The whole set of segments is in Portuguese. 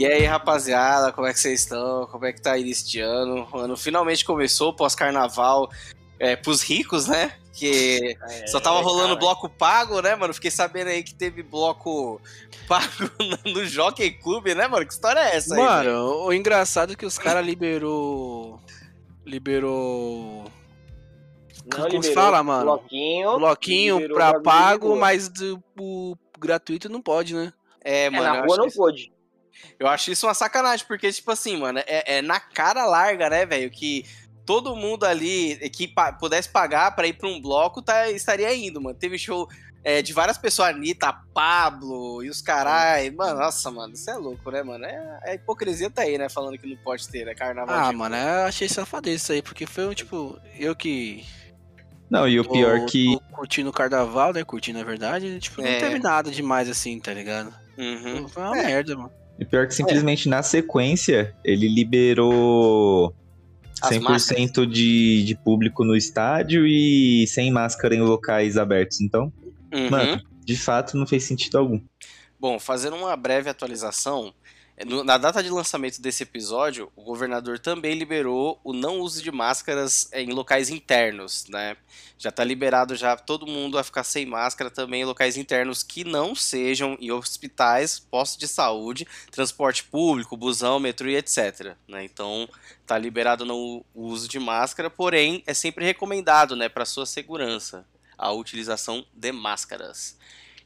E aí, rapaziada, como é que vocês estão? Como é que tá início de ano? O ano finalmente começou, pós-carnaval, é, pros ricos, né? Que é, só tava rolando bloco pago, né, mano? Fiquei sabendo aí que teve bloco pago no Jockey Club, né, mano? Que história é essa mano, aí? Mano, o engraçado é que os caras liberou. Liberou. Não, Como liberou se fala, mano? Bloquinho. Bloquinho pra pago, mas do, o gratuito não pode, né? É, mano. É, na rua não isso... pode. Eu acho isso uma sacanagem, porque, tipo assim, mano, é, é na cara larga, né, velho, que todo mundo ali que pa pudesse pagar para ir pra um bloco tá, estaria indo, mano. Teve show é, de várias pessoas, Anitta, Pablo e os carai. Mano, nossa, mano, isso é louco, né, mano? É, a hipocrisia tá aí, né? Falando que não pode ter, né? Carnaval. Ah, mano, eu achei safadeza isso aí, porque foi, tipo, eu que. Não, e o tô, pior que. curtindo o carnaval, né? Curtindo a verdade, tipo, não é. teve nada demais assim, tá ligado? Uhum. Foi uma é. merda, mano. E pior que simplesmente é. na sequência ele liberou 100% de, de público no estádio e sem máscara em locais abertos. Então, uhum. mano, de fato não fez sentido algum. Bom, fazendo uma breve atualização, na data de lançamento desse episódio, o governador também liberou o não uso de máscaras em locais internos, né? Já está liberado já todo mundo a ficar sem máscara também em locais internos que não sejam em hospitais, postos de saúde, transporte público, busão, metrô e etc. Né? Então, está liberado no uso de máscara, porém é sempre recomendado, né, para sua segurança, a utilização de máscaras.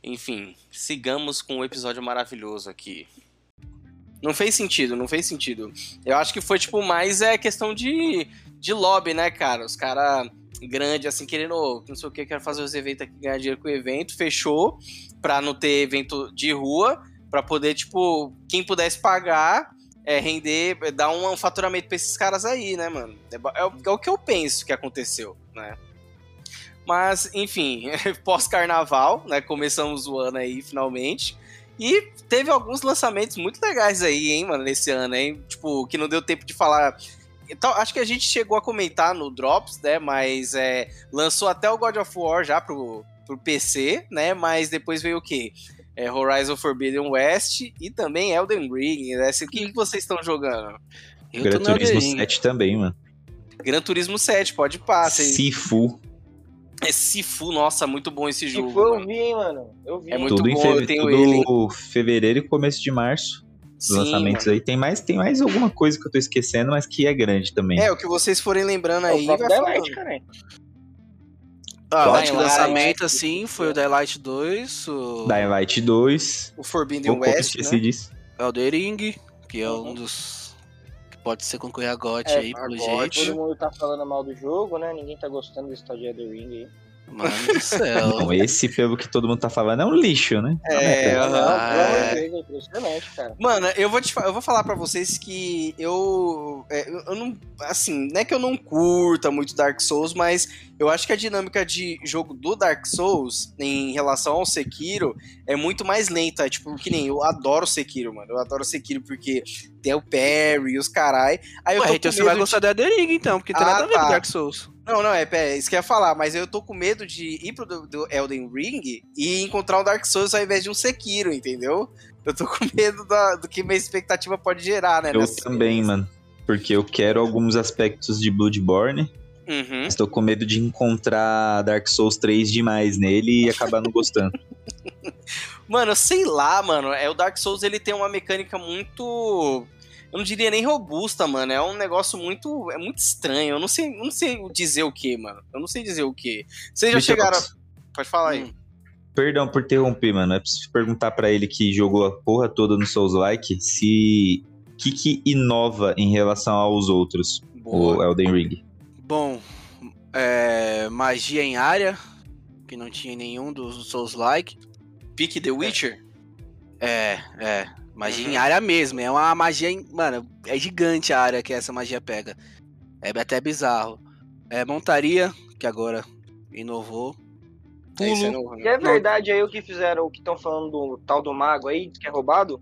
Enfim, sigamos com o episódio maravilhoso aqui. Não fez sentido, não fez sentido. Eu acho que foi, tipo, mais é questão de, de lobby, né, cara? Os caras grande assim, querendo, não sei o que, quero fazer os eventos aqui, ganhar dinheiro com o evento, fechou pra não ter evento de rua, pra poder, tipo, quem pudesse pagar, é, render, dar um, faturamento pra esses caras aí, né, mano? É, é, é o que eu penso que aconteceu, né? Mas, enfim, pós-carnaval, né? Começamos o ano aí, finalmente. E teve alguns lançamentos muito legais aí, hein, mano, nesse ano, hein? Tipo, que não deu tempo de falar. Então, acho que a gente chegou a comentar no Drops, né? Mas é, lançou até o God of War já pro, pro PC, né? Mas depois veio o quê? É Horizon Forbidden West e também Elden Ring. Né? O que, que vocês estão jogando? Eu Gran Turismo 7 também, mano. Gran Turismo 7, pode passar. Sifu. É Sifu, nossa, muito bom esse jogo. Sifu eu vi, hein, mano. Eu vi. É muito tudo bom, em eu tenho tudo ele. fevereiro e começo de março. Os Sim, lançamentos mano. aí. Tem mais, tem mais alguma coisa que eu tô esquecendo, mas que é grande também. É, o que vocês forem lembrando aí. É o Daylight, cara. Ah, o último lançamento, assim, foi o Daylight 2. O... Daylight 2. O Forbidden West. esqueci né? disso. Elden Ring, que é uhum. um dos. Pode ser concorrer a GOT é, aí, pelo jeito. Todo mundo tá falando mal do jogo, né? Ninguém tá gostando desse tal de Elden Ring aí. Mano do céu. Não, esse, pelo que todo mundo tá falando, é um lixo, né? É, é, é... impressionante, cara. Mano, eu vou, te, eu vou falar pra vocês que eu, é, eu não. Assim, não é que eu não curta muito Dark Souls, mas eu acho que a dinâmica de jogo do Dark Souls em relação ao Sekiro é muito mais lenta. Tipo, que nem eu adoro Sekiro, mano. Eu adoro Sekiro porque tem o parry e os carai. Aí eu Ué, então você vai gostar da The Ring, então, porque tem ah, nada a ver com tá. Dark Souls. Não, não, é, é isso que eu ia falar, mas eu tô com medo de ir pro do, do Elden Ring e encontrar um Dark Souls ao invés de um Sekiro, entendeu? Eu tô com medo da, do que minha expectativa pode gerar, né? Eu também, mano. Porque eu quero alguns aspectos de Bloodborne. Uhum. Estou com medo de encontrar Dark Souls 3 demais nele e acabar não gostando. mano, sei lá, mano. É, o Dark Souls ele tem uma mecânica muito eu não diria nem robusta, mano. É um negócio muito. É muito estranho. Eu não sei, eu não sei dizer o que, mano. Eu não sei dizer o que. Vocês já Deixa chegaram. Eu... Pode falar aí. Hum. Perdão por interromper, mano. É preciso perguntar para ele que jogou a porra toda no Souls Like se. O que, que inova em relação aos outros, Boa. o Elden Ring? Bom, é, magia em área, que não tinha nenhum dos Souls Like. Pique The Witcher? É, é. Magia uhum. em área mesmo. É uma magia. Em... Mano, é gigante a área que essa magia pega. É até bizarro. É montaria, que agora inovou. É, Pulo. É, novo, né? é verdade aí o que fizeram, o que estão falando do tal do mago aí, que é roubado?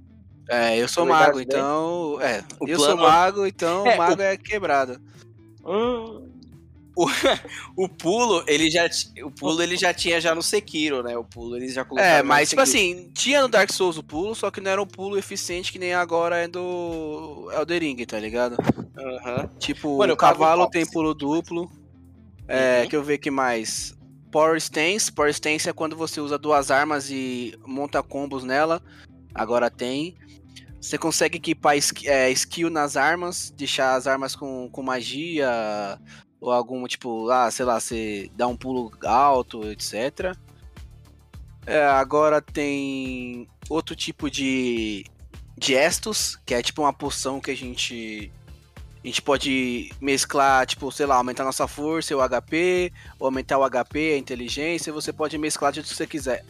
É, eu sou mago, então. É, o eu plano... sou mago, então é, o mago o... é quebrado. Hum. O, o pulo, ele já o pulo ele já tinha já no Sekiro, né? O pulo eles já colocaram. É, mas tipo assim, tinha no Dark Souls o pulo, só que não era um pulo eficiente que nem agora é do Elden Ring, tá ligado? Uhum. Tipo, Mano, o cavalo tem pulo duplo. É, uhum. que eu ver que mais. Power Stance. Power Stance é quando você usa duas armas e monta combos nela. Agora tem. Você consegue equipar é, skill nas armas, deixar as armas com, com magia, ou algum tipo, ah, sei lá, você dá um pulo alto, etc. É, agora tem outro tipo de gestos, que é tipo uma poção que a gente a gente pode mesclar, tipo, sei lá, aumentar nossa força, o HP, ou aumentar o HP, a inteligência, você pode mesclar de jeito que você quiser.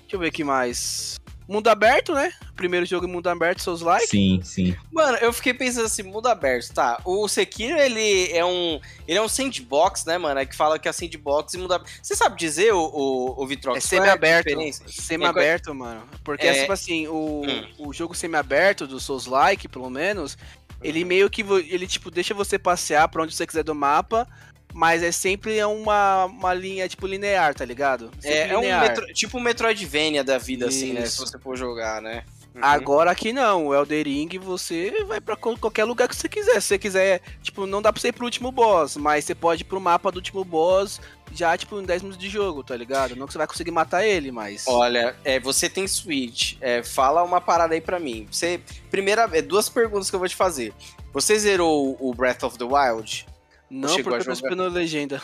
Deixa eu ver aqui mais. Mundo aberto, né? Primeiro jogo em mundo aberto, seus likes. Sim, sim. Mano, eu fiquei pensando assim, mundo aberto, tá? O Sekiro, ele é um. Ele é um sandbox, né, mano? É que fala que é sandbox e mundo aberto. Você sabe dizer, o, o, o Vitrox? É semi-aberto. Semi-aberto, é... mano. Porque, é... tipo assim, o, hum. o jogo semi-aberto do Souls Like, pelo menos, ele meio que. Ele, tipo, deixa você passear pra onde você quiser do mapa mas é sempre uma, uma linha, tipo, linear, tá ligado? é, é um metro, tipo um Metroidvania da vida, Isso. assim, né? Se você for jogar, né? Uhum. Agora aqui não, o Elder Ring você vai para qualquer lugar que você quiser. Se você quiser, tipo, não dá pra você ir pro último boss, mas você pode ir pro mapa do último boss já, tipo, em 10 minutos de jogo, tá ligado? Não que você vai conseguir matar ele, mas. Olha, é, você tem Switch. É, fala uma parada aí pra mim. Você. Primeira. É, duas perguntas que eu vou te fazer. Você zerou o Breath of the Wild? Não, porque eu tô esperando legenda.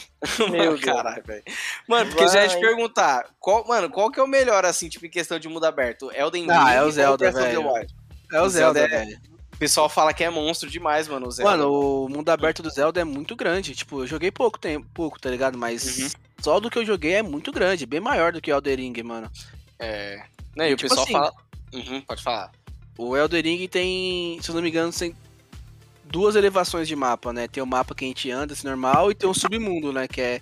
Meu caralho, velho. Mano, porque Vai. já ia te perguntar, qual, mano, qual que é o melhor, assim, tipo, em questão de mundo aberto? Elden Ring? Ah, é o Zelda, velho. É o Zelda, velho. O pessoal fala que é monstro demais, mano, o Zelda. Mano, o mundo aberto do Zelda é muito grande. Tipo, eu joguei pouco tempo, pouco, tá ligado? Mas uhum. só do que eu joguei é muito grande, bem maior do que o Elden Ring, mano. É. E, e o tipo pessoal assim, fala. Uhum, pode falar. O Elden Ring tem, se eu não me engano, tem duas elevações de mapa, né? Tem o mapa que a gente anda, assim, normal, e tem o submundo, né? Que é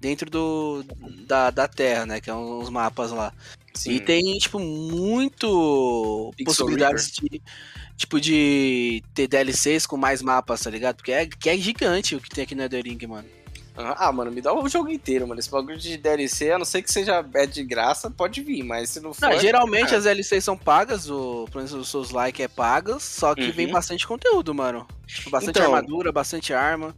dentro do, da, da Terra, né? Que é uns mapas lá. Sim. E tem, tipo, muito Pixel possibilidades de, tipo, de ter DLCs com mais mapas, tá ligado? Porque é, que é gigante o que tem aqui no Elden Ring, mano. Ah, mano, me dá o jogo inteiro, mano. Esse bagulho de DLC, a não ser que seja é de graça, pode vir, mas se não for. Não, geralmente as DLCs são pagas, o, por exemplo, o Souls Like é pagas, só que uhum. vem bastante conteúdo, mano. Tipo, bastante então, armadura, bastante arma.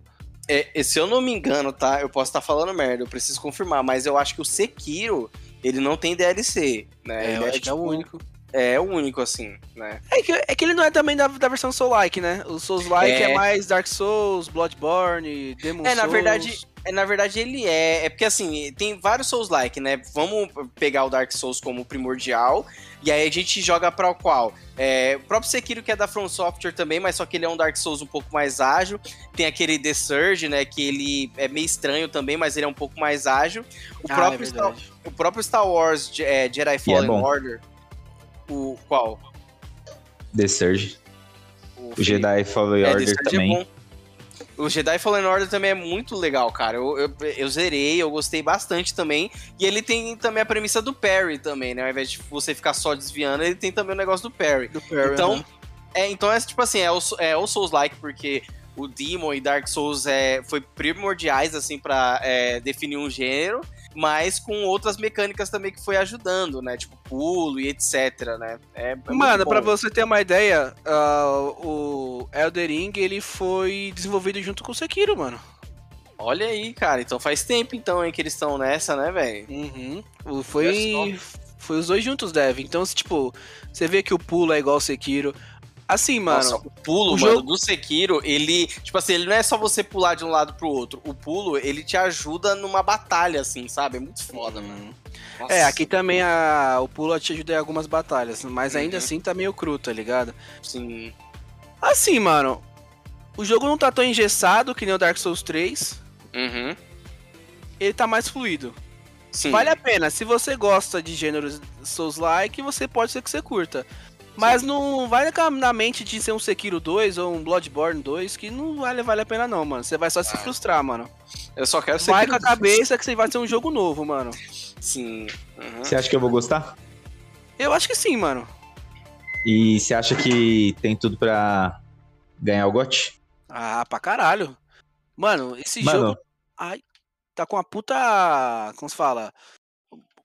É, se eu não me engano, tá? Eu posso estar tá falando merda, eu preciso confirmar, mas eu acho que o Sekiro, ele não tem DLC, né? É, ele eu acho é, que é o tipo, único. É, o único, assim, né? É que, é que ele não é também da, da versão Soul-like, né? O Souls-like é... é... mais Dark Souls, Bloodborne, Demon é, Souls. É, na verdade, é, na verdade, ele é. É porque assim, tem vários Souls-like, né? Vamos pegar o Dark Souls como primordial. E aí a gente joga para o qual? É, o próprio Sekiro, que é da From Software também, mas só que ele é um Dark Souls um pouco mais ágil. Tem aquele The Surge, né? Que ele é meio estranho também, mas ele é um pouco mais ágil. O, ah, próprio, é Star, o próprio Star Wars é, Jedi é Fallen é Order. O qual? The Surge. O, o Jedi Fallen é, Order também. O Jedi Fallen Order também é muito legal, cara. Eu, eu, eu, zerei, eu gostei bastante também. E ele tem também a premissa do parry também, né? Ao invés de você ficar só desviando, ele tem também o negócio do parry. Do parry então, né? é, então é tipo assim, é o, é o Souls-like, porque o Demon e Dark Souls é, foi primordiais, assim, para é, definir um gênero mas com outras mecânicas também que foi ajudando, né? Tipo pulo e etc, né? É, é Mano, para você ter uma ideia, uh, o Elder Ring ele foi desenvolvido junto com o Sekiro, mano. Olha aí, cara. Então faz tempo então hein, que eles estão nessa, né, velho? Uhum. Foi foi os dois juntos, Dev. Então, tipo, você vê que o pulo é igual ao Sekiro, Assim, mano. Nossa, o pulo, o mano, jogo... do Sekiro, ele. Tipo assim, ele não é só você pular de um lado pro outro. O pulo, ele te ajuda numa batalha, assim, sabe? É muito foda, mano. Nossa. É, aqui também a, o pulo te ajuda em algumas batalhas, mas ainda uhum. assim tá meio cru, tá ligado? Sim. Assim, mano. O jogo não tá tão engessado que nem o Dark Souls 3. Uhum. Ele tá mais fluido. Sim. Vale a pena. Se você gosta de gêneros Souls-like, você pode ser que você curta. Mas não vai na mente de ser um Sekiro 2 ou um Bloodborne 2, que não vale, vale a pena não, mano. Você vai só se ah. frustrar, mano. Eu só quero Vai com a cabeça que você vai ser um jogo novo, mano. Sim. Uhum. Você acha que eu vou gostar? Eu acho que sim, mano. E você acha que tem tudo pra ganhar o GOT? Ah, pra caralho. Mano, esse mano. jogo. Ai, tá com uma puta. Como se fala?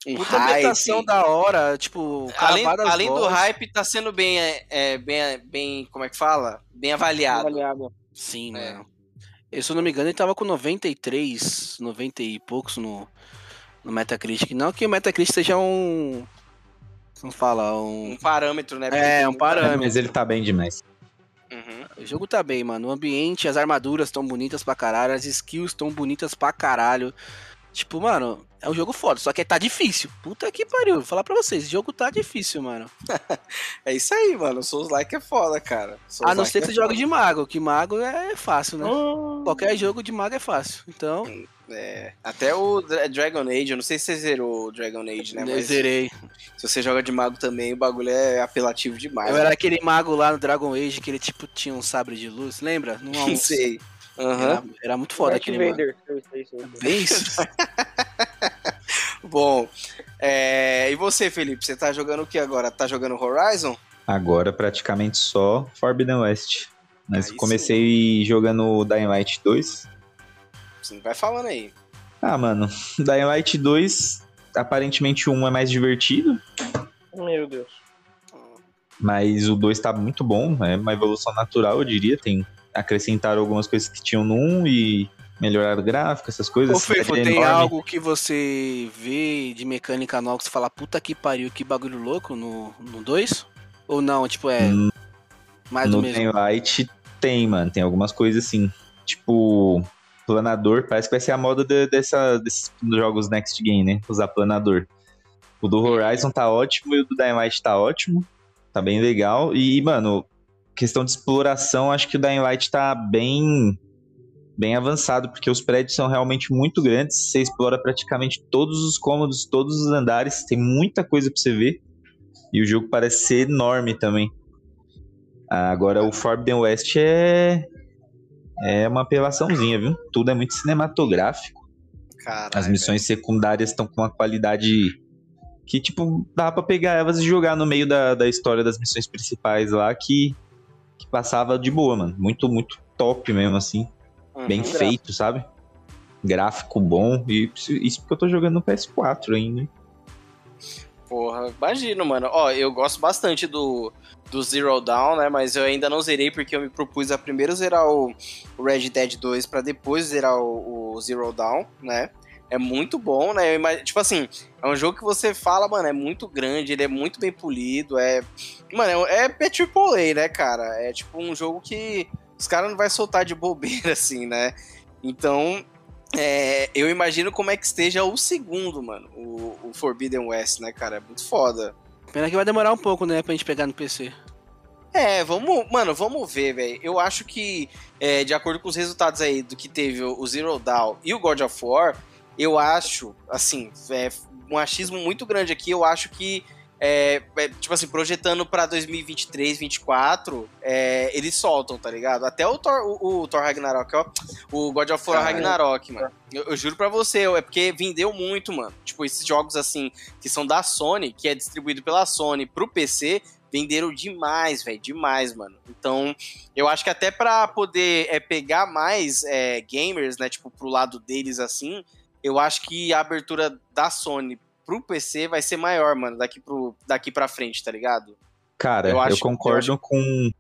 Um puta ambientação da hora, tipo, além, além do hype, tá sendo bem, é, é, bem, bem, como é que fala? Bem avaliado. avaliado. Sim, é. mano. Eu, se eu não me engano, ele tava com 93, 90 e poucos no, no Metacritic. Não que o Metacritic seja um. Como fala? Um, um parâmetro, né? é, um parâmetro. Mas ele tá bem demais. Uhum. O jogo tá bem, mano. O ambiente, as armaduras estão bonitas pra caralho, as skills estão bonitas pra caralho. Tipo, mano, é um jogo foda, só que tá difícil. Puta que pariu, vou falar pra vocês, o jogo tá difícil, mano. é isso aí, mano. Souls Like é foda, cara. Souls a não ser que é você jogue de mago, que mago é fácil, né? Oh. Qualquer jogo de mago é fácil. Então. É, até o Dragon Age, eu não sei se você zerou o Dragon Age, né? Eu mas zerei. Se você joga de mago também, o bagulho é apelativo demais. Eu né? era aquele mago lá no Dragon Age que ele tipo tinha um sabre de luz, lembra? Não sei. Uhum. Era, era, muito foda aquele Vader. Bem isso. Bom, é... e você, Felipe? Você tá jogando o que agora? Tá jogando Horizon? Agora praticamente só Forbidden West. Mas aí comecei sim. jogando Dying Light 2. Sim, vai falando aí. Ah, mano, Dying Light 2, aparentemente 1 é mais divertido. Meu Deus. Mas o 2 tá muito bom, é uma evolução natural, eu diria. Tem acrescentaram algumas coisas que tinham no 1 e melhoraram o gráfico, essas coisas. Ô, Fefo, tem enorme. algo que você vê de mecânica nova que você fala, puta que pariu, que bagulho louco no, no 2? Ou não, tipo, é hum, mais do mesmo? No Light tem, mano, tem algumas coisas assim. Tipo, planador, parece que vai ser a moda de, dessa, desses jogos Next Game, né? Usar planador. O do Horizon tá ótimo e o do Light tá ótimo. Tá bem legal. E, mano, questão de exploração, acho que o Dying Light tá bem bem avançado, porque os prédios são realmente muito grandes, você explora praticamente todos os cômodos, todos os andares, tem muita coisa para você ver. E o jogo parece ser enorme também. Agora o Forbidden West é é uma apelaçãozinha, viu? Tudo é muito cinematográfico. As missões secundárias estão com uma qualidade que, tipo, dá pra pegar elas e jogar no meio da, da história das missões principais lá, que que passava de boa, mano. Muito, muito top mesmo, assim. Uhum, Bem feito, sabe? Gráfico bom. E isso porque eu tô jogando no PS4 ainda. Porra, imagino, mano. Ó, eu gosto bastante do, do Zero Dawn, né? Mas eu ainda não zerei porque eu me propus a primeiro zerar o, Red Dead 2 para depois zerar o, o Zero Dawn, né? É muito bom, né? Imagino, tipo assim, é um jogo que você fala, mano, é muito grande, ele é muito bem polido, é. Mano, é, é triple A, né, cara? É tipo um jogo que os caras não vai soltar de bobeira, assim, né? Então, é, eu imagino como é que esteja o segundo, mano, o, o Forbidden West, né, cara? É muito foda. Pena que vai demorar um pouco, né, pra gente pegar no PC. É, vamos, mano, vamos ver, velho. Eu acho que, é, de acordo com os resultados aí do que teve o Zero Dawn e o God of War, eu acho, assim, é um achismo muito grande aqui, eu acho que é, é, tipo assim, projetando pra 2023, 2024, é, eles soltam, tá ligado? Até o Thor, o, o Thor Ragnarok, ó. O God of War Ragnarok, mano. Eu, eu, juro pra você, é porque vendeu muito, mano. Tipo, esses jogos assim, que são da Sony, que é distribuído pela Sony pro PC, venderam demais, velho, demais, mano. Então, eu acho que até pra poder é, pegar mais é, gamers, né, tipo, pro lado deles assim, eu acho que a abertura da Sony pro PC vai ser maior, mano, daqui, pro, daqui pra frente, tá ligado? Cara, eu, eu concordo eu com.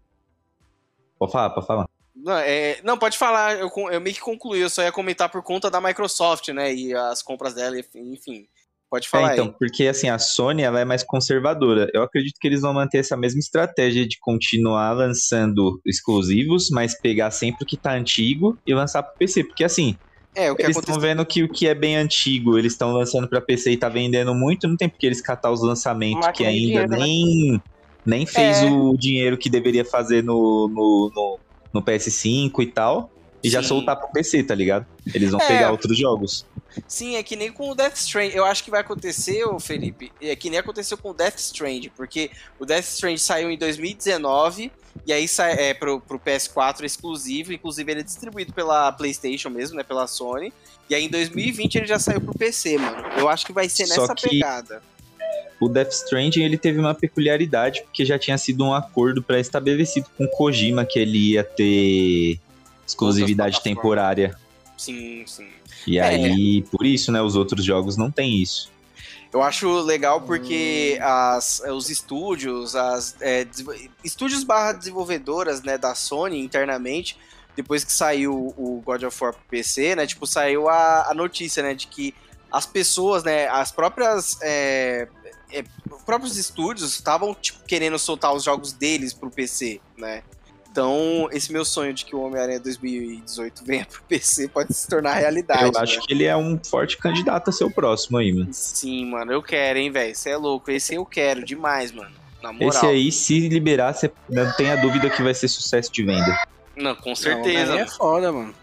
Pode falar, pode falar. Não, é, não, pode falar, eu, eu meio que concluí, eu só ia comentar por conta da Microsoft, né, e as compras dela, enfim. Pode falar é, então, aí. porque assim, a Sony ela é mais conservadora. Eu acredito que eles vão manter essa mesma estratégia de continuar lançando exclusivos, mas pegar sempre o que tá antigo e lançar pro PC. Porque assim, é, o que eles estão vendo que o que é bem antigo, eles estão lançando para PC e tá vendendo muito, não tem porque eles catar os lançamentos que ainda né? nem, né? nem fez é. o dinheiro que deveria fazer no, no, no, no PS5 e tal. E Sim. já soltar pro PC, tá ligado? Eles vão é. pegar outros jogos. Sim, é que nem com o Death Strand. Eu acho que vai acontecer, ô Felipe, é que nem aconteceu com o Death Strand, porque o Death Strand saiu em 2019 e aí sai é, pro, pro PS4 exclusivo, inclusive ele é distribuído pela PlayStation mesmo, né, pela Sony. E aí em 2020 ele já saiu pro PC, mano. Eu acho que vai ser nessa que... pegada o Death Stranding ele teve uma peculiaridade porque já tinha sido um acordo pré-estabelecido com Kojima que ele ia ter exclusividade temporária Sim, sim. E é. aí, por isso, né, os outros jogos não tem isso. Eu acho legal porque as, os estúdios, as é, estúdios barra desenvolvedoras, né, da Sony internamente, depois que saiu o God of War PC, né, tipo, saiu a, a notícia, né, de que as pessoas, né, as próprias é, é, próprios estúdios estavam tipo, querendo soltar os jogos deles pro PC, né? Então, esse meu sonho de que o Homem-Aranha 2018 venha pro PC pode se tornar realidade. Eu acho né? que ele é um forte candidato a ser o próximo aí, mano. Sim, mano, eu quero, hein, velho. Você é louco. Esse eu quero demais, mano. Na moral. Esse aí, se liberar, você não tenha dúvida que vai ser sucesso de venda. Não, com certeza. Não, é foda, mano.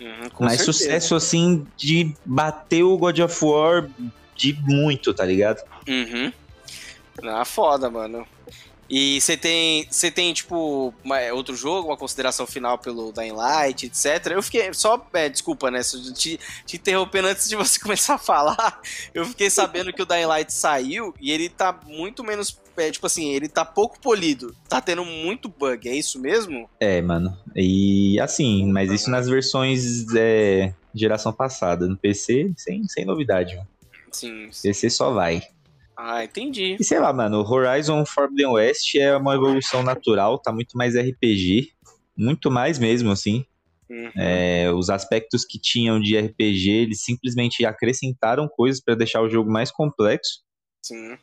Uhum, Mas certeza. sucesso assim de bater o God of War de muito, tá ligado? Uhum. Ah, foda, mano. E você tem, você tem tipo, uma, outro jogo, uma consideração final pelo Dying Light, etc. Eu fiquei, só, é, desculpa, né, te, te interrompendo antes de você começar a falar, eu fiquei sabendo que o Dying Light saiu e ele tá muito menos, é, tipo assim, ele tá pouco polido, tá tendo muito bug, é isso mesmo? É, mano, e assim, mas isso nas versões é, geração passada, no PC, sem, sem novidade, mano. Sim, sim. PC só vai. Ah, entendi. E sei lá, mano, Horizon Forbidden West é uma evolução natural, tá muito mais RPG, muito mais mesmo, assim. Uhum. É, os aspectos que tinham de RPG, eles simplesmente acrescentaram coisas para deixar o jogo mais complexo. Sim.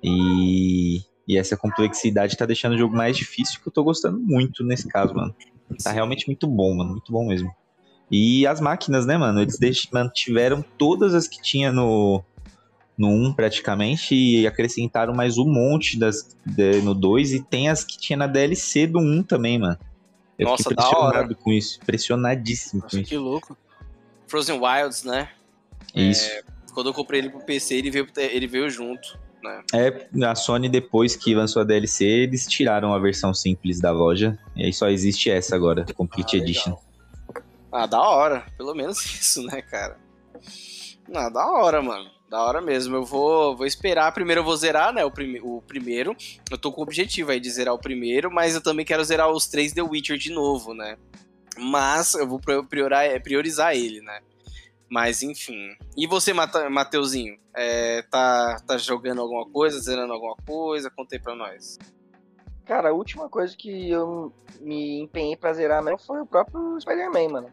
E, e essa complexidade tá deixando o jogo mais difícil, que eu tô gostando muito nesse caso, mano. Tá Sim. realmente muito bom, mano, muito bom mesmo. E as máquinas, né, mano? Eles mantiveram todas as que tinha no, no 1 praticamente e acrescentaram mais um monte das, de, no 2 e tem as que tinha na DLC do 1 também, mano. Eu Nossa, fiquei impressionado com isso, impressionadíssimo Nossa, com isso. Que louco. Frozen Wilds, né? Isso. É, quando eu comprei ele pro PC, ele veio, ele veio junto. Né? É, a Sony depois que lançou a DLC, eles tiraram a versão simples da loja. E aí só existe essa agora, Complete ah, Edition. Ah, da hora. Pelo menos isso, né, cara? Ah, da hora, mano. Da hora mesmo. Eu vou, vou esperar. Primeiro eu vou zerar, né? O, prime o primeiro. Eu tô com o objetivo aí de zerar o primeiro, mas eu também quero zerar os três The Witcher de novo, né? Mas eu vou priorizar, é, priorizar ele, né? Mas enfim. E você, Mateuzinho? É, tá, tá jogando alguma coisa, zerando alguma coisa? Contei pra nós. Cara, a última coisa que eu me empenhei pra zerar mesmo foi o próprio Spider-Man, mano.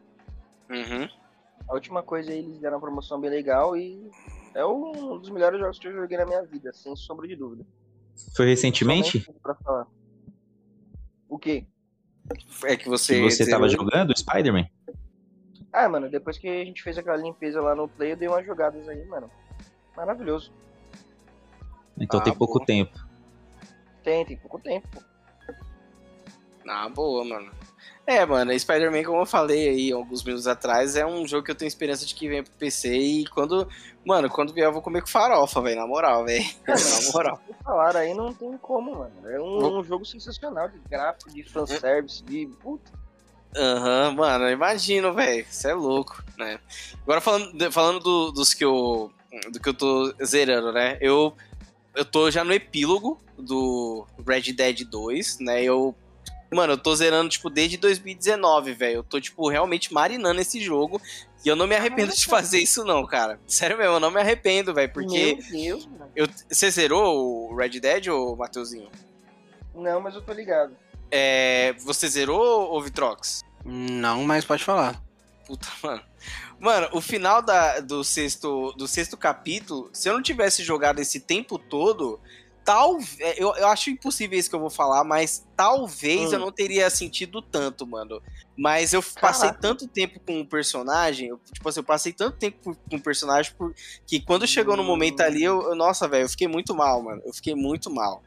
Uhum. A última coisa aí, eles deram uma promoção bem legal e é um dos melhores jogos que eu joguei na minha vida, sem sombra de dúvida. Foi recentemente? O quê? É que você. Que você tava jogando Spider-Man? Ah, mano, depois que a gente fez aquela limpeza lá no Play, eu dei umas jogadas aí, mano. Maravilhoso. Então ah, tem pouco boa. tempo. Tem, tem pouco tempo. Ah, boa, mano. É, mano, Spider-Man, como eu falei aí alguns minutos atrás, é um jogo que eu tenho esperança de que venha pro PC e quando. Mano, quando vier eu vou comer com farofa, velho, na moral, velho. na moral. falar aí não tem como, mano. É um, um jogo sensacional de gráfico, de fanservice, de. Puta. Aham, uhum, mano, eu imagino, velho. Isso é louco, né? Agora falando, falando do, dos que eu. Do que eu tô zerando, né? Eu. Eu tô já no epílogo do Red Dead 2, né? Eu Mano, eu tô zerando, tipo, desde 2019, velho. Eu tô, tipo, realmente marinando esse jogo. E eu não me arrependo de fazer isso, não, cara. Sério mesmo, eu não me arrependo, velho. Porque. Meu Deus, mano. Eu, você zerou o Red Dead ou Mateuzinho? Não, mas eu tô ligado. É, você zerou ou Vitrox? Não, mas pode falar. Puta, mano. Mano, o final da, do, sexto, do sexto capítulo, se eu não tivesse jogado esse tempo todo, tal, é, eu, eu acho impossível isso que eu vou falar, mas talvez hum. eu não teria sentido tanto, mano. Mas eu Caraca. passei tanto tempo com o personagem, eu, tipo assim, eu passei tanto tempo com o personagem por, que quando chegou no momento ali, eu, eu nossa, velho, eu fiquei muito mal, mano. Eu fiquei muito mal.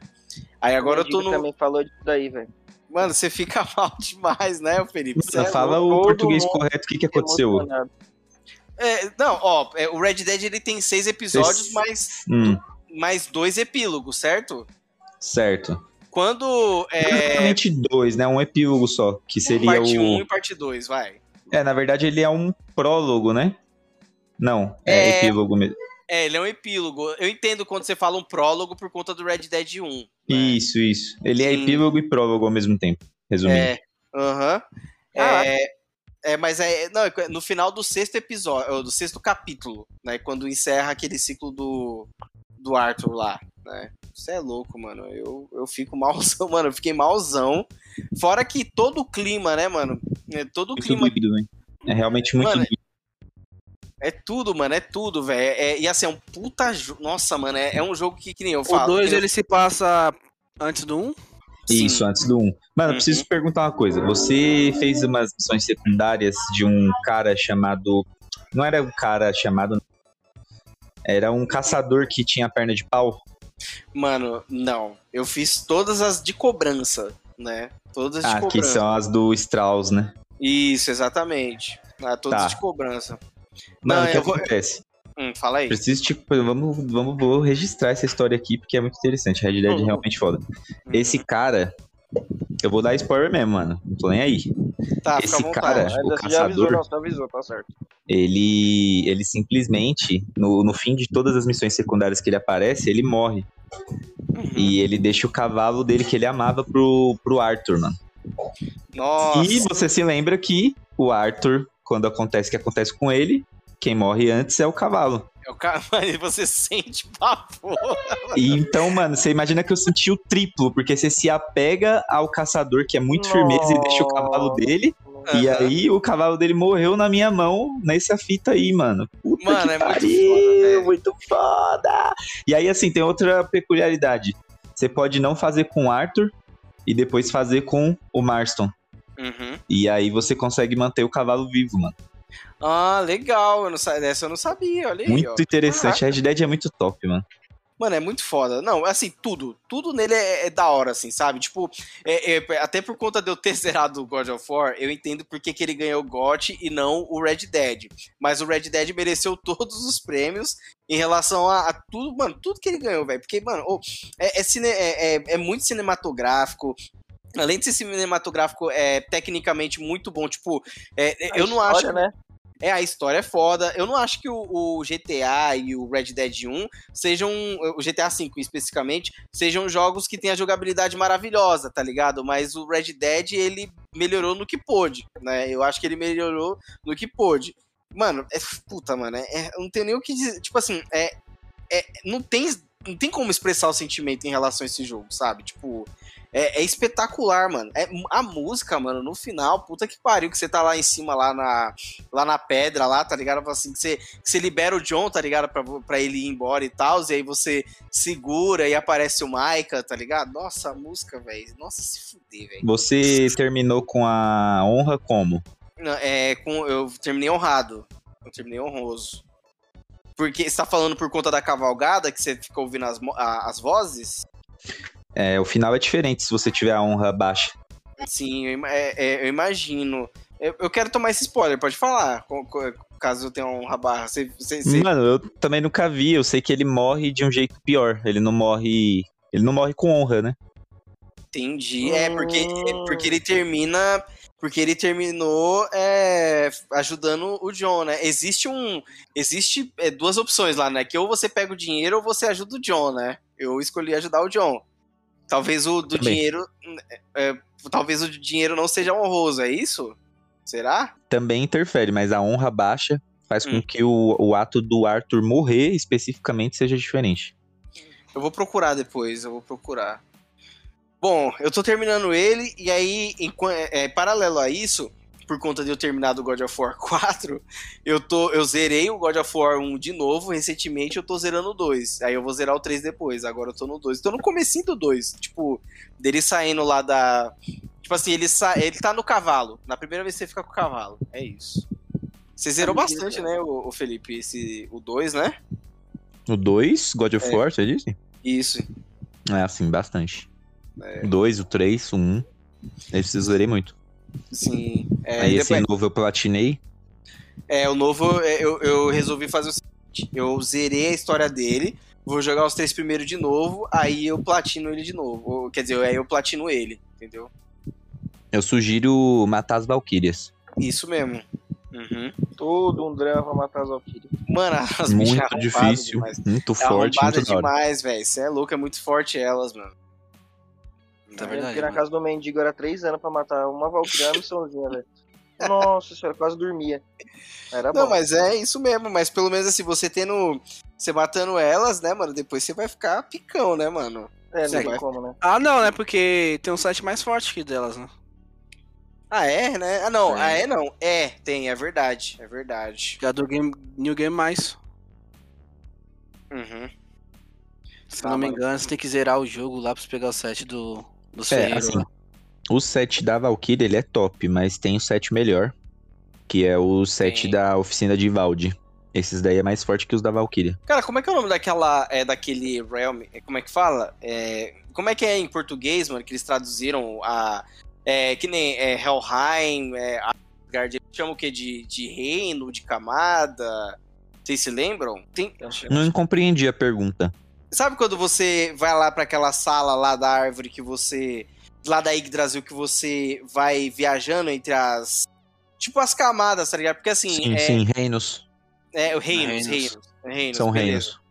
Aí agora eu tô no. também falou disso daí, velho. Mano, você fica mal demais, né, Felipe? Você fala o português correto, o que, que aconteceu? É, não, ó, é, o Red Dead ele tem seis episódios, mas hum mais dois epílogos, certo? Certo. Quando. É... Dois, né? Um epílogo só, que seria parte o. Parte 1 um e parte 2, vai. É, na verdade ele é um prólogo, né? Não, é, é epílogo mesmo. É, ele é um epílogo. Eu entendo quando você fala um prólogo por conta do Red Dead 1. Né? Isso, isso. Ele é Sim. é epílogo e prólogo ao mesmo tempo, resumindo. É, aham. Uh -huh. é, É, mas é. Não, é no final do sexto episódio, do sexto capítulo, né? Quando encerra aquele ciclo do, do Arthur lá, né? Você é louco, mano. Eu, eu fico malzão, mano. Eu fiquei malzão. Fora que todo o clima, né, mano? É, todo o Muito clima. doido, né? É realmente muito Mano. É tudo, mano. É tudo, velho. É, e assim, é um puta. jo- Nossa, mano. É, é um jogo que, que nem eu O falo. 2 eu- ele se passa antes do 1? Um? sim. Isso, antes do 1. Um. Mano, eu preciso Uhum. perguntar uma coisa. Você fez umas missões secundárias de um cara chamado. Não era um cara chamado. Era um caçador que tinha perna de pau. Mano, não. Eu fiz todas as de cobrança, né? Todas de Ah, que cobrança. são as do Strauss, né? Isso, exatamente. Ah, todas Tá. de cobrança. Mano, Não, o que eu vou- acontece? Hum, fala aí. Preciso, tipo, vamos, vamos vou registrar essa história aqui, porque é muito interessante. Red Dead é Uhum. realmente foda. Esse cara. Eu vou dar spoiler mesmo, mano. Não tô nem aí. Tá, fica à esse vontade. cara- o você já avisou, caçador- não, você avisou, tá certo. Ele. Ele simplesmente, no, no fim de todas as missões secundárias que ele aparece, ele morre. Uhum. E ele deixa o cavalo dele que ele amava pro, pro Arthur, mano. Nossa. E você se lembra que o Arthur, quando acontece o que acontece com ele, quem morre antes é o cavalo. É o cara, mano, você sente pavor. E então, mano, você imagina que eu senti o triplo, porque você se apega ao caçador que é muito firmeza e deixa o cavalo dele. E Aham. aí o cavalo dele morreu na minha mão nessa fita aí, mano. Puta Mano, que é muito pariu, foda, velho. muito foda. E aí, assim, tem outra peculiaridade. Você pode não fazer com o Arthur e depois fazer com o Marston. Uhum. E aí você consegue manter o cavalo vivo, mano. Ah, legal. Eu não, sa- dessa eu não sabia, olha aí, Muito ó. interessante. Red Dead é muito top, mano. Mano, é muito foda. Não, assim, tudo. Tudo nele é, é da hora, assim, sabe? Tipo, é- é- até por conta de eu ter zerado o God of War, eu entendo por que, que ele ganhou o GOT e não o Red Dead. Mas o Red Dead mereceu todos os prêmios em relação a, a tudo, mano, tudo que ele ganhou, velho. Porque, mano, é, é, cine- é- é- é muito cinematográfico. Além de ser cinematográfico, é tecnicamente muito bom. Tipo, é, A eu não acho. história, Né? É, a história é foda. Eu não acho que o, o GTA e o Red Dead 1 sejam. O GTA V especificamente, sejam jogos que têm a jogabilidade maravilhosa, tá ligado? Mas o Red Dead, ele melhorou no que pôde, né? Eu acho que ele melhorou no que pôde. Mano, é. Puta, mano, é, é- não tenho nem o que dizer. Tipo assim, é. é não, tem, não tem como expressar o sentimento em relação a esse jogo, sabe? Tipo. É, é espetacular, mano. É, a música, mano, no final, puta que pariu, que você tá lá em cima, lá na, lá na pedra, lá, tá ligado? Assim, que você, que você libera o John, tá ligado? Pra, pra ele ir embora e tal, e aí você segura e aparece o Maika, tá ligado? Nossa, a música, velho. Nossa, se fuder, velho. Você terminou com a honra como? É, com, eu terminei honrado. Eu terminei honroso. Porque você tá falando por conta da cavalgada, que você fica ouvindo as, as vozes? É, o final é diferente se você tiver a honra baixa. Sim, eu, é- é, eu imagino. Eu, eu quero tomar esse spoiler, pode falar, caso eu tenha honra barra. Você, você, você- Mano, eu também nunca vi. Eu sei que ele morre de um jeito pior. Ele não morre. Ele não morre com honra, né? Entendi. É, porque, porque ele termina. Porque ele terminou é, ajudando o John, né? Existe um. Existe é, duas opções lá, né? Que ou você pega o dinheiro ou você ajuda o John, né? Eu escolhi ajudar o John. Talvez o do Também. dinheiro. é, talvez o dinheiro não seja honroso, é isso? Será? Também interfere, mas a honra baixa faz com Hum. que o, o ato do Arthur morrer especificamente seja diferente. Eu vou procurar depois, eu vou procurar. Bom, eu tô terminando ele, e aí, enqu- é, paralelo a isso, por conta de eu terminar do God of War 4, eu, tô, eu zerei o God of War 1 de novo, recentemente eu tô zerando o 2. Aí eu vou zerar o 3 depois, agora eu tô no 2. Tô no comecinho do 2, tipo, dele saindo lá da... Tipo assim, ele, sa... ele tá no cavalo. Na primeira vez que você fica com o cavalo, é isso. Você zerou bastante, cara. né, o, Felipe, esse, o 2, né? O 2, God of É. War, você disse? Isso. É, assim, bastante. É. O 2, o 3, o 1. Um. Esse eu zerei muito. Sim. É, Aí esse depois- novo eu platinei. É, o novo, é, eu, eu resolvi fazer o seguinte: eu zerei a história dele, vou jogar os três primeiros de novo, aí eu platino ele de novo. Quer dizer, aí eu platino ele, entendeu? Eu sugiro matar as Valkyrias. Isso mesmo. Uhum. Todo um drama pra matar as Valkyrias. Mano, as Muito difícil, demais. muito É forte, muito demais, velho. Você é louco, é muito forte elas, mano. Tá Eu verdade, fiquei na mano. casa do mendigo era três anos pra matar uma Valkyria, uma missãozinha, velho. Nossa senhora, quase dormia. Era Não, bom. mas é isso mesmo, mas pelo menos assim, você tendo. Você matando elas, né, mano? Depois você vai ficar picão, né, mano? É, não tem como, né? Ah, não, né? Porque tem um site mais forte que delas, né? Ah, é, né? Ah, não. É. Ah, é, não. É, tem, é verdade. É verdade. Já do game, New Game Mais. Uhum. Se Tá, não me mano. engano, você tem que zerar o jogo lá pra você pegar o set do, do É, assim, o set da Valkyrie, ele é top, mas tem o set melhor, que é o set Tem. da oficina de Valdi. Esses daí é mais forte que os da Valkyrie. Cara, como é que é o nome daquela. É, daquele Realm. é, Como é que fala? É, como é que é em português, mano, que eles traduziram a. É, que nem é, Helheim, é, Asgard, eles chamam o quê? De, de reino, de camada? Vocês se lembram? Tem, Não compreendi a pergunta. Sabe quando você vai lá pra aquela sala lá da árvore que você. Lá da Yggdrasil que você vai viajando entre as. Tipo as camadas, tá ligado? Porque assim. Sim, é, sim, reinos. é o reinos, Reinos. reinos. reinos São beleza. reinos.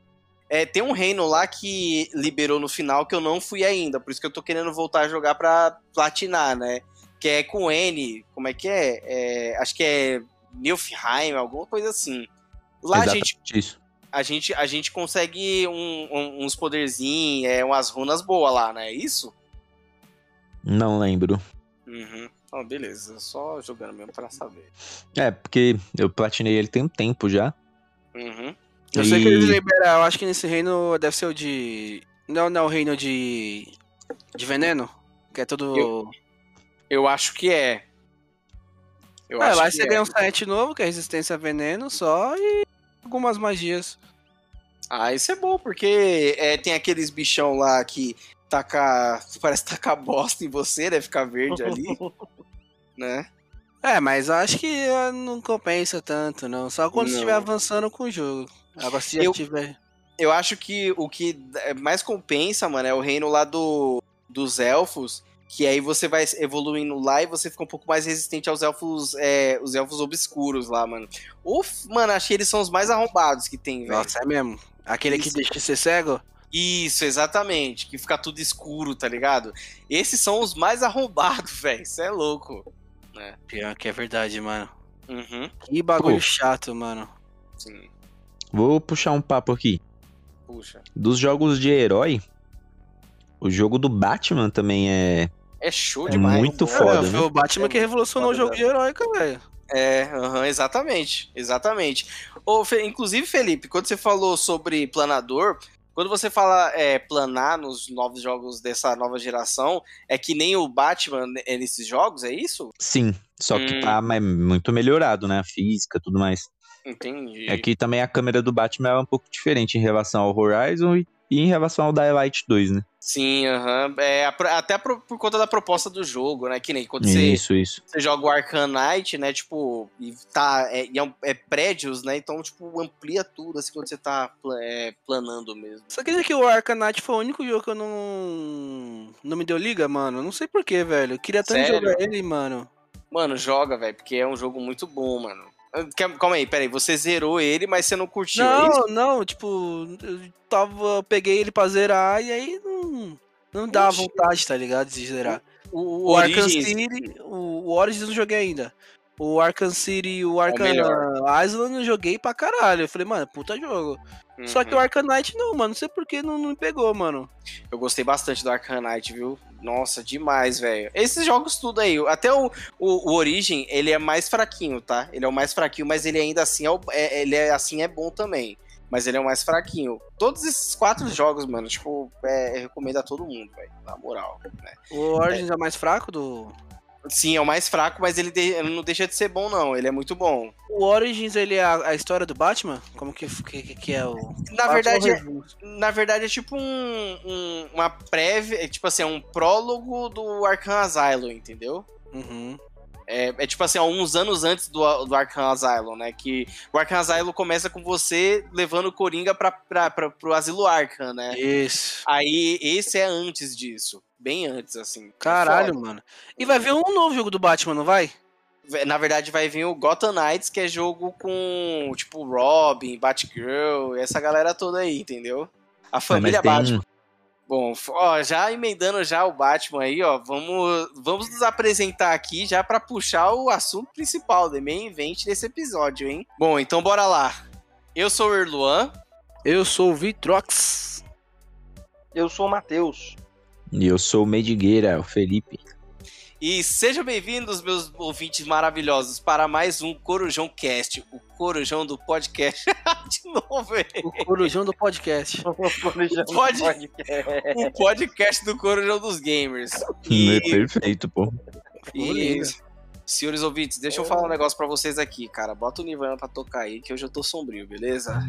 É, tem um reino lá que liberou no final que eu não fui ainda, por isso que eu tô querendo voltar a jogar pra platinar, né? Que é com N, como é que é? É, acho que é Nilfheim, alguma coisa assim. Lá a Exatamente gente, isso. A, gente, a gente consegue um- um- uns poderzinhos, é, umas runas boas lá, né? É isso? Não lembro. Uhum. Oh, beleza, só jogando mesmo pra saber. É, porque eu platinei ele tem um tempo já. Uhum. Eu sei que eles E- liberaram, eu acho que nesse reino deve ser o de. Não, não, o reino de. De veneno? Que é todo. Eu- Eu acho que é. Eu é, acho lá que você é. ganha um set novo, que é resistência a veneno só, e algumas magias. Ah, isso é bom, porque é, tem aqueles bichão lá que taca. Parece tacar bosta em você, né? Ficar verde ali, né? É, mas acho que ah, não compensa tanto, não. Só quando Não. estiver avançando com o jogo. Agora se já Eu- tiver. Eu acho que o que mais compensa, mano, é o reino lá do, dos elfos. Que aí você vai evoluindo lá e você fica um pouco mais resistente aos elfos, é, os elfos obscuros lá, mano. Uf, mano, achei eles são os mais arrombados que tem, velho. Nossa, é mesmo. Aquele que Isso. deixa você cego? Isso, exatamente. Que fica tudo escuro, tá ligado? Esses são os mais arrombados, velho. Isso é louco. Pior que é verdade, mano. Uhum, Que bagulho Pô. chato, mano. sim. Vou puxar um papo aqui. Puxa. Dos jogos de herói, o jogo do Batman também é. É show É demais. muito É, foda, É, né? foi o Batman que revolucionou o jogo de heróica, velho. É, aham, exatamente, exatamente. Ô, Fe- inclusive, Felipe, quando você falou sobre planador, quando você fala é, planar nos novos jogos dessa nova geração, é que nem o Batman é nesses jogos, é isso? Sim, só que Hum. tá mais- muito melhorado, né? A física tudo mais. Entendi. É que também a câmera do Batman é um pouco diferente em relação ao Horizon e, e em relação ao Dying Light 2, né? Sim, aham. É, até pro- por conta da proposta do jogo, né? Que nem quando você, Isso, isso. você joga o Arcanite, né? Tipo, e tá. É, é, é prédios, né? Então, tipo, amplia tudo, assim, quando você tá é, planando mesmo. Só quer dizer que o Arcanite foi o único jogo que eu não. Não me deu liga, mano. Não sei porquê, velho. Eu queria tanto Sério? jogar ele, mano. Mano, joga, velho, porque é um jogo muito bom, mano. Calma aí, peraí. Você zerou ele, mas você não curtiu, é isso? Não, não, tipo, eu tava. eu Peguei ele pra zerar e aí não. Não dá Oxi. vontade, tá ligado? De zerar. O, O Arkham City, o, o Origins não joguei ainda. O Arkham City e o Arkham. Island eu joguei pra caralho. Eu falei, mano, puta jogo. Só que o Uhum. Arkham Knight não, mano. Não sei por que não, não me pegou, mano. Eu gostei bastante do Arcanite, viu? Nossa, demais, velho. Esses jogos tudo aí, até o, o, o Origin, ele é mais fraquinho, tá? Ele é o mais fraquinho, mas ele ainda assim é, o- é- ele é assim é bom também. Mas ele é o mais fraquinho. Todos esses quatro jogos, mano, tipo, é, recomendo a todo mundo, velho. Na moral, né? O Origins é, o mais fraco do. Sim, é o mais fraco, mas ele, de- ele não deixa de ser bom, não. Ele é muito bom. O Origins, ele é a, a história do Batman? Como que, que, que é o. Na verdade, é, na verdade, é tipo um, um- uma prévia, é tipo assim, é um prólogo do Arkham Asylum, entendeu? Uhum. É, é tipo assim, há uns anos antes do, do Arkham Asylum, né? Que o Arkham Asylum começa com você levando o Coringa pra, pra, pra, pro Asilo Arkham, né? Isso. Aí esse é antes disso. Bem antes, assim. É Caralho, foda. mano. E vai vir um novo jogo do Batman, não vai? Na verdade, vai vir o Gotham Knights, que é jogo com, tipo, Robin, Batgirl, essa galera toda aí, entendeu? A família Batman. Bom, ó, já emendando já o Batman aí, ó, vamos, vamos nos apresentar aqui já para puxar o assunto principal, do main event desse episódio, hein? Bom, então bora lá. Eu sou o Erluan. Eu sou o Vitrox. Eu sou o Matheus. E eu sou o Medigueira, o Felipe. E sejam bem-vindos, meus ouvintes maravilhosos, para mais um Corujão Cast, o Corujão do podcast. De novo, ele. O Corujão do podcast. o Corujão do Pod... podcast. O podcast do Corujão dos Gamers. E... É perfeito, pô. E... Senhores ouvintes, deixa eu falar um negócio para vocês aqui, cara. Bota o Nirvana pra tocar aí, que hoje eu tô sombrio, beleza?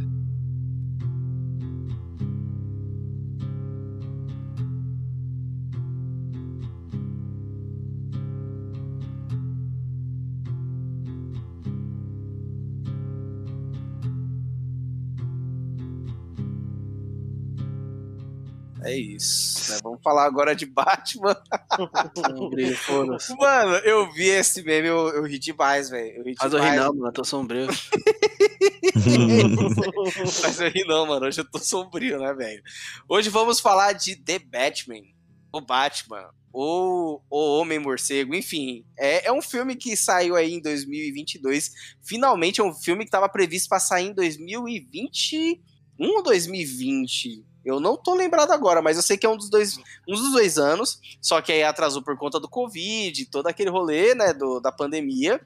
É isso. Né? Vamos falar agora de Batman. mano, eu vi esse meme, eu, eu ri demais, velho. Mas eu ri não, mano, eu tô sombrio. Mas eu ri não, mano. Hoje eu tô sombrio, né, velho? Hoje vamos falar de The Batman. O Batman. Ou O Homem Morcego, enfim. É, é um filme que saiu aí em 2022. Finalmente é um filme que estava previsto para sair em 2021 ou 2020? Eu não tô lembrado agora, mas eu sei que é um dos dois, um dos dois anos, só que aí atrasou por conta do Covid, todo aquele rolê, né, do, da pandemia.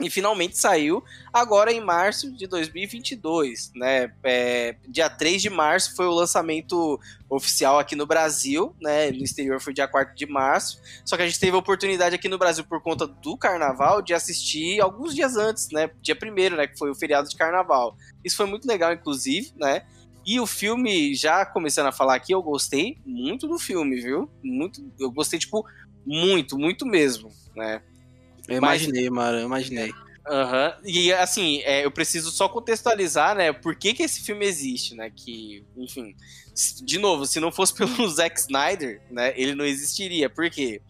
E finalmente saiu agora em março de 2022, né? É, dia 3 de março foi o lançamento oficial aqui no Brasil, né? No exterior foi dia 4 de março. Só que a gente teve a oportunidade aqui no Brasil por conta do carnaval de assistir alguns dias antes, né? Dia 1 né? Que foi o feriado de carnaval. Isso foi muito legal, inclusive, né? E o filme, já começando a falar aqui, eu gostei muito do filme, viu? Muito, eu gostei, tipo, muito, muito mesmo, né? Eu imaginei, Mas, mano, eu imaginei. Aham. Uhum. E assim, é, eu preciso só contextualizar, né? Por que, que esse filme existe, né? Que, enfim, de novo, se não fosse pelo Zack Snyder, né? Ele não existiria. Por quê?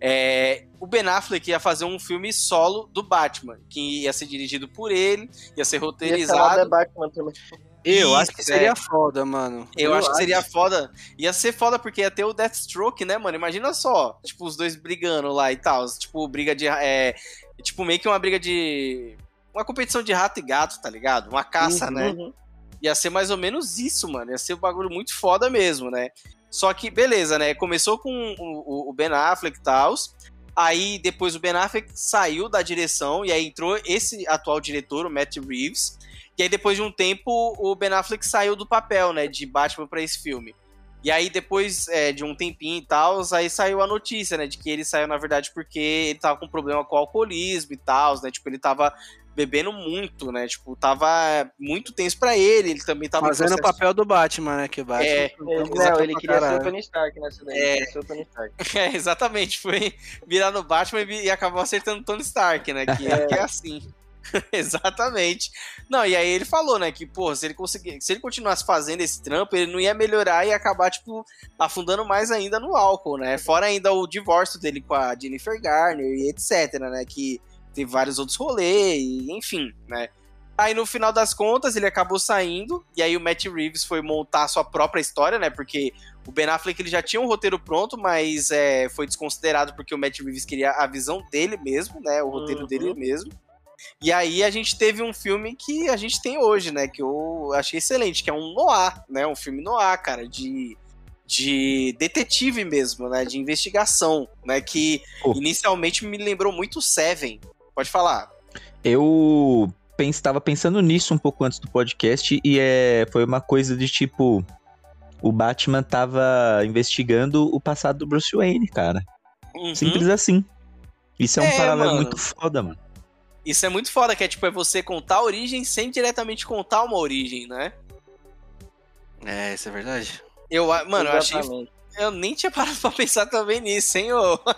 É, o Ben Affleck ia fazer um filme solo do Batman, que ia ser dirigido por ele, ia ser roteirizado. Ia Batman também. Eu acho que seria é. foda, mano. Eu, eu acho, acho, que seria foda. Ia ser foda porque ia ter o Deathstroke, né, mano? Imagina só, tipo, os dois brigando lá e tal. Tipo, briga de. É, tipo, meio que uma briga de. Uma competição de rato e gato, tá ligado? Uma caça, uhum. né? Ia ser mais ou menos isso, mano. Ia ser um bagulho muito foda mesmo, né? Só que, beleza, né? Começou com o, o Ben Affleck e tal. Aí depois o Ben Affleck saiu da direção e aí entrou esse atual diretor, o Matt Reeves. E aí, depois de um tempo, o Ben Affleck saiu do papel, né, de Batman para esse filme. E aí, depois é, de um tempinho e tal, aí saiu a notícia, né, de que ele saiu, na verdade, porque ele tava com problema com o alcoolismo e tal, né, tipo, ele tava bebendo muito, né, tipo, tava muito tenso para ele, ele também tava... Fazendo o papel do Batman, né, que Batman... É, não, ele queria ser o Tony Stark nessa daí, é, ser o Tony Stark. É, exatamente, foi virar no Batman e, e acabou acertando o Tony Stark, né, que é, que é assim. Exatamente. Não, e aí ele falou, né, que, pô, se ele conseguir, se ele continuasse fazendo esse trampo, ele não ia melhorar e acabar, tipo, afundando mais ainda no álcool, né? Fora ainda o divórcio dele com a Jennifer Garner e etc, né, que teve vários outros rolês, e, enfim, né? Aí no final das contas ele acabou saindo, e aí o Matt Reeves foi montar a sua própria história, né? Porque o Ben Affleck ele já tinha um roteiro pronto, mas é, foi desconsiderado porque o Matt Reeves queria a visão dele mesmo, né? O roteiro uhum. dele mesmo. E aí a gente teve um filme que a gente tem hoje, né? Que eu achei excelente, que é um noir, né? Um filme noir, cara, de, de detetive mesmo, né? De investigação, né? Que oh. inicialmente me lembrou muito Seven. Pode falar. Eu estava pensando nisso um pouco antes do podcast e é, foi uma coisa de tipo... O Batman tava investigando o passado do Bruce Wayne, cara. Uhum. Simples assim. Isso é um é, paralelo mano. muito foda, mano. Isso é muito foda, que é tipo, é você contar a origem sem diretamente contar uma origem, né? É, isso é verdade. Eu, mano, eu achei. Eu nem tinha parado pra pensar também nisso, hein, ô.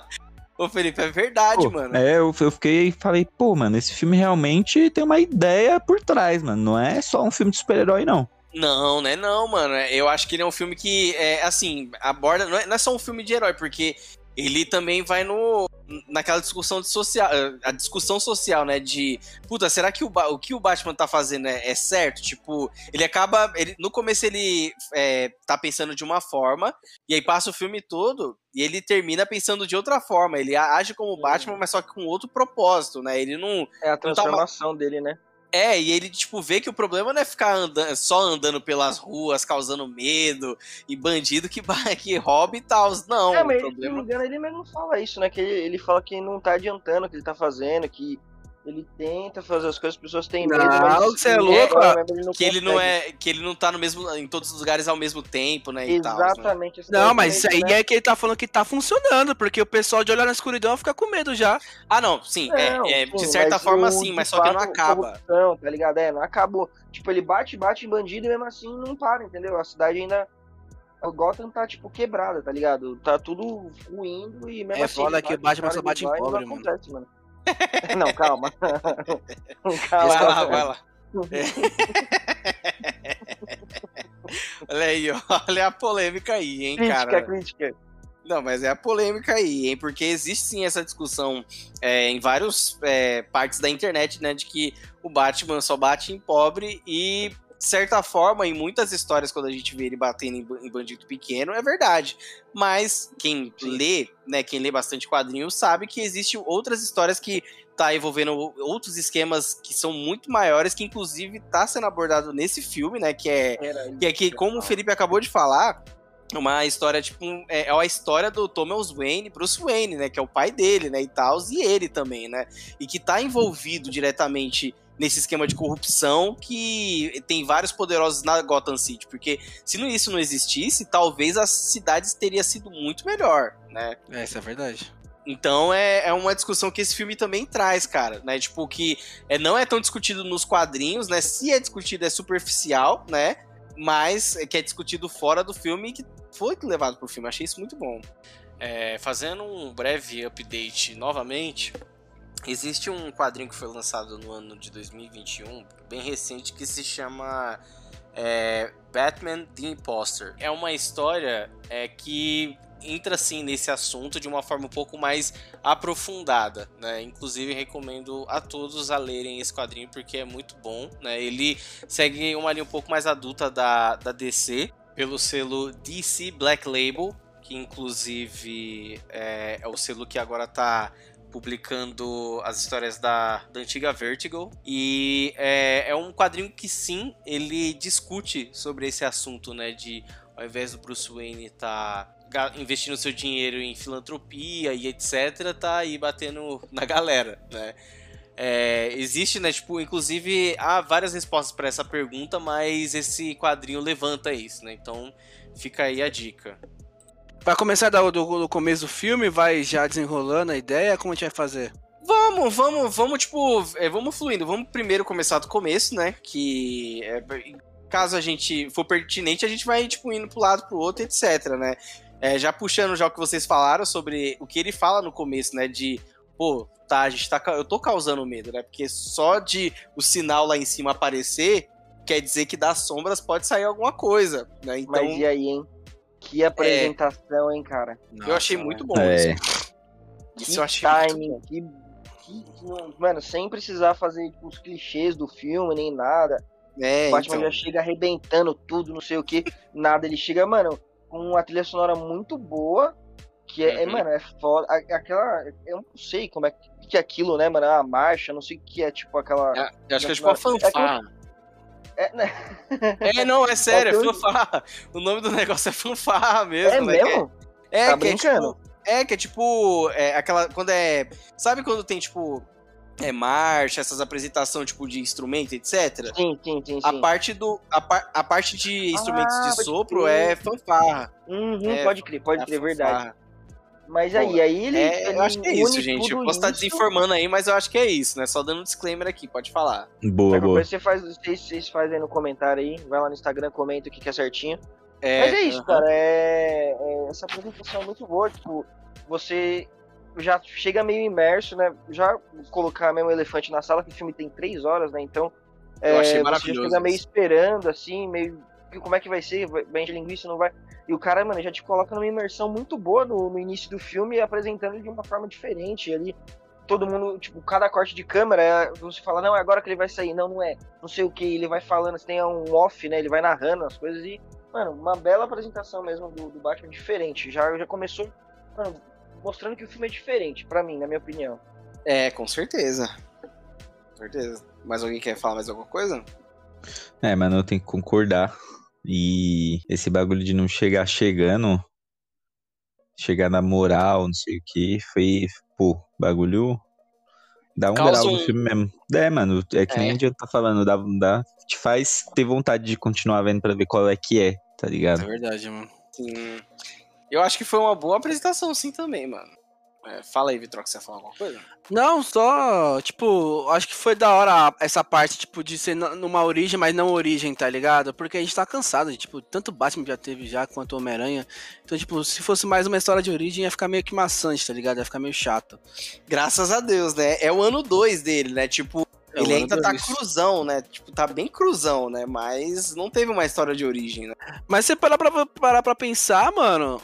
Ô, Felipe, é verdade, pô, mano. É, eu, eu fiquei e falei, pô, mano, esse filme realmente tem uma ideia por trás, mano. Não é só um filme de super-herói, não. Não, né? Não, mano. Eu acho que ele é um filme que, é, assim, aborda. Não é, não é só um filme de herói, porque ele também vai no naquela discussão de social, a discussão social, né, de puta, será que o, o que o Batman tá fazendo é, é certo? Tipo, ele acaba, ele, no começo ele é, tá pensando de uma forma e aí passa o filme todo e ele termina pensando de outra forma. Ele age como o Batman, mas só que com outro propósito, né? Ele não é a transformação tá uma... dele, né? É, e ele, tipo, vê que o problema não é ficar andando, só andando pelas ruas, causando medo, e bandido que, que rouba e tal. Não, é, mas problema... se não me engano, ele mesmo fala isso, né? Que ele, ele fala que não tá adiantando o que ele tá fazendo, que ele tenta fazer as coisas, as pessoas têm medo, não, mas você é louco, é, ele que ele não é que ele não tá no mesmo em todos os lugares ao mesmo tempo, né, Exatamente. Tal, né? Não, mas isso aí né? é que ele tá falando que tá funcionando, porque o pessoal de olhar na escuridão fica com medo já. Ah, não, sim, não, é, é sim, de certa forma sim, mas só que não acaba. Não, tá ligado? É, não acabou. Tipo, ele bate, bate em bandido e mesmo assim não para, entendeu? A cidade ainda o Gotham tá, tipo, quebrada, tá ligado? Tá tudo ruindo e mesmo é assim. É foda que o Batman só bate em pobre, mano. Acontece, mano. Não, calma. calma. Vai lá, vai lá. olha aí, olha a polêmica aí, hein, crítica, cara. Crítica. Não, mas é a polêmica aí, hein? Porque existe sim essa discussão é, em várias é, partes da internet, né? De que o Batman só bate em pobre e certa forma, em muitas histórias, quando a gente vê ele batendo em, bandido pequeno, é verdade. Mas quem lê, né, quem lê bastante quadrinhos, sabe que existem outras histórias que tá envolvendo outros esquemas que são muito maiores, que inclusive tá sendo abordado nesse filme, né? Que é, que, é que, como o Felipe acabou de falar, uma história, tipo, é, é a história do Thomas Wayne, Bruce Wayne, né, que é o pai dele, né, e tal, e ele também, né, e que tá envolvido diretamente nesse esquema de corrupção que tem vários poderosos na Gotham City, porque se isso não existisse, talvez a cidade teria sido muito melhor, né? É, isso é verdade. Então é, é uma discussão que esse filme também traz, cara, né? Tipo, que é, não é tão discutido nos quadrinhos, né? Se é discutido, é superficial, né? Mas é que é discutido fora do filme e que foi levado pro filme. Achei isso muito bom. É, fazendo um breve update novamente, Existe um quadrinho que foi lançado no ano de 2021, bem recente, que se chama é, Batman The Imposter. É uma história é, que entra assim nesse assunto de uma forma um pouco mais aprofundada, né? Inclusive recomendo a todos a lerem esse quadrinho porque é muito bom, né? Ele segue uma linha um pouco mais adulta da, da DC pelo selo DC Black Label, que inclusive é, é o selo que agora está publicando as histórias da, da antiga Vertigo. E é, é um quadrinho que sim, ele discute sobre esse assunto, né? De ao invés do Bruce Wayne estar tá investindo seu dinheiro em filantropia e etc, tá aí batendo na galera, né? É, existe, né, tipo, inclusive há várias respostas para essa pergunta, mas esse quadrinho levanta isso, né? Então fica aí a dica. Pra começar do, do, do, começo do filme, vai já desenrolando a ideia, como a gente vai fazer? Vamos, vamos, vamos, tipo, é, vamos fluindo. Vamos primeiro começar do começo, né? Que é, caso a gente for pertinente, a gente vai, tipo, indo pro lado pro outro, etc, né? É, já puxando já o que vocês falaram sobre o que ele fala no começo, né? De, pô, tá, a gente tá, eu tô causando medo, né? Porque só de o sinal lá em cima aparecer, quer dizer que das sombras pode sair alguma coisa, né? Então, Mas e aí, hein? Que apresentação, é. hein, cara? Nossa, eu achei muito bom é. isso. Isso eu achei timing, que, que, Mano, sem precisar fazer tipo, os clichês do filme, nem nada. É, o Batman então... já chega arrebentando tudo, não sei o que. Nada, ele chega, mano, com uma trilha sonora muito boa. Que é, é uhum. é mano, é foda. Aquela. Eu não sei como é que é aquilo, né, mano? A marcha, não sei o que é, tipo aquela. É, eu acho que é tipo a fanfarra. É é, né? é, não, é sério, é fanfarra. O nome do negócio é fanfarra mesmo. É né? mesmo? É, tá que é tipo. É, que é tipo. É, aquela. Quando é. Sabe quando tem, tipo. É marcha, essas apresentações tipo de instrumento, etc. Sim, sim, sim. A parte do a, par, a parte de instrumentos ah, de sopro é fanfarra. Uhum, é, pode crer, pode é crer, verdade. Mas aí, Pô, aí ele. É, eu acho que é isso, gente. Eu posso estar desinformando aí, mas eu acho que é isso, né? Só dando um disclaimer aqui, pode falar. Boa, boa. Você faz, vocês, vocês fazem no comentário aí, vai lá no Instagram, comenta o que, que é certinho. É, mas é isso, uh -huh. cara. É, é, essa apresentação é muito boa. Tipo, você já chega meio imerso, né? Já colocar mesmo o elefante na sala, que o filme tem três horas, né? Então. Eu achei maravilhoso. Você já chega meio esperando, assim, meio. Como é que vai ser? Vai encher linguiça? Não vai? E o cara, mano, já te coloca numa imersão muito boa no, no início do filme, apresentando de uma forma diferente ali. Todo mundo, tipo, cada corte de câmera, você fala, não, é agora que ele vai sair. Não, não é. Não sei o que, ele vai falando, você tem um off, né? Ele vai narrando as coisas e, mano, uma bela apresentação mesmo do, do Batman diferente. Já, já começou, mano, mostrando que o filme é diferente, para mim, na minha opinião. É, com certeza. Com certeza. Mas alguém quer falar mais alguma coisa? É, mano, eu tenho que concordar. E esse bagulho de não chegar chegando, chegar na moral, não sei o que, foi, pô, bagulho dá um Causa grau no filme mesmo. É, mano, é que é. nem a gente tá falando, dá, dá, te faz ter vontade de continuar vendo pra ver qual é que é, tá ligado? É verdade, mano. Sim. Eu acho que foi uma boa apresentação, sim, também, mano. É, fala aí, Vitor, que você ia falar alguma coisa? Não, só, tipo, acho que foi da hora essa parte, tipo, de ser numa origem, mas não origem, tá ligado? Porque a gente tá cansado, de, tipo, tanto Batman já teve já, quanto Homem-Aranha. Então, tipo, se fosse mais uma história de origem, ia ficar meio que maçante, tá ligado? Ia ficar meio chato. Graças a Deus, né? É o ano 2 dele, né? Tipo, é ele ainda tá cruzão, né? Tipo, tá bem cruzão, né? Mas não teve uma história de origem, né? Mas você parar pra, parar pra pensar, mano,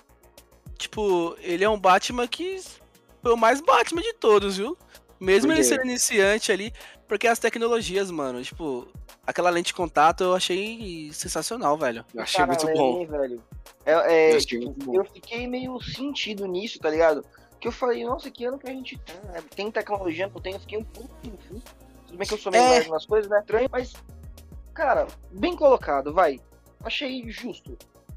tipo, ele é um Batman que foi o mais Batman de todos, viu? Mesmo ele sendo iniciante ali, porque as tecnologias, mano, tipo, aquela lente de contato eu achei sensacional, velho. Eu achei Cara, muito bom. velho. É, é, eu, tipo, eu fiquei meio sentido nisso, tá ligado? Que eu falei, nossa, que ano que a gente tem, né? Tem tecnologia, tem, eu fiquei um pouco confuso. Tudo bem que eu sou meio é. nas coisas, né? Estranho, mas, cara, bem colocado, vai. Achei justo.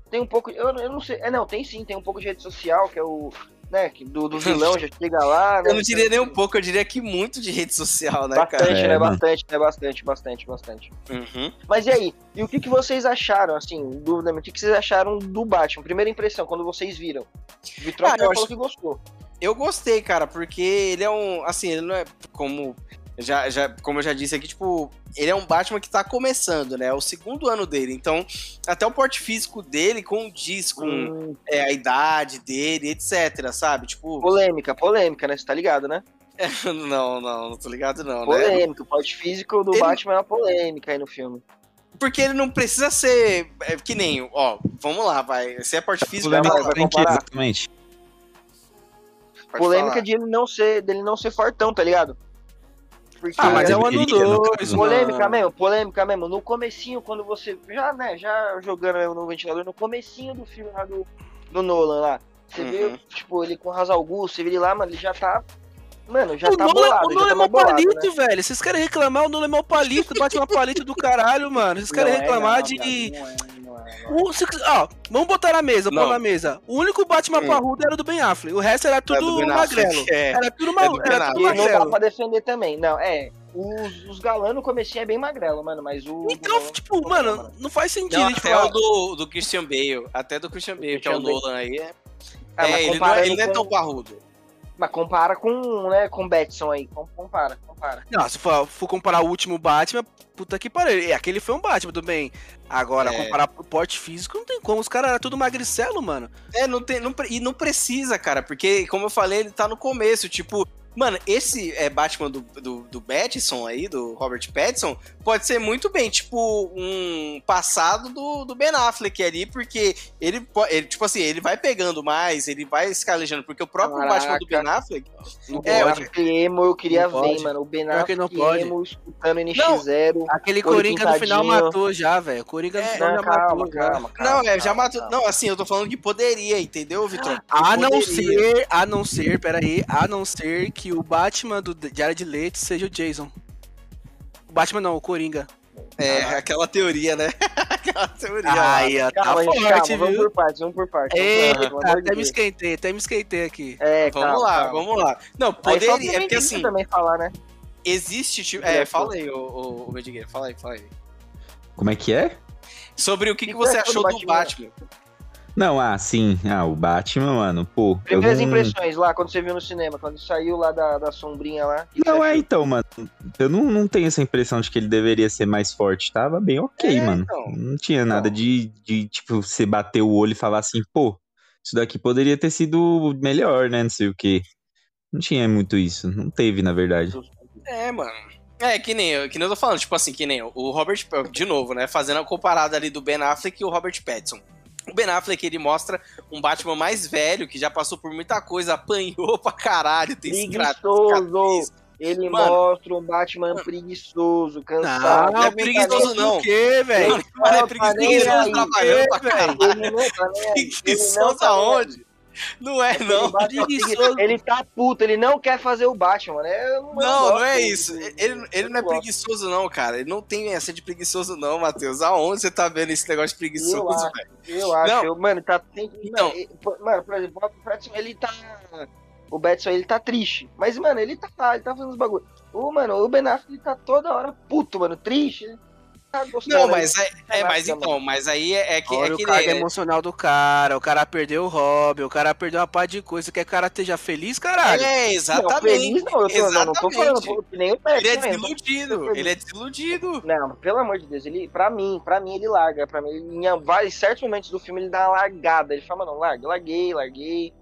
Tem um pouco. Eu, eu não sei. É, não, tem sim, tem um pouco de rede social, que é o né? Do, do vilão já chega lá. Né? Eu não diria nem um pouco, eu diria que muito de rede social, né, bastante, cara? Né, é, bastante, né? Bastante, bastante, bastante. Uhum. Mas e aí? E o que, que vocês acharam, assim, do, né, o que, que vocês acharam do Batman? Primeira impressão, quando vocês viram. O Vitor ah, falou acho... que gostou. Eu gostei, cara, porque ele é um. Assim, ele não é como já, já, como eu já disse aqui, tipo, ele é um Batman que tá começando, né? É o segundo ano dele. Então, até o porte físico dele condiz com hum. é, a idade dele, etc, sabe? Tipo. Polêmica, polêmica, né? Você tá ligado, né? não, não, não tô ligado, não. Polêmica, né? o porte físico do ele... Batman é uma polêmica aí no filme. Porque ele não precisa ser. É, que nem, ó, vamos lá, vai. Se é porte físico, polêmica, vai, vai comparar. Exatamente. polêmica de ele não ser, dele não ser fortão, tá ligado? Porque ah, mas é o ano 2. Polêmica mesmo, polêmica mesmo. No comecinho, quando você. Já, né, já jogando no ventilador, no comecinho do filme lá do, do Nolan lá. Você uhum. vê, tipo, ele com o Hazal você vê ele lá, mano, ele já tá Mano, já o tá Nolan, bolado. O Nolan tá é mal palito, né? velho. Vocês querem reclamar, o Nolan é mal palito, bate uma palito do caralho, mano. Vocês querem reclamar é, não, de. Não é, não é, o, se, ó, vamos botar na mesa, pôr na mesa. O único Batman hum. parrudo era do Ben Affleck. O resto era tudo é magrelo. É. Era tudo, mal, é era tudo magrelo. Não dá pra defender também. Não, é. Os, os galãs no comecinho é bem magrelo, mano, mas o. Então, Nolan, tipo, mano, mano, não faz sentido. Não, até o do, do Christian Bale. Até do Christian Bale, que é o Nolan aí. É, é ele, não, ele não é tão parrudo. Mas compara com, né, com Batson aí. Compara, compara. Não, se for, for comparar o último Batman, puta que pariu. Aquele foi um Batman, tudo bem. Agora, é. comparar pro porte físico, não tem como. Os caras eram tudo magricelo, mano. É, não tem. Não, e não precisa, cara, porque, como eu falei, ele tá no começo. Tipo, Mano, esse é Batman do, do, do Batson aí, do Robert Pattinson, pode ser muito bem, tipo, um passado do, do Ben Affleck ali, porque ele, ele, tipo assim, ele vai pegando mais, ele vai escalejando, porque o próprio Caraca. Batman do Ben Affleck... O é, Affleck emo eu queria ver, pode. mano, o Ben Affleck não pode. emo escutando NX0... Aquele Coringa no final matou já, velho, Coringa no é, final já calma, matou. Calma, calma, não, é, já matou... Não, assim, eu tô falando que poderia, entendeu, Vitor? A não ser, a não ser, peraí, a não ser que o Batman do Jared Leto seja o Jason. O Batman não, o Coringa. É, ah, aquela teoria, né? aquela teoria. Ai, ó, tá calma, forte, calma, viu? Vamos por partes, vamos por partes. Eita, até me esquentei, até me esquentei aqui. É, vamos calma, lá, calma. vamos lá. Não, poderia, é porque assim... também falar, né? Existe, tipo... É, fala aí, o, o, o Medigueira, fala aí, fala aí. Como é que é? Sobre o que, que, que você achou do Batman? Do Batman? Não, ah, sim. Ah, o Batman, mano, pô. Primeiras não... impressões lá, quando você viu no cinema, quando saiu lá da, da sombrinha lá. Não, é então, mano. Eu não, não tenho essa impressão de que ele deveria ser mais forte. Tava bem ok, é, mano. Então. Não tinha nada então. de, de, tipo, você bater o olho e falar assim, pô, isso daqui poderia ter sido melhor, né? Não sei o quê. Não tinha muito isso. Não teve, na verdade. É, mano. É, que nem, que nem eu tô falando, tipo assim, que nem o Robert, de novo, né? Fazendo a comparada ali do Ben Affleck e o Robert Pattinson. O Ben Affleck, ele mostra um Batman mais velho, que já passou por muita coisa, apanhou pra caralho, tem Preguiçoso. Ele mano, mostra um Batman preguiçoso, cansado. Não, não é preguiçoso não. Por quê, velho? É preguiçoso trabalhando pra caralho. Preguiçoso aonde? Não é, não. Ele tá puto, ele não quer fazer o Batman, né? Não, não, não é isso. Ele, ele não é preguiçoso, não, cara. Ele não tem essa de preguiçoso, não, Matheus. Aonde você tá vendo esse negócio de preguiçoso, velho? Eu acho, eu, mano, tá. Tem, então, mano, por exemplo, o ele tá. O Batson, ele tá triste. Mas, mano, ele tá lá, ele tá fazendo os bagulhos. O, mano, o Ben Affleck tá toda hora puto, mano, triste, né? Não, mas é, é mas então, mas aí é, é que Olha é que o carga é... emocional do cara, o cara perdeu o hobby, o cara perdeu uma par de coisa, quer que o cara esteja feliz, caralho. É, exatamente. Não, feliz não, eu tô, exatamente. não tô falando que nem o Ele é desiludido, ele é desiludido. Não, pelo amor de Deus, ele, pra mim, pra mim ele larga, pra mim, em vários certos momentos do filme ele dá uma largada, ele fala, mano, larga, larguei, larguei.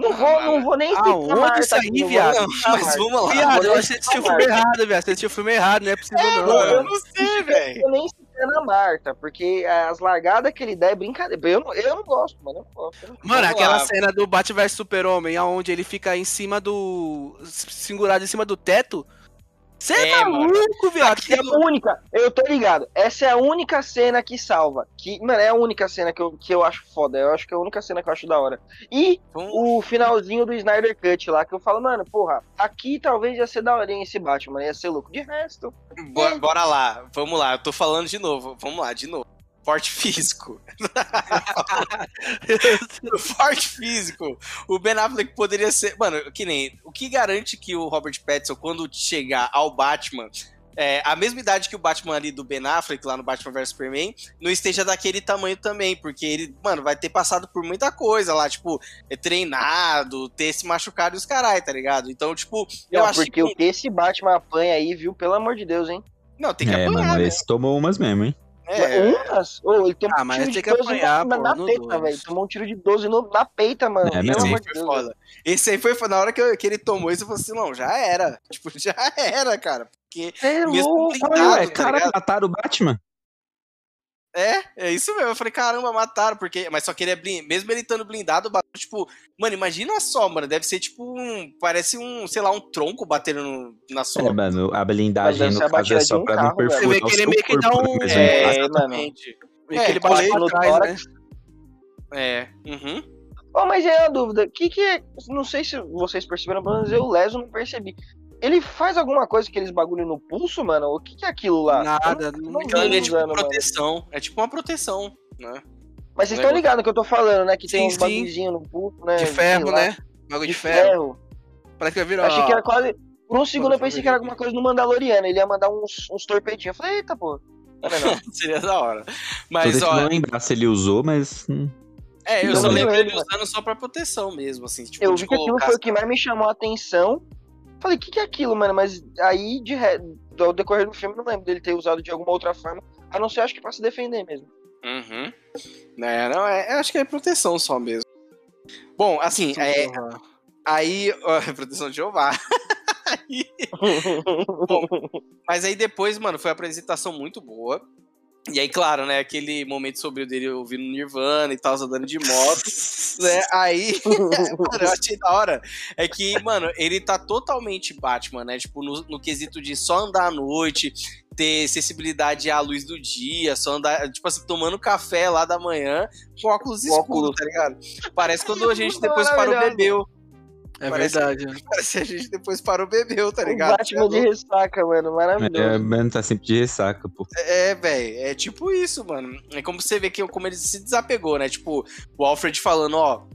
Não vou, não vou nem citar ah, Marta isso aí, viado? Não, mas vamos lá. Viado, eu achei que você assistiu o filme errado, viado. Você assistiu o filme errado, não é possível é, não. Eu não sei, velho. Eu nem citando a Marta, porque as largadas que ele dá é brincadeira. Eu não, eu não gosto, mano. Eu não gosto. Mano, vamos aquela lá. cena do Batman vs Super-Homem, onde ele fica em cima do... Segurado em cima do teto você é, é maluco, viado. Essa é a única, eu tô ligado. Essa é a única cena que salva. Que, mano, é a única cena que eu, que eu acho foda. Eu acho que é a única cena que eu acho da hora. E hum. o finalzinho do Snyder Cut lá, que eu falo, mano, porra, aqui talvez ia ser da hora esse Batman, ia ser louco. De resto. Bora, é. bora lá, vamos lá, eu tô falando de novo. Vamos lá, de novo. Forte físico. Forte físico. O Ben Affleck poderia ser. Mano, que nem. O que garante que o Robert Pattinson, quando chegar ao Batman, é, a mesma idade que o Batman ali do Ben Affleck, lá no Batman vs Superman, não esteja daquele tamanho também, porque ele, mano, vai ter passado por muita coisa lá, tipo, é treinado, ter se machucado e os carai, tá ligado? Então, tipo, eu acho porque que... o que esse Batman apanha aí, viu, pelo amor de Deus, hein? Não, tem que é, apanhar, mano, né? esse tomou umas mesmo, hein? É. Umas? Oh, ele tomou ah, mas um tiro tem que apanhar, pô, na peita, velho. Tomou um tiro de 12 no, na peita, mano. É, Esse, aí foi foda. Esse aí foi na hora que, eu, que ele tomou isso, eu falei assim, não, já era. Tipo, já era, cara. Porque é mesmo louco, blindado, ué, tá cara, mataram o Batman? É, é isso mesmo. Eu falei, caramba, mataram, porque. Mas só que ele é blindado. Mesmo ele estando blindado, bateu, tipo. Mano, imagina só, mano. Deve ser tipo um. Parece um, sei lá, um tronco batendo no, na sua. É, mano, a blindagem no caso é só um pra carro, não perfurar. Você vê que ele meio que dá um. É, exatamente. É, que ele bate no tórax. Né? É, uhum. Oh, mas é uma dúvida. O que que é. Não sei se vocês perceberam, mas eu, Leso, não percebi. Ele faz alguma coisa que eles bagulho no pulso, mano? O que, que é aquilo lá? Nada, não, não, não é tipo usando, proteção. Mano. É tipo uma proteção, né? Mas vocês estão ligados no que eu tô falando, né? Que sim, tem uns bagulhozinhos no pulso, né? De ferro, né? Bagulho de, de ferro. ferro. Parece que vai virar. Achei que era quase. Por um segundo eu pensei que era alguma coisa no Mandaloriano. Ele ia mandar uns, uns torpedinhos. Eu falei, eita, pô. Não, não. Seria da hora. Mas, ó. Eu não lembrar se ele usou, mas. Hum. É, eu não só lembro ele usando só pra proteção mesmo, assim. Tipo, eu vi que aquilo foi o que mais me chamou a atenção. Falei, o que, que é aquilo, mano? Mas aí, de re... do decorrer do filme, não lembro dele ter usado de alguma outra forma, a não ser, acho que pra se defender mesmo. Uhum. É, não, é, acho que é proteção só mesmo. Bom, assim, é, aí. Ó, proteção de Jeová. aí, bom, mas aí depois, mano, foi uma apresentação muito boa. E aí, claro, né, aquele momento sobre dele ouvindo Nirvana e tal, andando de moto, né, aí, mano, eu achei da hora, é que, mano, ele tá totalmente Batman, né, tipo, no, no quesito de só andar à noite, ter sensibilidade à luz do dia, só andar, tipo assim, tomando café lá da manhã com óculos escuros, tá ligado? Parece quando a gente depois parou bebeu. É parece, verdade. Parece que a gente depois parou bebeu, tá ligado? O Batman de ressaca, mano. Maravilhoso. É, mano, tá sempre de ressaca, pô. É, velho. É tipo isso, mano. É como você vê que como ele se desapegou, né? Tipo, o Alfred falando, ó.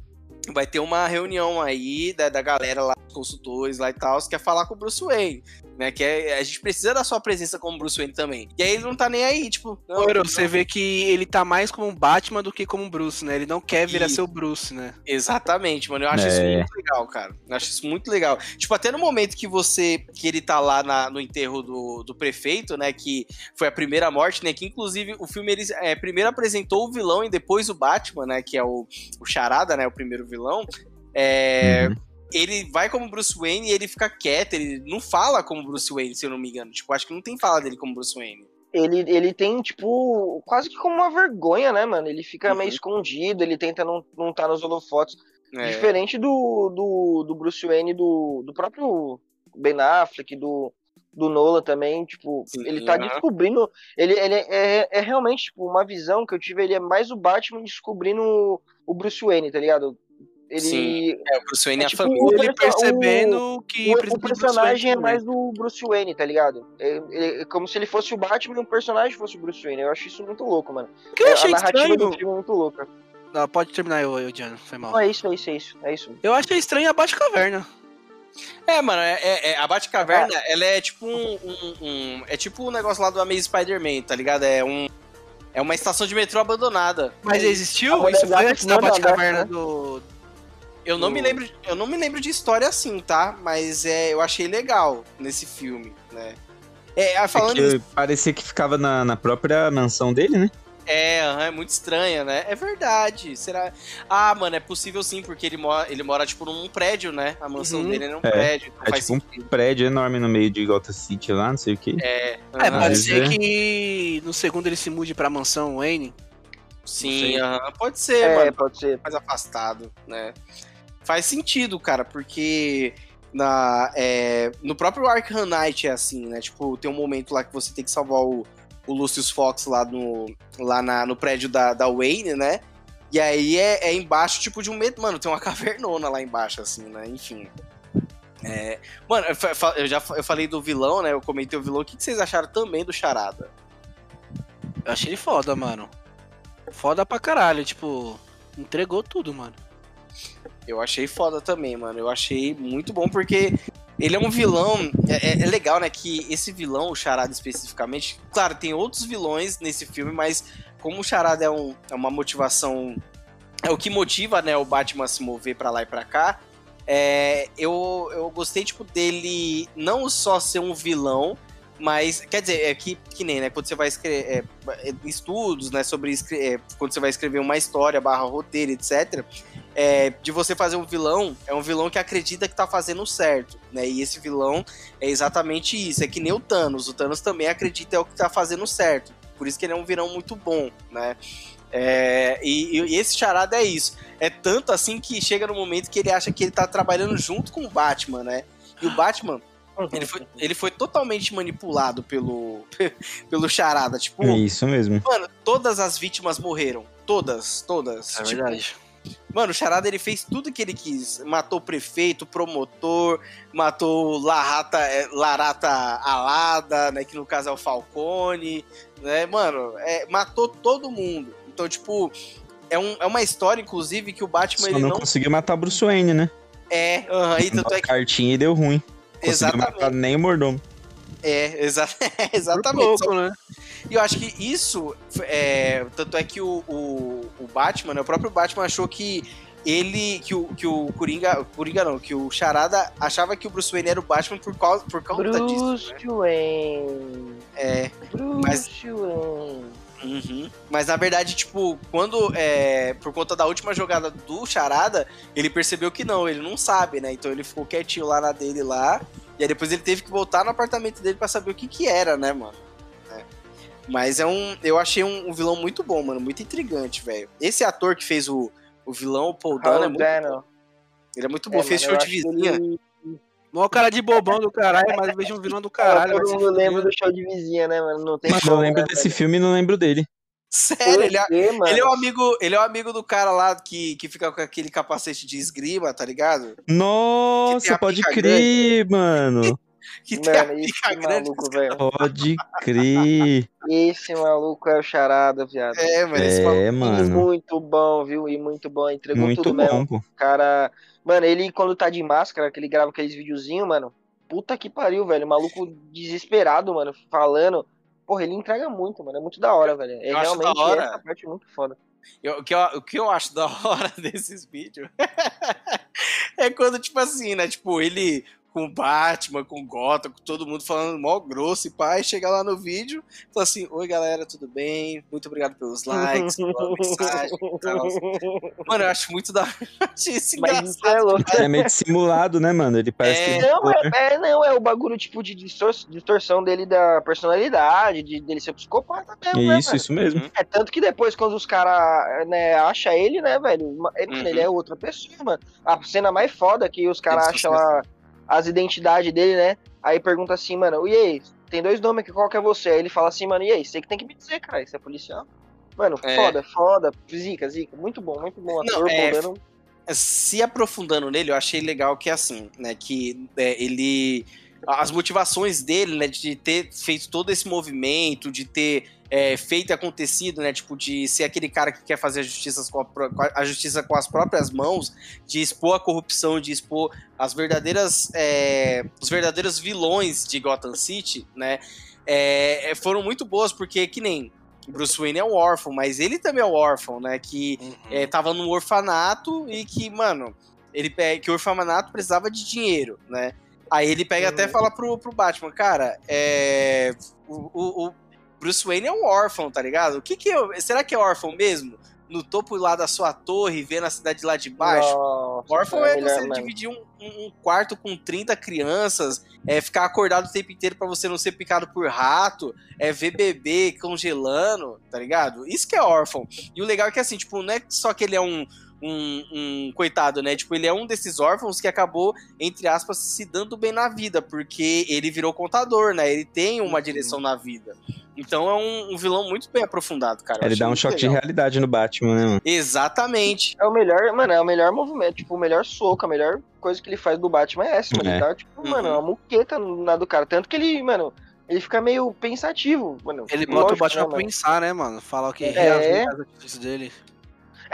Vai ter uma reunião aí da, da galera lá, consultores lá e tal, que quer falar com o Bruce Wayne né? Que é, a gente precisa da sua presença como Bruce Wayne também. E aí ele não tá nem aí, tipo. Não, Oro, não. você vê que ele tá mais como um Batman do que como um Bruce, né? Ele não quer virar seu Bruce, né? Exatamente, mano. Eu acho é. isso muito legal, cara. Eu acho isso muito legal. Tipo, até no momento que você. que ele tá lá na, no enterro do, do prefeito, né? Que foi a primeira morte, né? Que inclusive o filme ele é, primeiro apresentou o vilão e depois o Batman, né? Que é o, o Charada, né? O primeiro vilão. É. Uhum ele vai como Bruce Wayne e ele fica quieto, ele não fala como Bruce Wayne, se eu não me engano. Tipo, acho que não tem fala dele como Bruce Wayne. ele, ele tem, tipo, quase que como uma vergonha, né, mano? Ele fica uhum. meio escondido, ele tenta não, não estar tá nos holofotes. É. Diferente do, do, do Bruce Wayne, do, do próprio Ben Affleck, do, do Nola também, tipo, Sim, ele tá descobrindo. Ele, ele é, é realmente, tipo, uma visão que eu tive, ele é mais o Batman descobrindo o Bruce Wayne, tá ligado? Ele, Sim, é, o Bruce Wayne é, é tipo, a família. Ele percebendo o, que. O, o personagem é mais do Bruce Wayne, tá ligado? É, é, é, como se ele fosse o Batman e o personagem fosse o Bruce Wayne. Eu acho isso muito louco, mano. Que eu achei a narrativa estranho. do filme é muito louca. Não, pode terminar eu, eu Diana, foi mal. Não, é isso, é isso, é isso. É isso. Eu achei estranho a Batcaverna. É, mano, é, é, é a Batcaverna, ah. ela é tipo um, um, um, É tipo o um negócio lá do Amazing Spider-Man, tá ligado? É um. É uma estação de metrô abandonada. Mas existiu? Isso foi antes da Batcaverna né? do, eu não, me lembro, eu não me lembro de história assim, tá? Mas é, eu achei legal nesse filme, né? É, ah, falando é que parecia que ficava na, na própria mansão dele, né? É, é muito estranha, né? É verdade. Será? Ah, mano, é possível sim, porque ele mora, ele mora tipo num prédio, né? A mansão uhum. dele é num é, prédio. é tipo sentido. um prédio enorme no meio de Gotham City lá, não sei o que. É. Uhum. É, pode ser é. que no segundo ele se mude pra mansão Wayne. Sim, uhum. pode ser, é, mano. Pode ser. Mais afastado, né? Faz sentido, cara, porque na, é, no próprio Arkham Knight é assim, né? Tipo, tem um momento lá que você tem que salvar o, o Lucius Fox lá no, lá na, no prédio da, da Wayne, né? E aí é, é embaixo, tipo, de um medo. Mano, tem uma cavernona lá embaixo, assim, né? Enfim. É, mano, eu já eu falei do vilão, né? Eu comentei o vilão. O que vocês acharam também do Charada? Eu achei ele foda, mano. Foda pra caralho, tipo, entregou tudo, mano. Eu achei foda também, mano. Eu achei muito bom porque ele é um vilão. É, é, é, legal, né? Que esse vilão, o Charada especificamente. Claro, tem outros vilões nesse filme, mas como o Charada é, um, é uma motivação. É o que motiva, né, o Batman a se mover para lá e pra cá. É, eu, eu gostei, tipo, dele não só ser um vilão, mas, quer dizer, é que, que nem, né? Quando você vai escrever é, é, estudos, né? Sobre é, quando você vai escrever uma história, barra roteiro, etc. É, de você fazer um vilão, é um vilão que acredita que tá fazendo certo, né? E esse vilão é exatamente isso. É que nem o Thanos. O Thanos também acredita é o que tá fazendo certo. Por isso que ele é um vilão muito bom, né? É, e, e, esse charada é isso. É tanto assim que chega no momento que ele acha que ele tá trabalhando junto com o Batman, né? E o Batman ele foi, ele foi totalmente manipulado pelo, pelo Charada. Tipo, é isso mesmo. Mano, todas as vítimas morreram. Todas, todas. É tipo, verdade. Mano, o Charada ele fez tudo que ele quis. Matou o prefeito, o promotor, matou Larata, é, Larata Alada, né? Que no caso é o Falcone, né? Mano, é, matou todo mundo. Então, tipo, é, um, é uma história, inclusive, que o Batman Só ele não, não conseguiu matar Bruce Wayne, né? É, uh -huh, e tanto é que. cartinha e deu ruim. Exatamente. matar nem o mordomo. É, exa exatamente. Pouco, né? E eu acho que isso, é, tanto é que o, o, o, Batman, né, o próprio Batman achou que ele, que o, que o Coringa, Coringa não, que o Charada achava que o Bruce Wayne era o Batman por causa, por causa Bruce disso. Bruce né? Wayne. É. Bruce mas, Wayne. Uhum. Mas na verdade, tipo, quando é, por conta da última jogada do Charada, ele percebeu que não, ele não sabe, né? Então ele ficou quietinho lá na dele lá. E aí depois ele teve que voltar no apartamento dele para saber o que que era, né, mano? É. Mas é um. Eu achei um, um, vilão muito bom, mano. Muito intrigante, velho. Esse ator que fez o, o vilão, o Paul Dano, é muito bom. Ele é muito bom. É, fez show de vizinha. Ele... Mó cara de bobão do caralho, mas eu vejo um vilão do caralho. Eu não lembro do show de vizinha, né, mano? Não tem mas eu lembro né, desse velho. filme e não lembro dele. Sério, ele é, ele é, o amigo, ele é o amigo do cara lá que, que fica com aquele capacete de esgrima, tá ligado? Nossa, pode crer, mano. que tem mano, esse maluco, velho. Pode crer. Esse maluco é o charada, viado. É, mas é, mano. muito bom, viu? E muito bom, entregou muito tudo bom, mesmo. Pô. Cara, mano, ele quando tá de máscara, que ele grava aqueles videozinhos, mano. Puta que pariu, velho. maluco desesperado, mano, falando. Porra, ele entrega muito, mano. É muito da hora, velho. É eu realmente hora. essa parte muito foda. Eu, o, que eu, o que eu acho da hora desses vídeos é quando, tipo assim, né? Tipo, ele com o Batman, com o Gotham, com todo mundo falando mó grosso e pai, chega lá no vídeo, fala assim, oi galera, tudo bem? Muito obrigado pelos likes, pela mensagem Mano, eu acho muito da isso é, louco. é meio simulado, né, mano? Ele parece é... que... Não, é, é, não, é o bagulho tipo de distorção dele da personalidade, de, dele ser psicopata mesmo, né, Isso, isso mesmo. É tanto que depois, quando os caras né, acham ele, né, velho, ele, uhum. ele é outra pessoa, mano. A cena mais foda que os caras acham lá as identidades dele, né? Aí pergunta assim, mano, e aí, tem dois nomes aqui, qual que é você? Aí ele fala assim, mano, e aí, você que tem que me dizer, cara, você é policial. Mano, é. foda, foda, zica, zica, muito bom, muito bom. Ator, Não, é, dando... Se aprofundando nele, eu achei legal que, assim, né, que é, ele... As motivações dele, né, de ter feito todo esse movimento, de ter é, feito e acontecido, né? Tipo, de ser aquele cara que quer fazer a justiça com a, a, justiça com as próprias mãos, de expor a corrupção, de expor as verdadeiras. É, os verdadeiros vilões de Gotham City, né? É, é foram muito boas, porque que nem. Bruce Wayne é um órfão, mas ele também é um órfão, né? Que uhum. é, tava num orfanato e que, mano, ele que o orfanato precisava de dinheiro, né? Aí ele pega uhum. até e fala pro, pro Batman, cara, é, o, o, Bruce Wayne é um órfão, tá ligado? O que que é, será que é órfão mesmo? No topo lá da sua torre, vendo a cidade lá de baixo. Nossa, órfão é, é você mesmo. dividir um, um, quarto com 30 crianças, é ficar acordado o tempo inteiro para você não ser picado por rato, é ver bebê congelando, tá ligado? Isso que é órfão. E o legal é que assim, tipo, não é só que ele é um, um, um, coitado, né? Tipo, ele é um desses órfãos que acabou, entre aspas, se dando bem na vida, porque ele virou contador, né? Ele tem uma uhum. direção na vida. Então é um, um vilão muito bem aprofundado, cara. Ele dá um choque legal. de realidade no Batman, né, mano? Exatamente. É o melhor, mano, é o melhor movimento, tipo, o melhor soco, a melhor coisa que ele faz do Batman é essa, mano. É. Ele tá, tipo, uhum. mano, uma muqueta na do cara. Tanto que ele, mano, ele fica meio pensativo, mano. Ele bota o Batman né, pra pensar, né, mano? Fala o que é, é. as dele.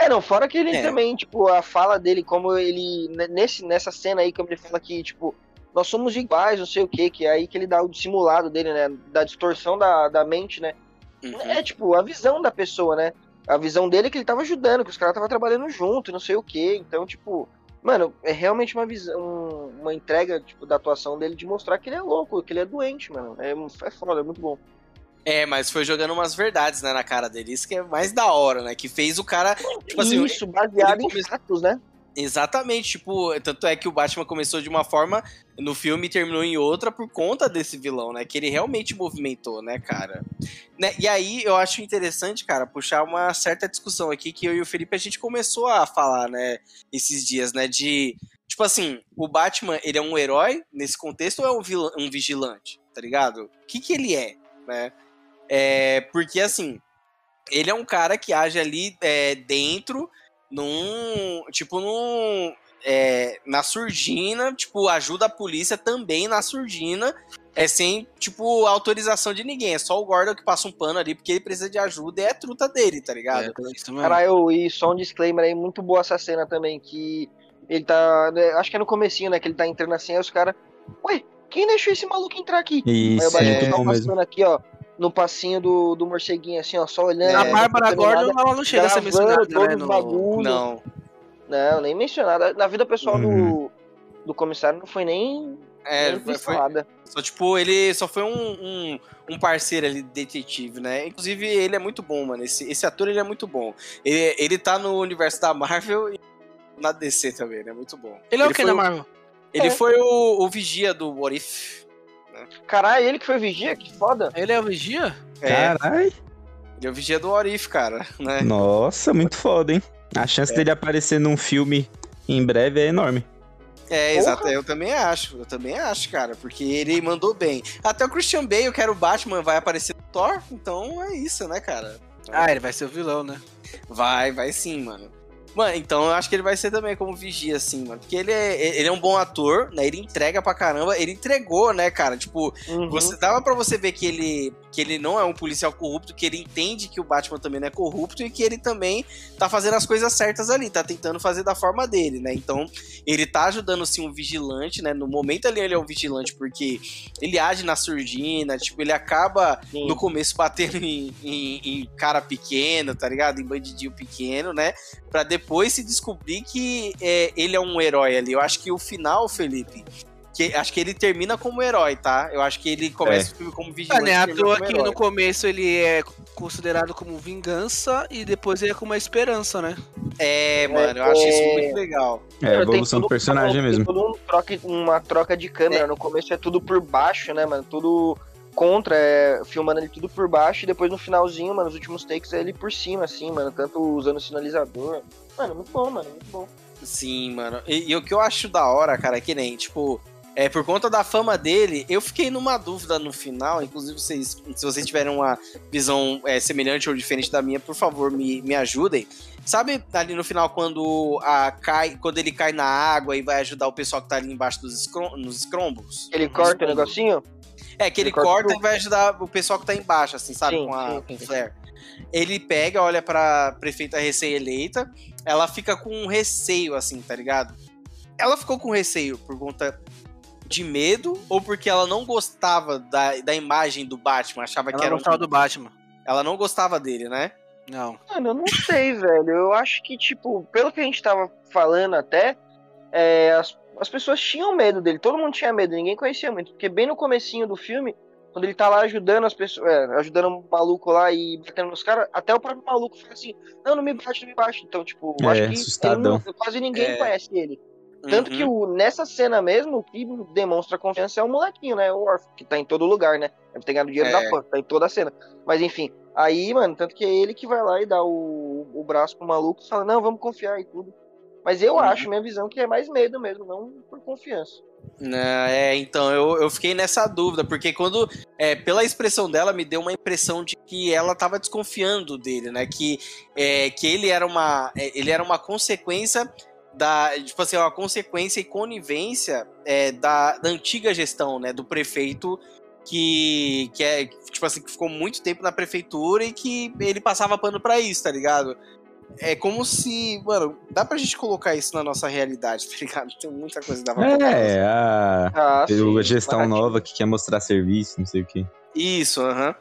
É, não, fora que ele é. também, tipo, a fala dele, como ele. Nesse, nessa cena aí, como ele fala que, tipo, nós somos iguais, não sei o que, que é aí que ele dá o dissimulado dele, né? Da distorção da, da mente, né? Uhum. É, tipo, a visão da pessoa, né? A visão dele é que ele tava ajudando, que os caras estavam trabalhando junto, não sei o que. Então, tipo, mano, é realmente uma visão, uma entrega, tipo, da atuação dele de mostrar que ele é louco, que ele é doente, mano. É, é foda, é muito bom. É, mas foi jogando umas verdades, né, na cara dele. Isso que é mais da hora, né? Que fez o cara. Tipo assim, Isso, baseado em fatos, né? Exatamente, tipo, tanto é que o Batman começou de uma forma no filme e terminou em outra por conta desse vilão, né? Que ele realmente movimentou, né, cara? Né? E aí eu acho interessante, cara, puxar uma certa discussão aqui que eu e o Felipe a gente começou a falar, né, esses dias, né? De, tipo assim, o Batman, ele é um herói nesse contexto ou é um, vilão, um vigilante, tá ligado? O que que ele é, né? É, porque, assim, ele é um cara que age ali é, dentro, num. Tipo, num. É, na surdina, tipo, ajuda a polícia também na surdina, é sem, tipo, autorização de ninguém. É só o Gordon que passa um pano ali, porque ele precisa de ajuda e é truta dele, tá ligado? É, Caralho, e só um disclaimer aí, muito boa essa cena também, que ele tá. Né, acho que é no comecinho, né? Que ele tá entrando assim, aí os caras. Ué, quem deixou esse maluco entrar aqui? Isso, aí o é, tá passando aqui, ó no passinho do, do morceguinho, assim, ó, só olhando. A Bárbara Gordon ela não chega a ser mencionada, né? No... Bagulho. Não. Não, nem mencionada. Na vida pessoal uhum. do, do comissário não foi nem. É, nem foi, Só, tipo, ele só foi um, um, um, parceiro ali, detetive, né? Inclusive, ele é muito bom, mano. Esse, esse ator, ele é muito bom. Ele, ele tá no universo da Marvel e na DC também, né? Muito bom. Ele é o que na Marvel? Ele é. foi o, o vigia do What If. Caralho, ele que foi o vigia? Que foda. Ele é o vigia? É. Caralho. Ele é o vigia do Orif, cara, né? Nossa, muito foda, hein? A chance é. dele aparecer num filme em breve é enorme. É, exato. Eu também acho. Eu também acho, cara. Porque ele mandou bem. Até o Christian Bale, que era o Batman, vai aparecer no Thor. Então é isso, né, cara? Ah, ele vai ser o vilão, né? Vai, vai sim, mano. Mano, então eu acho que ele vai ser também como vigia, assim, mano. Porque ele é, ele é um bom ator, né? Ele entrega pra caramba. Ele entregou, né, cara? Tipo, uhum. você dava pra você ver que ele, que ele não é um policial corrupto, que ele entende que o Batman também não é corrupto e que ele também tá fazendo as coisas certas ali, tá tentando fazer da forma dele, né? Então, ele tá ajudando, sim, um vigilante, né? No momento ali ele é um vigilante porque ele age na surdina, tipo, ele acaba sim. no começo batendo em, em, em cara pequeno, tá ligado? Em bandidinho pequeno, né? Pra depois se descobrir que é, ele é um herói ali. Eu acho que o final, Felipe, que acho que ele termina como herói, tá? Eu acho que ele começa é. o filme como vigilante. Ah, né? À toa que no começo ele é considerado como vingança e depois ele é como uma esperança, né? É, mano, eu acho isso muito legal. É, a evolução do personagem tem mesmo. Tudo um troca, uma troca de câmera. É. No começo é tudo por baixo, né, mano? Tudo contra, é, filmando ele tudo por baixo e depois no finalzinho, mano, os últimos takes é ele por cima, assim, mano, tanto usando o sinalizador. Mano, muito bom, mano, muito bom. Sim, mano. E, e, o que eu acho da hora, cara, é que nem, tipo, é, por conta da fama dele, eu fiquei numa dúvida no final. Inclusive, vocês, se vocês tiverem uma visão é, semelhante ou diferente da minha, por favor, me, me ajudem. Sabe ali no final, quando, a, cai, quando ele cai na água e vai ajudar o pessoal que tá ali embaixo dos escrom nos escrombos? Ele corta o negocinho? É, que ele, ele corta, corta e vai ajudar o pessoal que tá embaixo, assim, sabe? Sim, com a sim, sim. flare. Ele pega, olha pra prefeita recém-eleita, ela fica com um receio, assim, tá ligado? Ela ficou com receio por conta de medo ou porque ela não gostava da, da imagem do Batman, achava ela que era um... do Batman. Ela não gostava dele, né? Não. Mano, eu não sei, velho. Eu acho que, tipo, pelo que a gente tava falando até, é, as, as pessoas tinham medo dele. Todo mundo tinha medo, ninguém conhecia muito. Porque bem no comecinho do filme, quando ele tá lá ajudando as pessoas, é, ajudando o maluco lá e batendo nos caras, até o próprio maluco fala assim, não, não me bate, não me bate. Então, tipo, é, acho que assustadão. Não, quase ninguém é. conhece ele. Tanto uhum. que o, nessa cena mesmo, o que demonstra confiança é o molequinho, né? O Orf, que tá em todo lugar, né? Deve ter ganhado dinheiro é. da PAN, tá em toda a cena. Mas enfim, aí, mano, tanto que é ele que vai lá e dá o, o braço pro maluco e fala, não, vamos confiar e tudo. Mas eu uhum. acho, minha visão, que é mais medo mesmo, não por confiança. É, então, eu, eu fiquei nessa dúvida, porque quando, é, pela expressão dela, me deu uma impressão de que ela tava desconfiando dele, né? Que, é, que ele era uma, é, ele era uma consequência da, tipo assim, uma consequência e conivência é, da, da antiga gestão, né, do prefeito que, que é, tipo assim, que ficou muito tempo na prefeitura e que ele passava pano para isso, tá ligado? É como se, mano, dá pra gente colocar isso na nossa realidade, tá ligado? Tem muita coisa pra É, a, ah, sim, a gestão nova que quer mostrar serviço, não sei o que. Isso, aham.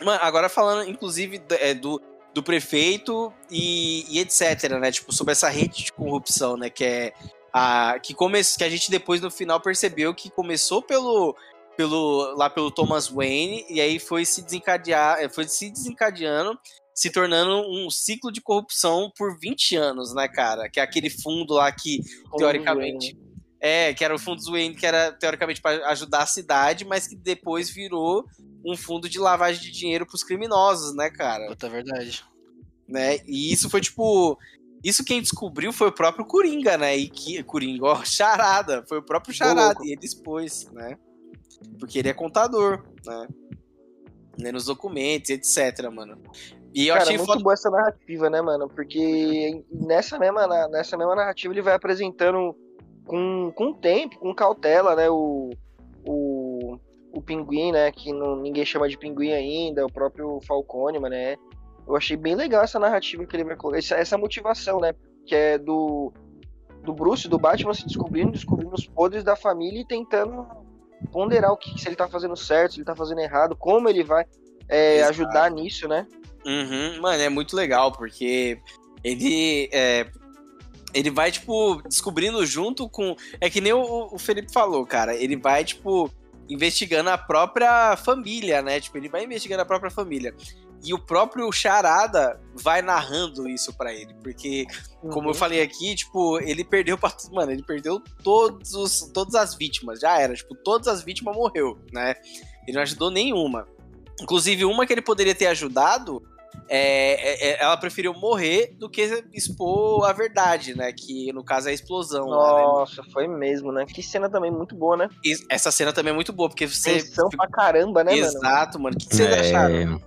Uh -huh. agora falando, inclusive, é, do do prefeito e, e, etc, né? Tipo, sobre essa rede de corrupção, né? Que é a que come, que a gente depois no final percebeu que começou pelo pelo lá pelo Thomas Wayne e aí foi se desencadear, é, foi se desencadeando, se tornando um ciclo de corrupção por 20 anos, né, cara? Que é aquele fundo lá que teoricamente é, que era o fundo Wayne, que era teoricamente para ajudar a cidade, mas que depois virou um fundo de lavagem de dinheiro pros criminosos, né, cara? Puta, é verdade. Né? E isso foi tipo. Isso quem descobriu foi o próprio Coringa, né? E que. Coringa, ó, Charada. Foi o próprio Charada. E ele expôs, né? Porque ele é contador, né? Lendo os documentos, etc, mano. E eu Cara, achei muito foda... boa essa narrativa, né, mano? Porque nessa mesma, nessa mesma narrativa ele vai apresentando com, com tempo, com cautela, né? O, o, o pinguim, né? Que não, ninguém chama de pinguim ainda, o próprio Falcone, né? Eu achei bem legal essa narrativa que ele vai colocar, essa, essa motivação, né? Que é do, do Bruce, do Batman se descobrindo, descobrindo os poderes da família e tentando ponderar o que se ele tá fazendo certo, se ele tá fazendo errado, como ele vai é, ajudar nisso, né? Uhum, mano, é muito legal, porque ele. É, ele vai, tipo, descobrindo junto com. É que nem o, o Felipe falou, cara. Ele vai, tipo, investigando a própria família, né? Tipo, ele vai investigando a própria família. E o próprio Charada vai narrando isso para ele. Porque, como uhum. eu falei aqui, tipo, ele perdeu. Pra, mano, ele perdeu todos os, todas as vítimas. Já era. Tipo, todas as vítimas morreu, né? Ele não ajudou nenhuma. Inclusive, uma que ele poderia ter ajudado. É, é, é ela preferiu morrer do que expor a verdade, né? Que no caso é a explosão. Nossa, lá, né? foi mesmo, né? Que cena também muito boa, né? E essa cena também é muito boa, porque você. Tensão pra caramba, né, Exato, mano. O que, que vocês é... acharam?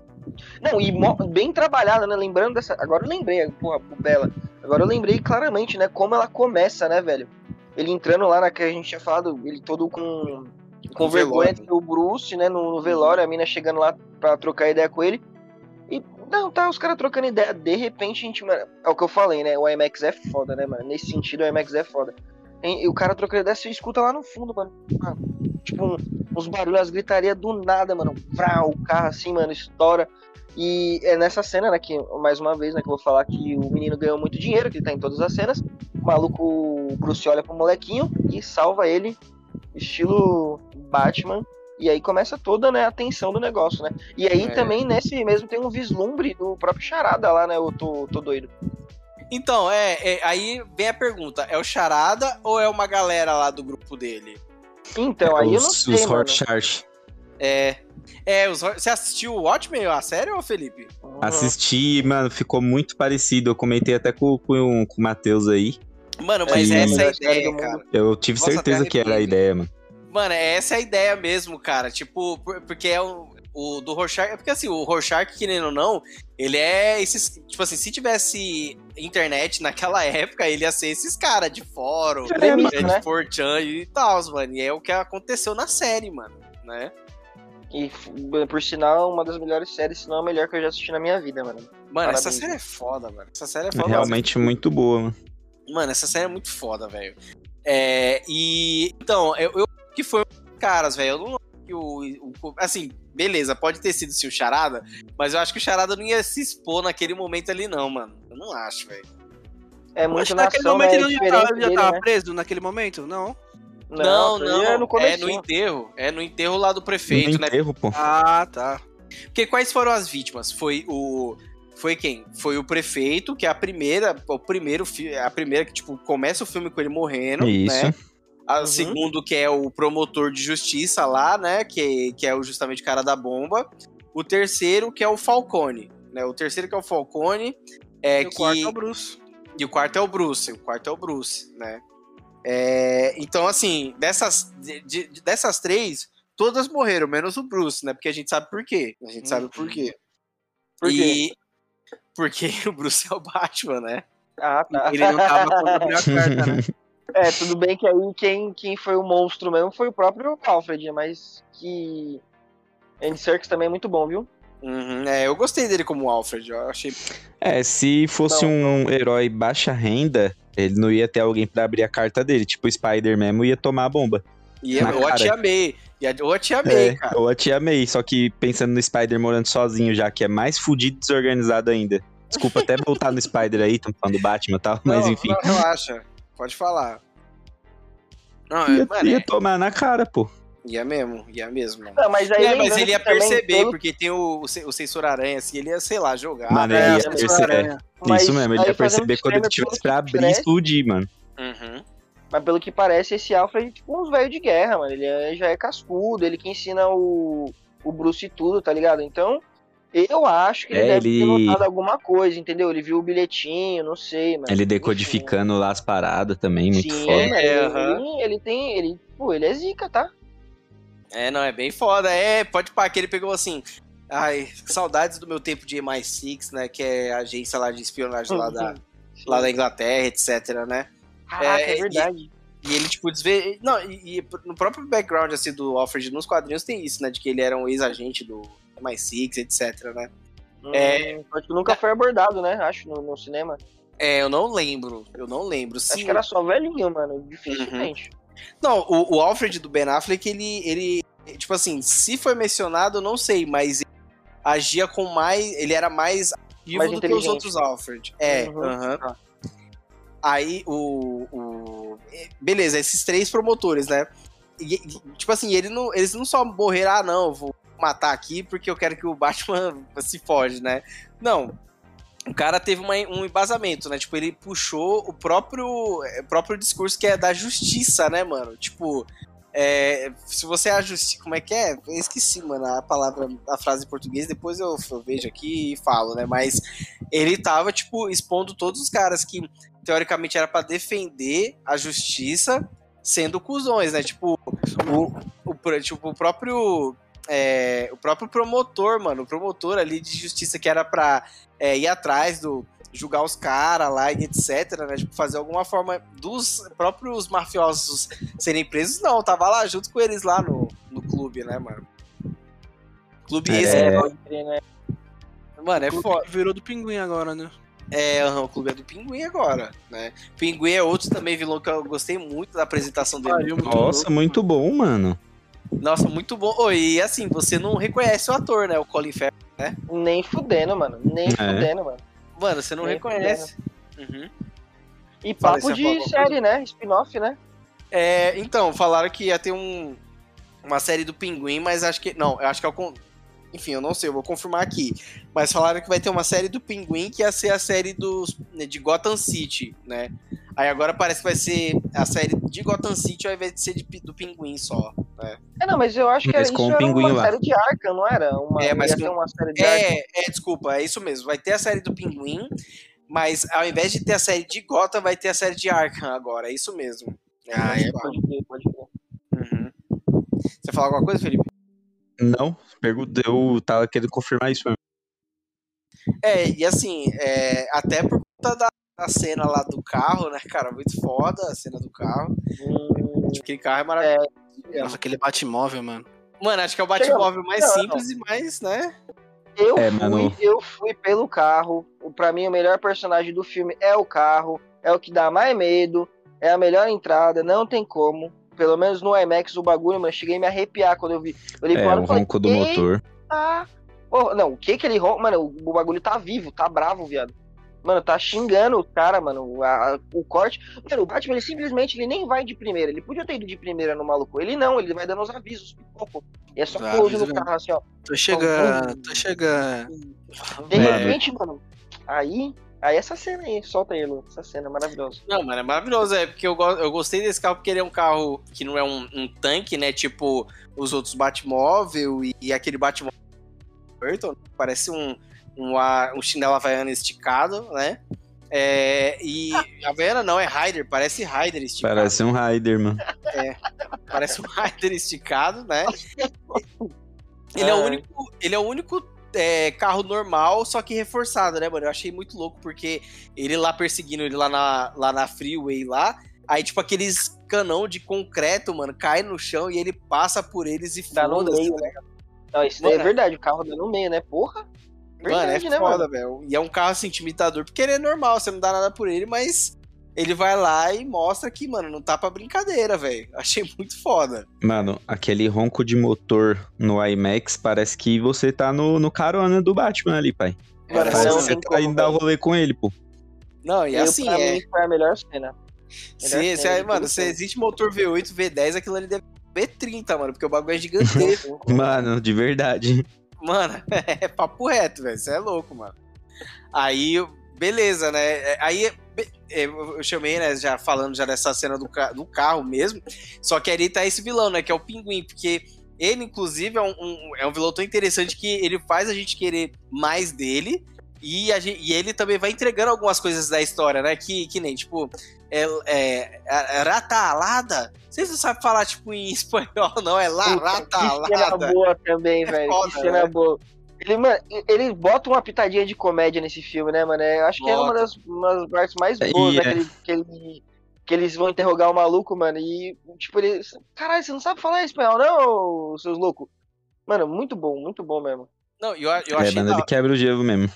Não, e bem trabalhada, né? Lembrando dessa. Agora eu lembrei, porra, Bela. Agora eu lembrei claramente, né? Como ela começa, né, velho? Ele entrando lá na que a gente tinha falado, ele todo com. Com vergonha o Bruce, né? No, no velório, a mina chegando lá pra trocar ideia com ele. Não, tá, os caras trocando ideia. De repente a gente. Mano, é o que eu falei, né? O IMAX é foda, né, mano? Nesse sentido, o IMAX é foda. E o cara trocando ideia, você escuta lá no fundo, mano. mano tipo, uns barulhos, as gritarias do nada, mano. Vrau, o carro assim, mano, estoura. E é nessa cena, né, que, mais uma vez, né, que eu vou falar que o menino ganhou muito dinheiro, que tá em todas as cenas. O maluco, o Bruce olha pro molequinho e salva ele. estilo Batman. E aí começa toda né, a tensão do negócio, né? E aí é. também, nesse mesmo, tem um vislumbre do próprio Charada lá, né? Eu tô, tô doido. Então, é, é, aí vem a pergunta: é o Charada ou é uma galera lá do grupo dele? Então, aí os, eu não sei. Os Rorschach. É. É, os, você assistiu o Watchmen, a série, ou Felipe? Uhum. Assisti, mano, ficou muito parecido. Eu comentei até com, com, com o Matheus aí. Mano, mas essa é a ideia, cara. Eu tive Nossa, certeza que era a ideia, mano. Mano, essa é a ideia mesmo, cara. Tipo, porque é o, o do Rorschach. É porque assim, o Rorschach, querendo ou não, ele é esses. Tipo assim, se tivesse internet naquela época, ele ia ser esses caras de fórum, é, né? de Fortran e tal, mano. E é o que aconteceu na série, mano, né? E, por sinal, uma das melhores séries, se não a melhor que eu já assisti na minha vida, mano. Mano, Parabéns. essa série é foda, mano. Essa série é foda. É realmente muito boa, mano. Mano, essa série é muito foda, velho. É, e. Então, eu, eu que foi caras, velho. Eu não que o, o, Assim, beleza, pode ter sido se o Charada, mas eu acho que o Charada não ia se expor naquele momento ali, não, mano. Eu não acho, velho. É muito naquele momento né? ele já tava, já tava né? preso naquele momento? Não. Não, não, é no, é no, enterro. É no enterro lá do prefeito, no né? Enterro, pô. Ah, tá. Porque quais foram as vítimas? Foi o. Foi quem? Foi o prefeito, que é a primeira, o primeiro a primeira que tipo começa o filme com ele morrendo, Isso. né? A uhum. segundo que é o promotor de justiça lá, né, que, que é o justamente cara da bomba. O terceiro que é o Falcone, né? O terceiro que é o Falcone é e que o quarto é o Bruce. E o quarto é o Bruce, o quarto é o Bruce, né? É, então, assim, dessas, de, de, dessas três, todas morreram, menos o Bruce, né? Porque a gente sabe por quê. A gente sabe por quê. Por quê? Porque o Bruce é o Batman, né? Ah, tá. Ele não tava com a carta, né? É, tudo bem que aí quem, quem foi o monstro mesmo foi o próprio Alfred, mas que. Andy Serkis também é muito bom, viu? Uhum, é, eu gostei dele como Alfred, eu achei. É, se fosse não, um não. herói baixa renda, ele não ia ter alguém para abrir a carta dele. Tipo, o Spider mesmo ia tomar a bomba. Ia, ou a Tia May. Ou a Tia May, é, cara. Ou a Tia May, só que pensando no Spider morando sozinho já, que é mais fudido e desorganizado ainda. Desculpa até voltar no Spider aí, estamos falando do Batman e tal, mas não, enfim. Não, relaxa, pode falar. Não, ia, mano, ia é... tomar na cara, pô. Ia mesmo, ia mesmo. Não, mas, aí é, mas ele ia perceber, todo... porque tem o, o sensor aranha, assim, ele ia, sei lá, jogar. Mano, ele ia perceber. Isso mesmo, ele ia perceber quando ele tivesse pra abrir e explodir, mano. Uhum. Mas pelo que parece, esse Alfred é tipo uns velhos de guerra, mano. Ele é, já é cascudo, ele que ensina o, o Bruce tudo, tá ligado? Então, eu acho que ele é, deve ele... ter notado alguma coisa, entendeu? Ele viu o bilhetinho, não sei, mas. Ele decodificando Enfim. lá as paradas também, muito Sim, foda. É, uhum. ele, ele tem. Ele, pô, ele é zica, tá? É, não, é bem foda. É, pode pá, que ele pegou assim. Ai, saudades do meu tempo de MI6, né? Que é a agência lá de espionagem lá, da, lá da Inglaterra, etc, né? Ah, é, é verdade. E, e, ele, tipo, desvê. Não, e, e, no próprio background, assim, do Alfred nos quadrinhos tem isso, né? De que ele era um ex-agente do MI6, etc, né? Hum, é, acho que nunca foi abordado, né? Acho, no, no, cinema. É, eu não lembro. Eu não lembro. Sim. Acho que era só velhinho, mano. Dificilmente. Uhum. Não, o, o, Alfred do Ben Affleck, ele, ele. Tipo assim, se foi mencionado, eu não sei, mas agia com mais. Ele era mais ativo mais do que os outros Alfred. É, uhum. uhum. Aí o, o. Beleza, esses três promotores, né? E, tipo assim, ele não, eles não só morreram, ah, não, vou matar aqui porque eu quero que o Batman se foge, né? Não. O cara teve uma, um embasamento, né? Tipo, ele puxou o próprio, é, próprio discurso que é da justiça, né, mano? Tipo, é, se você é a justiça. Como é que é? Eu esqueci, mano, a palavra, a frase em português, depois eu, eu, vejo aqui e falo, né? Mas ele tava, tipo, expondo todos os caras que teoricamente era para defender a justiça sendo cuzões, né? Tipo, o, o, tipo, o próprio é, o próprio promotor, mano, o promotor ali de justiça que era pra é, ir atrás do julgar os caras lá e etc, né? Tipo, fazer alguma forma dos próprios mafiosos serem presos, não, tava lá junto com eles lá no, no clube, né, mano? Clube é... esse, né? Mano, é foda. Virou do pinguim agora, né? É, o clube é do Pinguim agora, né? Pinguim é outro também vilão que eu gostei muito da apresentação dele. Nossa, muito bom, mano. Nossa, muito bom. Oh, e assim, você não reconhece o ator, né? O Colin Farrell, né? Nem fudendo, mano. Nem é. fudendo, mano. Mano, você não Nem reconhece. Uhum. E papo de série, né? Spin-off, né? É, então, falaram que ia ter um, uma série do Pinguim, mas acho que. Não, eu acho que é o. Enfim, eu não sei, eu vou confirmar aqui. Mas falaram que vai ter uma série do Pinguim que ia ser a série dos, de Gotham City, né? Aí agora parece que vai ser a série de Gotham City ao invés de ser de, do Pinguim só. Né? É, não, mas eu acho que mas isso pinguim era uma lá. série de Arkham, não era? Uma, É, mas com- uma série de Arkham. É, é, desculpa, é isso mesmo. Vai ter a série do Pinguim, mas ao invés de ter a série de Gotham, vai ter a série de Arkham agora. É isso mesmo. Ah, é, pode crer, pode crer. Uhum. Você falar alguma coisa, Felipe? Não, pergunta, eu tava querendo confirmar isso mesmo. É, e assim, é, até por conta da, da cena lá do carro, né, cara? Muito foda a cena do carro. Hum, Tipo, aquele carro é maravilhoso. Nossa, aquele Batmóvel, mano. Mano, acho que é o Batmóvel mais Não, não. simples e mais, né? eu, É, fui, mano. eu fui pelo carro. O- Pra mim, o melhor personagem do filme é o carro. É o que dá mais medo. É a melhor entrada. Não tem como. Pelo menos no IMAX, o bagulho, mano. eu Cheguei a me arrepiar quando eu vi. Eu É, o falei, ronco do "Eita, motor. Porra, não, o que que ele ronca? Mano, o, o bagulho tá vivo, tá bravo, viado. Mano, tá xingando o cara, mano. a- a- o corte. Mano, o Batman, ele simplesmente ele nem vai de primeira. Ele podia ter ido de primeira no maluco. Ele não, ele vai dando os avisos. Pipoco. E é só Dá close no aviso carro, assim, ó. Tô chegando, tô chegando. De repente, mano. Aí. Aí essa cena aí, solta aí, Lu. Essa cena é maravilhosa. Não, mano, é maravilhoso. É porque eu, go- eu gostei desse carro porque ele é um carro que não é um, um tanque, né? Tipo os outros Batmóvel e, e aquele Batmóvel Burton. Parece um, um, a- um chinelo havaiano esticado, né? É, e Havaiana não, é Rider, parece Rider esticado. Parece um Raider, mano. Parece um Rider esticado, né? Ele é o É. único, ele é o único é, carro normal, só que reforçado, né, mano? Eu achei muito louco, porque ele lá perseguindo ele lá na, lá na freeway lá, aí, tipo, aqueles canão de concreto, mano, cai no chão e ele passa por eles e no foda-se, meio, né? Não, isso daí é Mano. verdade. O carro dá no meio, né? Porra. Mano, é Verdade, né, foda, velho. E é um carro, assim, intimidador, porque ele é normal, você não dá nada por ele, mas ele vai lá e mostra que, mano, não tá pra brincadeira, velho. Achei muito foda. Mano, aquele ronco de motor no IMAX parece que você tá no, no carona do Batman ali, pai. Mano, É, Parece não que você tá como, indo dar velho. rolê com ele, pô. Não, e Eu, assim, pra é... mim, foi a melhor cena. Melhor se, cena de mano, se existe motor V8, V10, aquilo ali deve ser V30, mano, porque o bagulho é gigantesco. Mano, de verdade. Mano, é papo reto, velho. Você é louco, mano. Aí, beleza, né? É, Aí é, eu chamei, né, já falando já dessa cena do, do carro mesmo. Só que ali tá esse vilão, né? Que é o pinguim, porque ele, inclusive, é um, um- é um vilão tão interessante que ele faz a gente querer mais dele. E, gente- e ele também vai entregando algumas coisas da história, né? Que, que nem, tipo, é, é, é ratalada. Vocês não sabem falar, tipo, em espanhol, não? É lá, Puta, Que cena ratalada. boa também, velho. foda, que cena né? boa. Ele, mano, ele bota uma pitadinha de comédia nesse filme, né, mano? Eu acho que é uma Bota. das, uma das partes mais É, boas, e né? é- Que, ele- que, ele- que eles vão interrogar o maluco, mano. E, tipo, ele. Caralho, você não sabe falar espanhol, não, seus loucos? Mano, muito bom, muito bom mesmo. Não, eu, eu é, achei mano, da- ele quebra o gelo mesmo.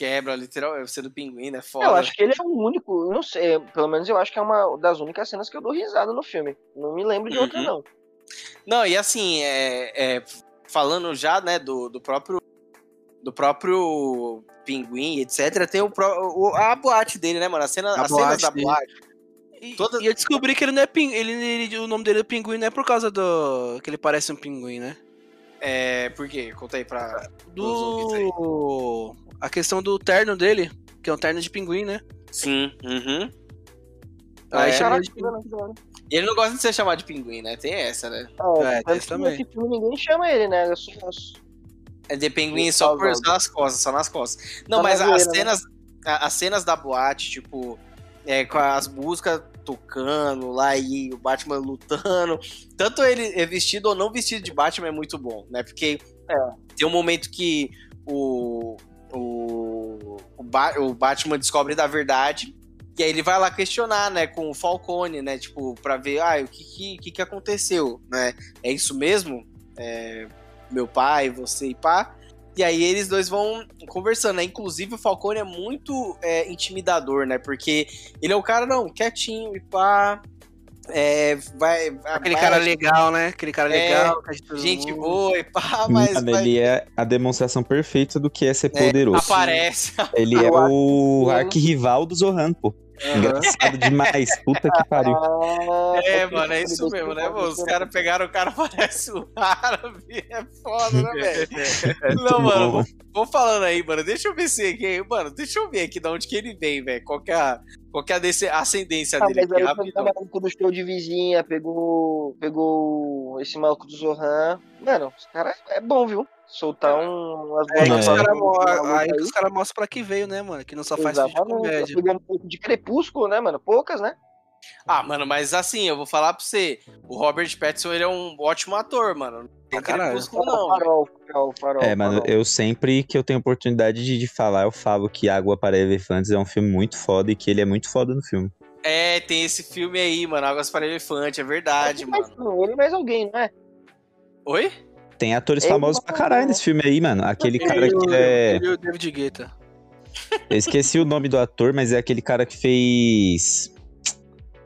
Quebra, literal, você do pinguim, né? Foda. Eu acho que ele é o único, eu não sei, pelo menos eu acho que é uma das únicas cenas que eu dou risada no filme. Não me lembro de outra, Uhum. não. Não, e assim, é, é, falando já, né, do, do próprio do próprio pinguim, etc, tem o, o- a boate dele, né, mano? A cena, A as cenas boate da dele. boate. E, Todas- e eu descobri que ele não é pinguim. Ele, ele- o nome dele é pinguim não é por causa do. que ele parece um pinguim, né? É, por quê? Conta aí pra. Do. A questão do terno dele, que é um terno de pinguim, né? Sim, uhum. Aí É, chama Caraca, de que pinguim. hora. E ele não gosta de ser chamado de pinguim, né? Tem essa, né? É, É, tem que também. filme ninguém chama ele, né? É só- É de pinguim só, por, só nas costas, só nas costas. Não, Só mas na as zoeira, né? cenas, a- as cenas da boate, tipo, é, com as músicas tocando lá e o Batman lutando. Tanto ele é vestido ou não vestido de Batman é muito bom, né? Porque É. tem um momento que o, o, o, Ba- o Batman descobre da verdade. E aí ele vai lá questionar, né, com o Falcone, né, tipo, pra ver, ah, o que que, que que aconteceu, né? É isso mesmo? É, meu pai, você e pá. E aí eles dois vão conversando, né? Inclusive o Falcone é muito é, intimidador, né? Porque ele é o cara, não, quietinho e pá. É, vai, Aquele vai- cara legal, né? Aquele cara É, legal. gente mundo. boa e pá, mas Mano, vai- ele é a demonstração perfeita do que é ser É, poderoso. aparece. Ele é o que- arquirrival do Zohan, pô. Engraçado demais. Puta que pariu. Ah, é, mano, é isso mesmo, né, mano? Os caras pegaram o cara, parece um árabe. É foda, né, velho? Não, mano, vou, vou, falando aí, mano. Deixa eu ver se aqui, mano, deixa eu ver aqui de onde que ele vem, velho. Qual que é a, qual que é a ascendência ah, dele mas aí maluco do show de vizinha, pegou, pegou esse maluco do Zohan. Mano, os caras é bom, viu? Soltar um, umas é, bolas. É. Aí, os caras mostram pra que veio, né, mano? Que não só faz Exatamente. de comédia. Tá um pouco de crepúsculo, né, mano? Poucas, né? Ah, mano, mas assim, eu vou falar pra você, o Robert Pattinson, ele é um ótimo ator, mano. Não tem crepúsculo, não. Farol, farol, farol, é, mano, eu sempre que eu tenho oportunidade de, de falar, eu falo que Água para Elefantes é um filme muito foda e que ele é muito foda no filme. É, tem esse filme aí, mano, Águas para Elefante, é verdade, mano. Ele mais alguém, não é? Oi? Tem atores famosos pra caralho nesse filme aí, mano. Aquele cara que é. Ele o David Guetta. Eu esqueci o nome do ator, mas é aquele cara que fez.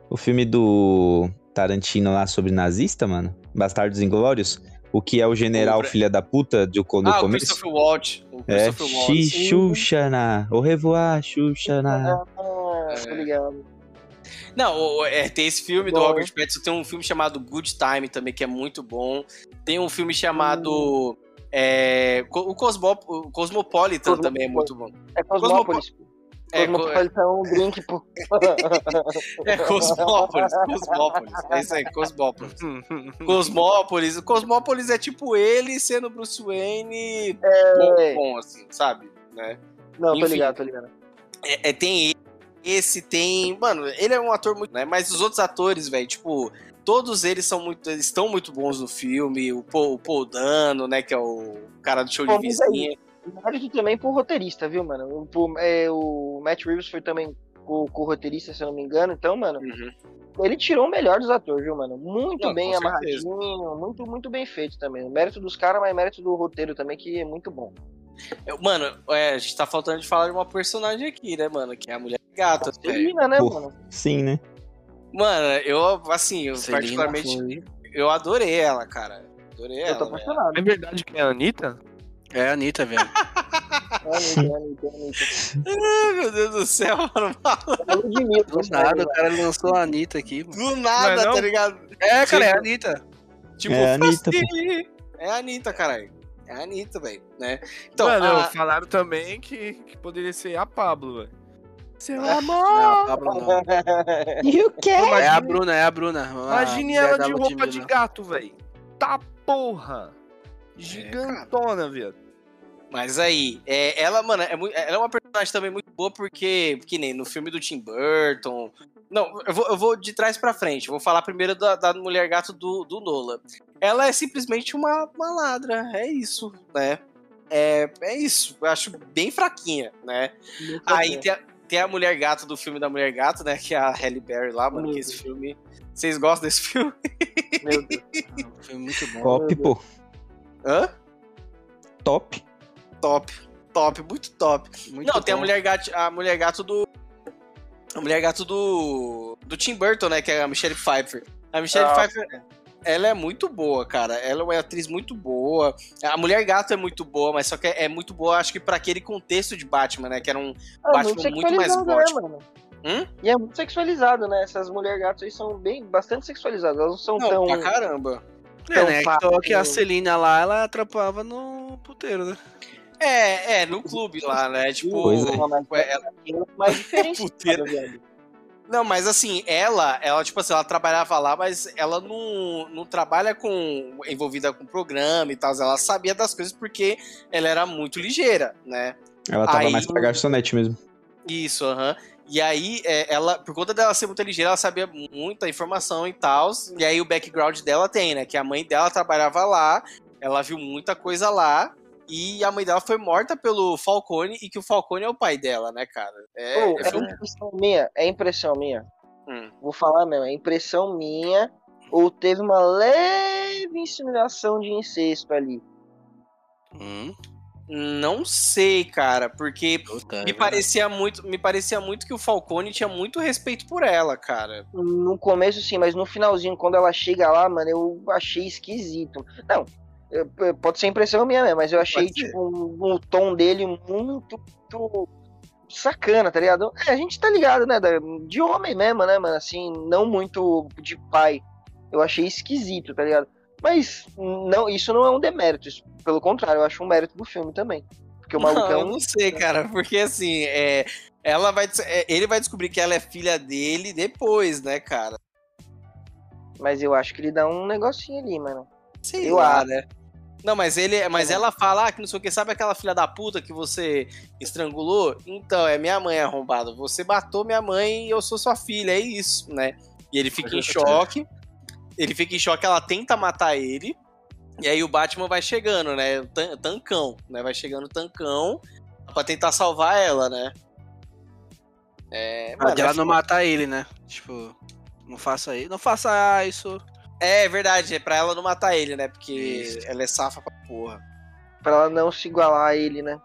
O filme do Tarantino lá sobre nazista, mano. Bastardos Inglórios. O que é o general o... filha da puta de, no ah, começo. Christopher Waltz. O é, Xuxana. Au revoir, Xuxana. Ah, obrigado. Não, é, tem esse filme bom. do Robert Pattinson, tem um filme chamado Good Time também, que é muito bom. Tem um filme chamado. Hum. É, o, Cosmop o Cosmopolitan também é muito bom. É Cosmópolis. É, Cosmopolitan é um drink, pô. é Cosmópolis, Cosmópolis. É isso aí, Cosmópolis. Cosmópolis. Cosmópolis é tipo ele sendo Bruce Wayne é... bom, bom, assim, sabe? Né? Não, Enfim, tô ligado, tô ligado. É, é, tem esse tem. Mano, ele é um ator muito. Né? Mas os outros atores, velho, tipo. Todos eles são muito. Eles estão muito bons no filme. O Paul, o Paul Dano, né? Que é o cara do show Bom, de vizinha. Mérito também pro roteirista, viu, mano? O, é, o Matt Reeves foi também o, o roteirista, se eu não me engano. Então, mano, uhum. ele tirou o melhor dos atores, viu, mano? Muito não, bem amarradinho, muito, muito bem feito também. O mérito dos caras, mas mérito do roteiro também, que é muito bom. Mano, é, a gente tá faltando de falar de uma personagem aqui, né, mano? Que é a mulher gato. Celina, né, mano? Sim, né? Mano, eu, assim, eu Celina particularmente. Foi... Eu adorei ela, cara. Adorei eu ela. Eu tô apaixonado. É verdade que é a Anitta? É a Anitta, velho. é Anitta, é Anitta, é Anitta. Ai, meu Deus do céu, mano. Do nada, o cara lançou a Anitta aqui. Mano. Do nada, é tá ligado? É, cara, é a Anitta. Tipo, é a Anitta, é a Anitta, caralho. É a Anitta, velho, né? Então, Mano, a... falaram também que, que poderia ser a Pablo, velho. Seu amor! Não, a Pablo não. E o quê? É a Bruna, é a Bruna. Imagine ela de roupa de gato, velho. Tá porra! É, Gigantona, é, viado. Mas aí, é, ela, mano, é, muito, ela é uma personagem também muito boa porque, que nem no filme do Tim Burton. Não, eu vou, eu vou de trás para frente. Vou falar primeiro da, da mulher gato do, do Nola. Ela é simplesmente uma, uma ladra, é isso, né? É, é isso, eu acho bem fraquinha, né? Muito aí tem a, tem a mulher gato do filme da mulher gato, né? Que é a Halle Berry lá, mano. Que esse filme. Vocês gostam desse filme? Meu Deus. filme muito bom. Top, pô. Hã? Top top. Top, muito top. Muito Não, tem a mulher, gato, a mulher gato do. A mulher gato do. Do Tim Burton, né? Que é a Michelle Pfeiffer. A Michelle ah. Pfeiffer. Ela é muito boa, cara. Ela é uma atriz muito boa. A Mulher Gato é muito boa, mas só que é muito boa, acho que para aquele contexto de Batman, né? Que era um é, Batman muito, muito mais forte. Né, mano? Hum? E é muito sexualizado, né? Essas mulher gatos aí são bem bastante sexualizadas. Elas não são não, tão. Pra caramba. É, né? Só que a Celina lá, ela atrapalhava no puteiro, né? É, é, no clube lá, né? Tipo, pois é. ela... mais diferente. Não, mas assim, ela, ela, tipo assim, ela trabalhava lá, mas ela não, não trabalha com. envolvida com programa e tal. Ela sabia das coisas porque ela era muito ligeira, né? Ela tava aí, mais pra garçonete mesmo. Isso, aham. Uhum. E aí, é, ela, por conta dela ser muito ligeira, ela sabia muita informação e tal. E aí, o background dela tem, né? Que a mãe dela trabalhava lá, ela viu muita coisa lá. E a mãe dela foi morta pelo Falcone e que o Falcone é o pai dela, né, cara? É, oh, é, é impressão minha, é impressão minha. Hum. Vou falar mesmo, é impressão minha. Ou teve uma leve insinuação de incesto ali. Hum. Não sei, cara, porque Puta, me é parecia muito, me parecia muito que o Falcone tinha muito respeito por ela, cara. No começo sim, mas no finalzinho quando ela chega lá, mano, eu achei esquisito. Não, pode ser impressão minha, mas eu achei tipo um, um, tom dele muito, muito sacana, tá ligado? É, a gente tá ligado, né? De homem mesmo, né, mano? Assim, não muito de pai. Eu achei esquisito, tá ligado? Mas não, isso não é um demérito. Isso, pelo contrário, eu acho um mérito do filme também. Porque o maluco é um... Eu não sei, cara, porque assim, é, ela vai, é, ele vai descobrir que ela é filha dele depois, né, cara? Mas eu acho que ele dá um negocinho ali, mano. Sei eu lá, acho. né? Não, mas ele, mas é. ela fala ah, que não sei o que, sabe aquela filha da puta que você estrangulou? Então, é minha mãe arrombada. Você matou minha mãe e eu sou sua filha, é isso, né? E ele fica em choque. Ele fica em choque, ela tenta matar ele. E aí o Batman vai chegando, né? Tancão, né? Vai chegando tancão pra tentar salvar ela, né? É, mano, ela não matar ele, né? Tipo, não faça isso. Não faça isso. É, é verdade, é pra ela não matar ele, né? Porque Isso. ela é safa pra porra. Pra ela não se igualar a ele, né?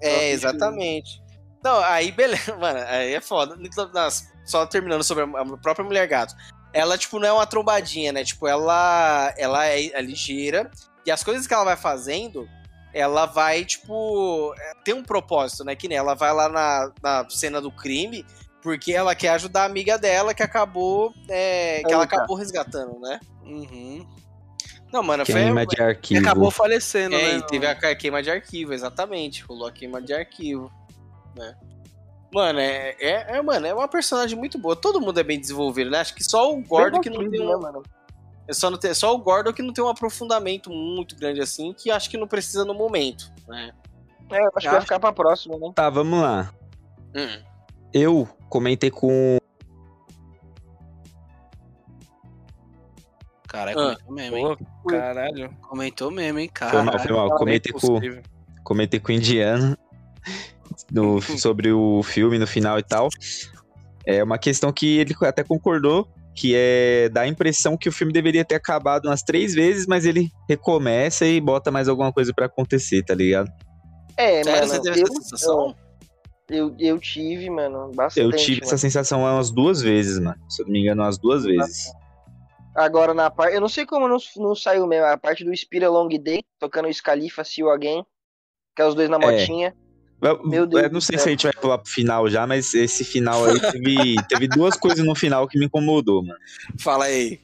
É, exatamente. Não, aí beleza, mano, aí é foda. Só terminando sobre a própria mulher gato. Ela, tipo, não é uma trombadinha, né? Tipo, ela, ela é, é ligeira. E as coisas que ela vai fazendo, ela vai, tipo, é, ter um propósito, né? Que nem ela vai lá na, na cena do crime porque ela quer ajudar a amiga dela que acabou. É, que ela acabou resgatando, né? Uhum. Não, mano, queima foi. de arquivo. E acabou falecendo, é, né? teve a queima de arquivo, exatamente. Rolou a queima de arquivo. Né? Mano, é, é, é, mano, é uma personagem muito boa. Todo mundo é bem desenvolvido, né? Acho que só o Gordo que não tem um. Né, mano? É só, não tem, só o Gordon que não tem um aprofundamento muito grande assim, que acho que não precisa no momento, né? É, acho que vai ficar pra próxima, né? Tá, vamos lá. Hum. Eu comentei com. Caralho, ah, comentou mesmo, hein? caralho. Comentou mesmo, hein, cara. Foi mal, foi mal. Comentei com, comentei com o indiano no, sobre o filme no final e tal. É uma questão que ele até concordou, que é dar a impressão que o filme deveria ter acabado umas três vezes, mas ele recomeça e bota mais alguma coisa para acontecer, tá ligado? É, Sério, mano, você teve essa sensação? Eu, eu tive, mano, bastante. Eu tive mano. essa sensação umas duas vezes, mano. Se eu não me engano, umas duas vezes. Agora, na parte. Eu não sei como não, não saiu mesmo. A parte do Spira Long Day, tocando o Scalifa, See You Again. Que é os dois na é. motinha. É. Meu Deus. Eu não sei se a gente vai pular pro final já, mas esse final aí teve, teve duas coisas no final que me incomodou, mano. Fala aí.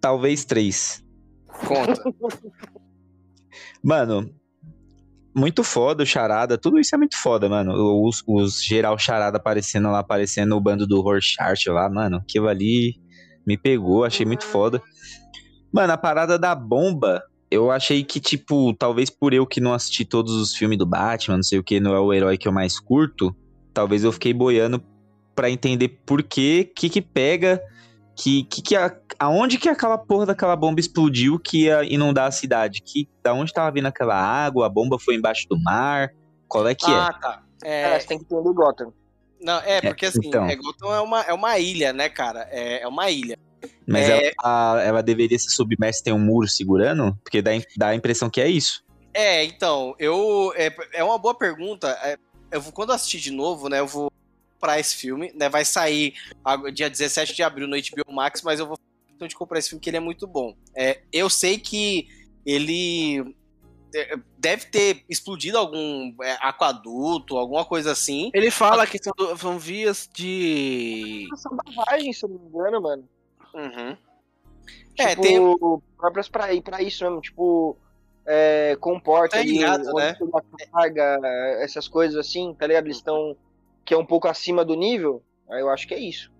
Talvez três. Conta. Mano, muito foda o Charada, tudo isso é muito foda, mano. Os, os geral Charada aparecendo lá, aparecendo o bando do Rorschach lá, mano, aquilo ali me pegou, achei muito foda. Mano, a parada da bomba, eu achei que, tipo, talvez por eu que não assisti todos os filmes do Batman, não sei o que, não é o herói que eu mais curto, talvez eu fiquei boiando para entender por que, que que pega que, que, que a, aonde que aquela porra daquela bomba explodiu que ia inundar a cidade? Que, da onde tava vindo aquela água? A bomba foi embaixo do mar? Qual é que ah, é? Ah, tá. É, é, você tem que entender Gotham. Não, é, porque é, assim, então. é, Gotham é uma, é uma ilha, né, cara? É, é uma ilha. Mas é... ela, ela deveria ser submersa tem um muro segurando? Porque dá, dá a impressão que é isso. É, então, eu. É, é uma boa pergunta. É, eu vou, quando eu assistir de novo, né, eu vou comprar esse filme, né? Vai sair dia 17 de abril no HBO Max, mas eu vou então de comprar esse filme que ele é muito bom. É, eu sei que ele é, deve ter explodido algum é, aquaduto, alguma coisa assim. Ele fala que são, são vias de. São barragens, se eu não me engano, mano. Uhum. É, tipo, é, tem. Próprias pra, pra isso mesmo, tipo. É, comporta tá ligado, ali, né? carga, essas coisas assim, tá ligado? Eles estão que é um pouco acima do nível, aí eu acho que é isso.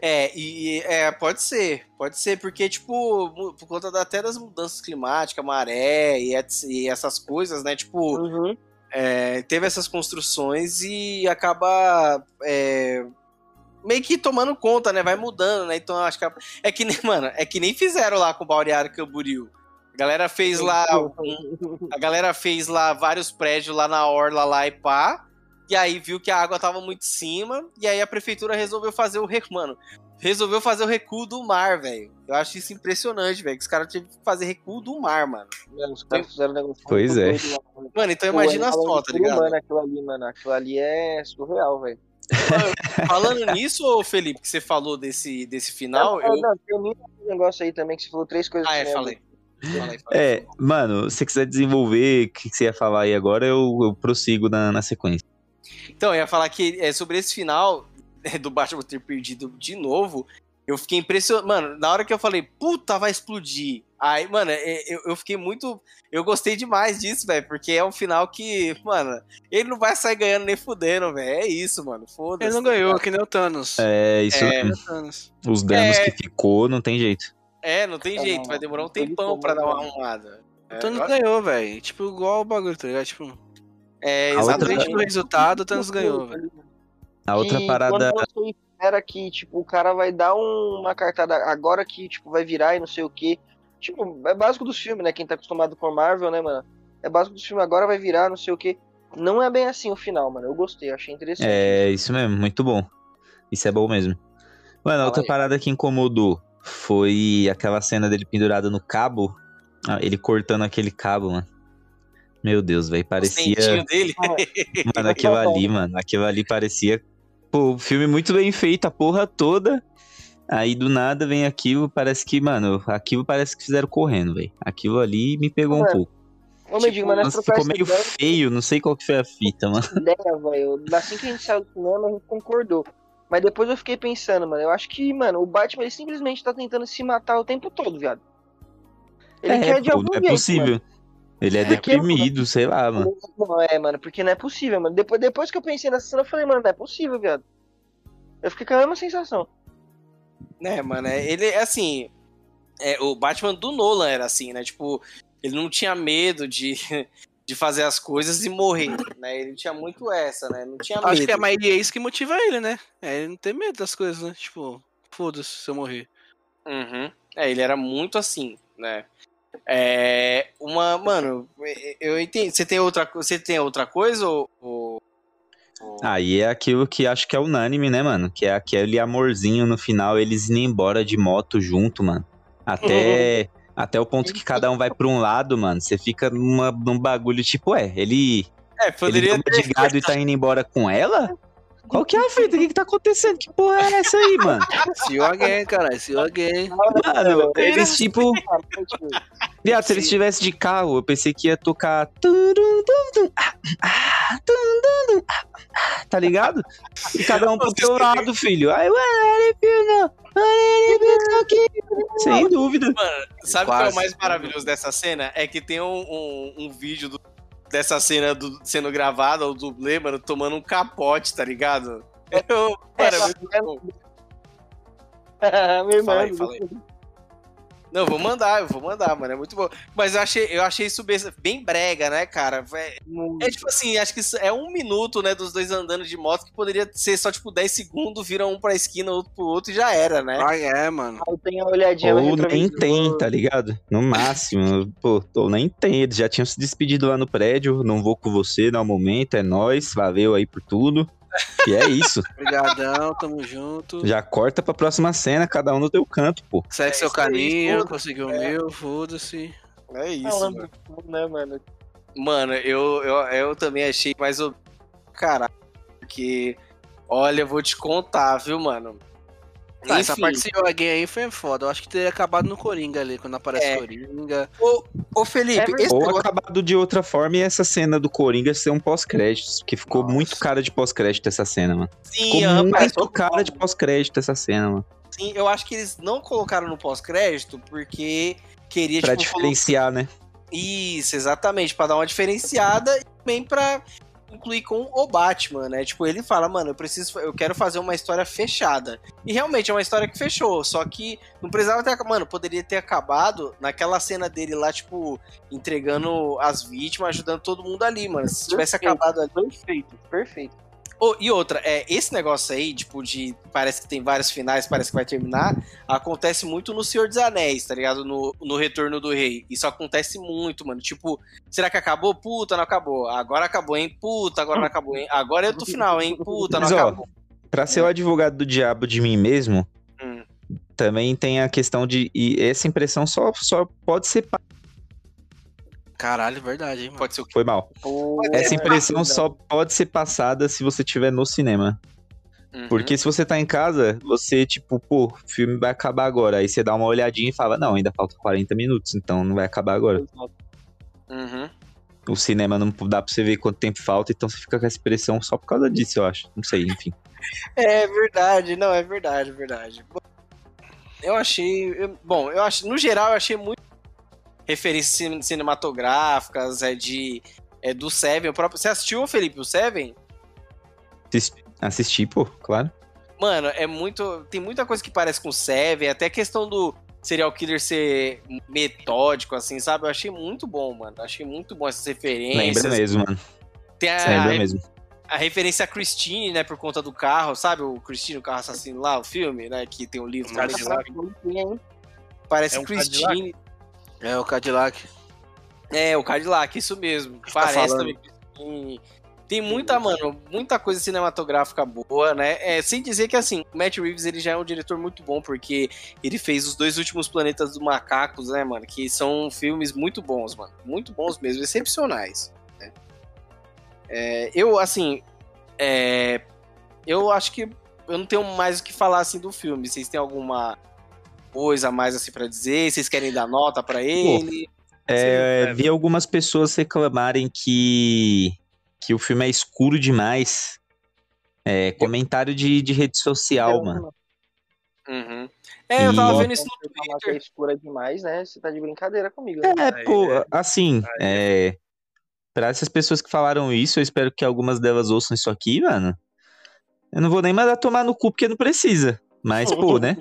É, e é, pode ser, pode ser, porque, tipo, por conta até das mudanças climáticas, maré e, e essas coisas, né? Tipo, uhum. é, teve essas construções e acaba é, meio que tomando conta, né? Vai mudando, né? Então acho que é que nem, mano, é que nem fizeram lá com o Balneário Camboriú. A galera fez lá, a galera fez lá vários prédios lá na orla lá e pá. E aí viu que a água tava muito em cima, e aí a prefeitura resolveu fazer o recuo, mano. Resolveu fazer o recuo do mar, velho. Eu acho isso impressionante, velho. Que os caras tiveram que fazer recuo do mar, mano. Os caras fizeram um negócio Pois é. mano. então imagina só, tá ligado? Mano, aquilo ali, mano. Aquilo ali é surreal, velho. Falando nisso, Felipe, que você falou desse, desse final. Não, eu... não, tem um negócio aí também que você falou três coisas. Ah, é, falei. Falei, falei. É, mano, se você quiser desenvolver o que você ia falar aí agora, eu, eu prossigo na, na sequência. Então, eu ia falar que é, sobre esse final é, do Batman ter perdido de novo, eu fiquei impressionado. Mano, na hora que eu falei, puta, vai explodir. Aí, mano, é, eu, eu fiquei muito. Eu gostei demais disso, velho, porque é um final que, mano, ele não vai sair ganhando nem fudendo, velho. É isso, mano. Foda-se. Ele não ganhou, cara. que nem o Thanos. É, isso é. Os danos é... que ficou, não tem jeito. É, não tem jeito, vai demorar um tempão pra dar uma arrumada. O Thanos é, ganhou, velho. Tipo, igual o bagulho, tá ligado? Tipo. É, exatamente outra... o resultado, o Thanos ganhou, velho. A outra e parada. Quando você espera que, tipo, o cara vai dar um, uma cartada agora que, tipo, vai virar e não sei o que. Tipo, é básico dos filmes, né? Quem tá acostumado com Marvel, né, mano? É básico dos filmes, agora vai virar, não sei o que. Não é bem assim o final, mano. Eu gostei, achei interessante. É, isso mesmo, muito bom. Isso é bom mesmo. Mano, a outra aí. parada que incomodou foi aquela cena dele pendurado no cabo. Ah, ele cortando aquele cabo, mano. Meu Deus, velho, parecia. dele. Mano, aquilo ali, mano, aquilo ali parecia. Pô, filme muito bem feito, a porra toda. Aí do nada vem aquilo, parece que, mano, aquilo parece que fizeram correndo, velho. Aquilo ali me pegou mano, um pouco. Ô, tipo, digo, mas ficou meio ideia, feio, não sei qual que foi a fita, mano. Ideia, velho. Assim que a gente saiu do cinema, a gente concordou. Mas depois eu fiquei pensando, mano, eu acho que, mano, o Batman ele simplesmente tá tentando se matar o tempo todo, viado. Ele é, quer de algum não é jeito, possível. Mano. Ele é deprimido, é, sei lá, mano. Não é, mano, porque não é possível, mano. Depois, depois que eu pensei nessa cena, eu falei, mano, não é possível, viado. Eu fiquei com a mesma sensação. Né, mano, é, ele, assim, é, o Batman do Nolan era assim, né, tipo, ele não tinha medo de, de fazer as coisas e morrer, né, ele tinha muito essa, né, não tinha medo. Acho que a maioria é isso que motiva ele, né, é, ele não tem medo das coisas, né, tipo, foda-se se eu morrer. Uhum. É, ele era muito assim, né. É, uma, mano, eu entendi. Você tem outra, você tem outra coisa ou, ou... Aí é aquilo que acho que é unânime, né, mano? Que é aquele amorzinho no final, eles indo embora de moto junto, mano. Até, até o ponto que cada um vai pra um lado, mano. Você fica numa, num bagulho tipo, é, ele. É, poderia ele ter... de gado e tá indo embora com ela? Qual que é a fita? O que, que tá acontecendo? Que porra é essa aí, mano? You again, cara. See you again. Mano, eles tipo. Viado, se eles estivessem de carro, eu pensei que ia tocar. Tá ligado? E cada um pro seu lado, filho. Aí, não. Sem dúvida. Mano, sabe o que é o mais maravilhoso dessa cena? É que tem um, um, um vídeo do dessa cena do, sendo gravada, o dublê, mano, tomando um capote, tá ligado? Eu, mano, é muito bom. Meu irmão. Fala aí, fala aí. Não, eu vou mandar, eu vou mandar, mano. É muito bom. Mas eu achei, eu achei isso bem, brega, né, cara? É, é, tipo assim, acho que é um minuto, né, dos dois andando de moto que poderia ser só, tipo, 10 segundos, vira um pra esquina, outro pro outro e já era, né? Ah, é, mano. Aí tem a olhadinha Ou nem tem, tá ligado? No máximo. Pô, ou nem tem. Eles já tinham se despedido lá no prédio. Não vou com você no momento, é nós. Valeu aí por tudo. E é isso. Obrigadão, tamo junto. Já corta pra próxima cena, cada um no teu canto, pô. Segue é seu caminho, conseguiu o é. meu, foda-se. É isso, mano. né, mano? Mano, eu, eu, eu também achei mais o. Caralho, porque. Olha, eu vou te contar, viu, mano? Ah, essa parte de alguém aí foi foda. Eu acho que teria acabado no Coringa ali, quando aparece é. Coringa. Ô, ô Felipe, é, ou negócio... acabado de outra forma e essa cena do Coringa ser um pós-crédito, que ficou Nossa. muito cara de pós-crédito essa cena, mano. Sim, ficou é, muito cara de pós-crédito essa cena, mano. Sim, eu acho que eles não colocaram no pós-crédito porque queria, pra tipo, diferenciar, colocar... né? Isso, exatamente, para dar uma diferenciada e também pra incluir com o Batman, né? Tipo, ele fala, mano, eu preciso, eu quero fazer uma história fechada. E realmente é uma história que fechou, só que não precisava ter, mano, poderia ter acabado naquela cena dele lá, tipo, entregando as vítimas, ajudando todo mundo ali, mano. Se tivesse perfeito, acabado ali. Perfeito, perfeito. Oh, e outra, é, esse negócio aí, tipo, de parece que tem vários finais, parece que vai terminar, acontece muito no Senhor dos Anéis, tá ligado? No, no Retorno do Rei. Isso acontece muito, mano. Tipo, será que acabou? Puta, não acabou. Agora acabou, hein? Puta, agora não acabou, hein? Agora é do final, hein? Puta, não Mas, acabou. Ó, pra ser o advogado do diabo de mim mesmo, hum. também tem a questão de. E essa impressão só, só pode ser Caralho, verdade, hein, Pode ser o Foi mal. Pô, Essa impressão só pode ser passada se você estiver no cinema. Uhum. Porque se você tá em casa, você, tipo, pô, o filme vai acabar agora. Aí você dá uma olhadinha e fala, não, ainda falta 40 minutos, então não vai acabar agora. Uhum. o cinema não dá pra você ver quanto tempo falta, então você fica com essa expressão só por causa disso, eu acho. Não sei, enfim. é verdade, não, é verdade, é verdade. Eu achei. Eu, bom, eu acho. No geral, eu achei muito referências cinematográficas, é de. É do Seven, o próprio. Você assistiu, Felipe, o Seven? Assisti, assisti pô, claro. Mano, é muito. Tem muita coisa que parece com o Seven, até a questão do serial killer ser metódico, assim, sabe? Eu achei muito bom, mano. Achei muito bom essas referências. Lembra mesmo, mano. Tem a, Lembra a, mesmo. A referência a Christine, né, por conta do carro, sabe? O Christine, o carro assassino lá, o filme, né? Que tem o um livro também. Parece é um Christine. Cadillac. É o Cadillac. É, o Cadillac, isso mesmo. Tá Parece tá também Christine. Tem muita, mano, muita coisa cinematográfica boa, né? É, sem dizer que, assim, o Matt Reeves, ele já é um diretor muito bom, porque ele fez os dois últimos Planetas dos Macacos, né, mano? Que são filmes muito bons, mano. Muito bons mesmo, excepcionais. Né? É, eu, assim, é, eu acho que eu não tenho mais o que falar, assim, do filme. Vocês têm alguma coisa a mais, assim, para dizer? Vocês querem dar nota para ele? É, vi algumas pessoas reclamarem que que o filme é escuro demais. É, comentário de, de rede social, mano. Uhum. É, eu tava e... vendo isso no Twitter. Que é escura demais, né? Você tá de brincadeira comigo. Né? É, pô, assim, é... Pra essas pessoas que falaram isso, eu espero que algumas delas ouçam isso aqui, mano. Eu não vou nem mandar tomar no cu porque não precisa. Mas, pô, né?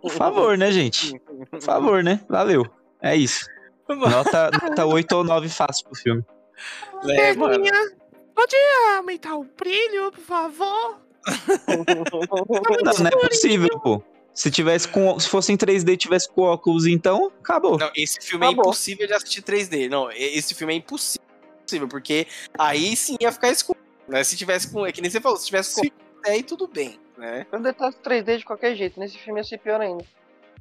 Por favor, né, gente? Por favor, né? Valeu. É isso. Nota, nota 8 ou 9 fácil pro filme. É, mano. Pode aumentar o brilho, por favor? não, não é possível, pô. Se tivesse com, se fosse em 3D e tivesse com óculos, então, acabou. Não, esse filme é acabou. é impossível de assistir 3D. Não, esse filme é impossível, porque aí sim ia ficar escuro. Né? Se tivesse com, é que nem você falou, se tivesse com aí tudo bem, né? Eu detesto 3D de qualquer jeito, nesse filme ia ser pior ainda.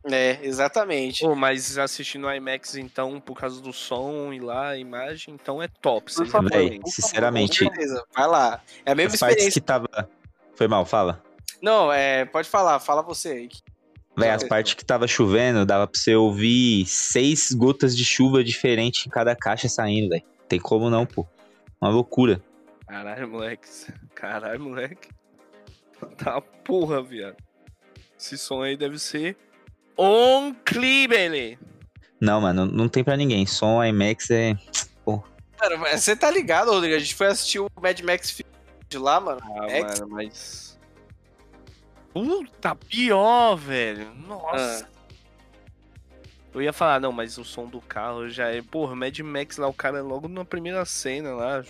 É, exatamente. Oh, mas assistindo IMAX, então, por causa do som e lá, a imagem, então é top. Por favor, sinceramente. Vai lá. É a mesma experiência. que tava. Foi mal, fala. Não, é. Pode falar, fala você aí. Véi, as partes que tava chovendo, dava pra você ouvir seis gotas de chuva diferente em cada caixa saindo, velho. Tem como não, pô. Uma loucura. Caralho, moleque. Caralho, moleque. Tá porra, viado. Esse som aí deve ser incrível. Não, mano, não tem pra ninguém. Som IMAX é. Pô. Cara, você tá ligado, Rodrigo? A gente foi assistir o Mad Max de lá, mano. Ah, Max. mano, mas. Puta, pior, velho. Nossa. Ah. Eu ia falar, não, mas o som do carro já é. Porra, Mad Max lá, o cara logo na primeira cena lá,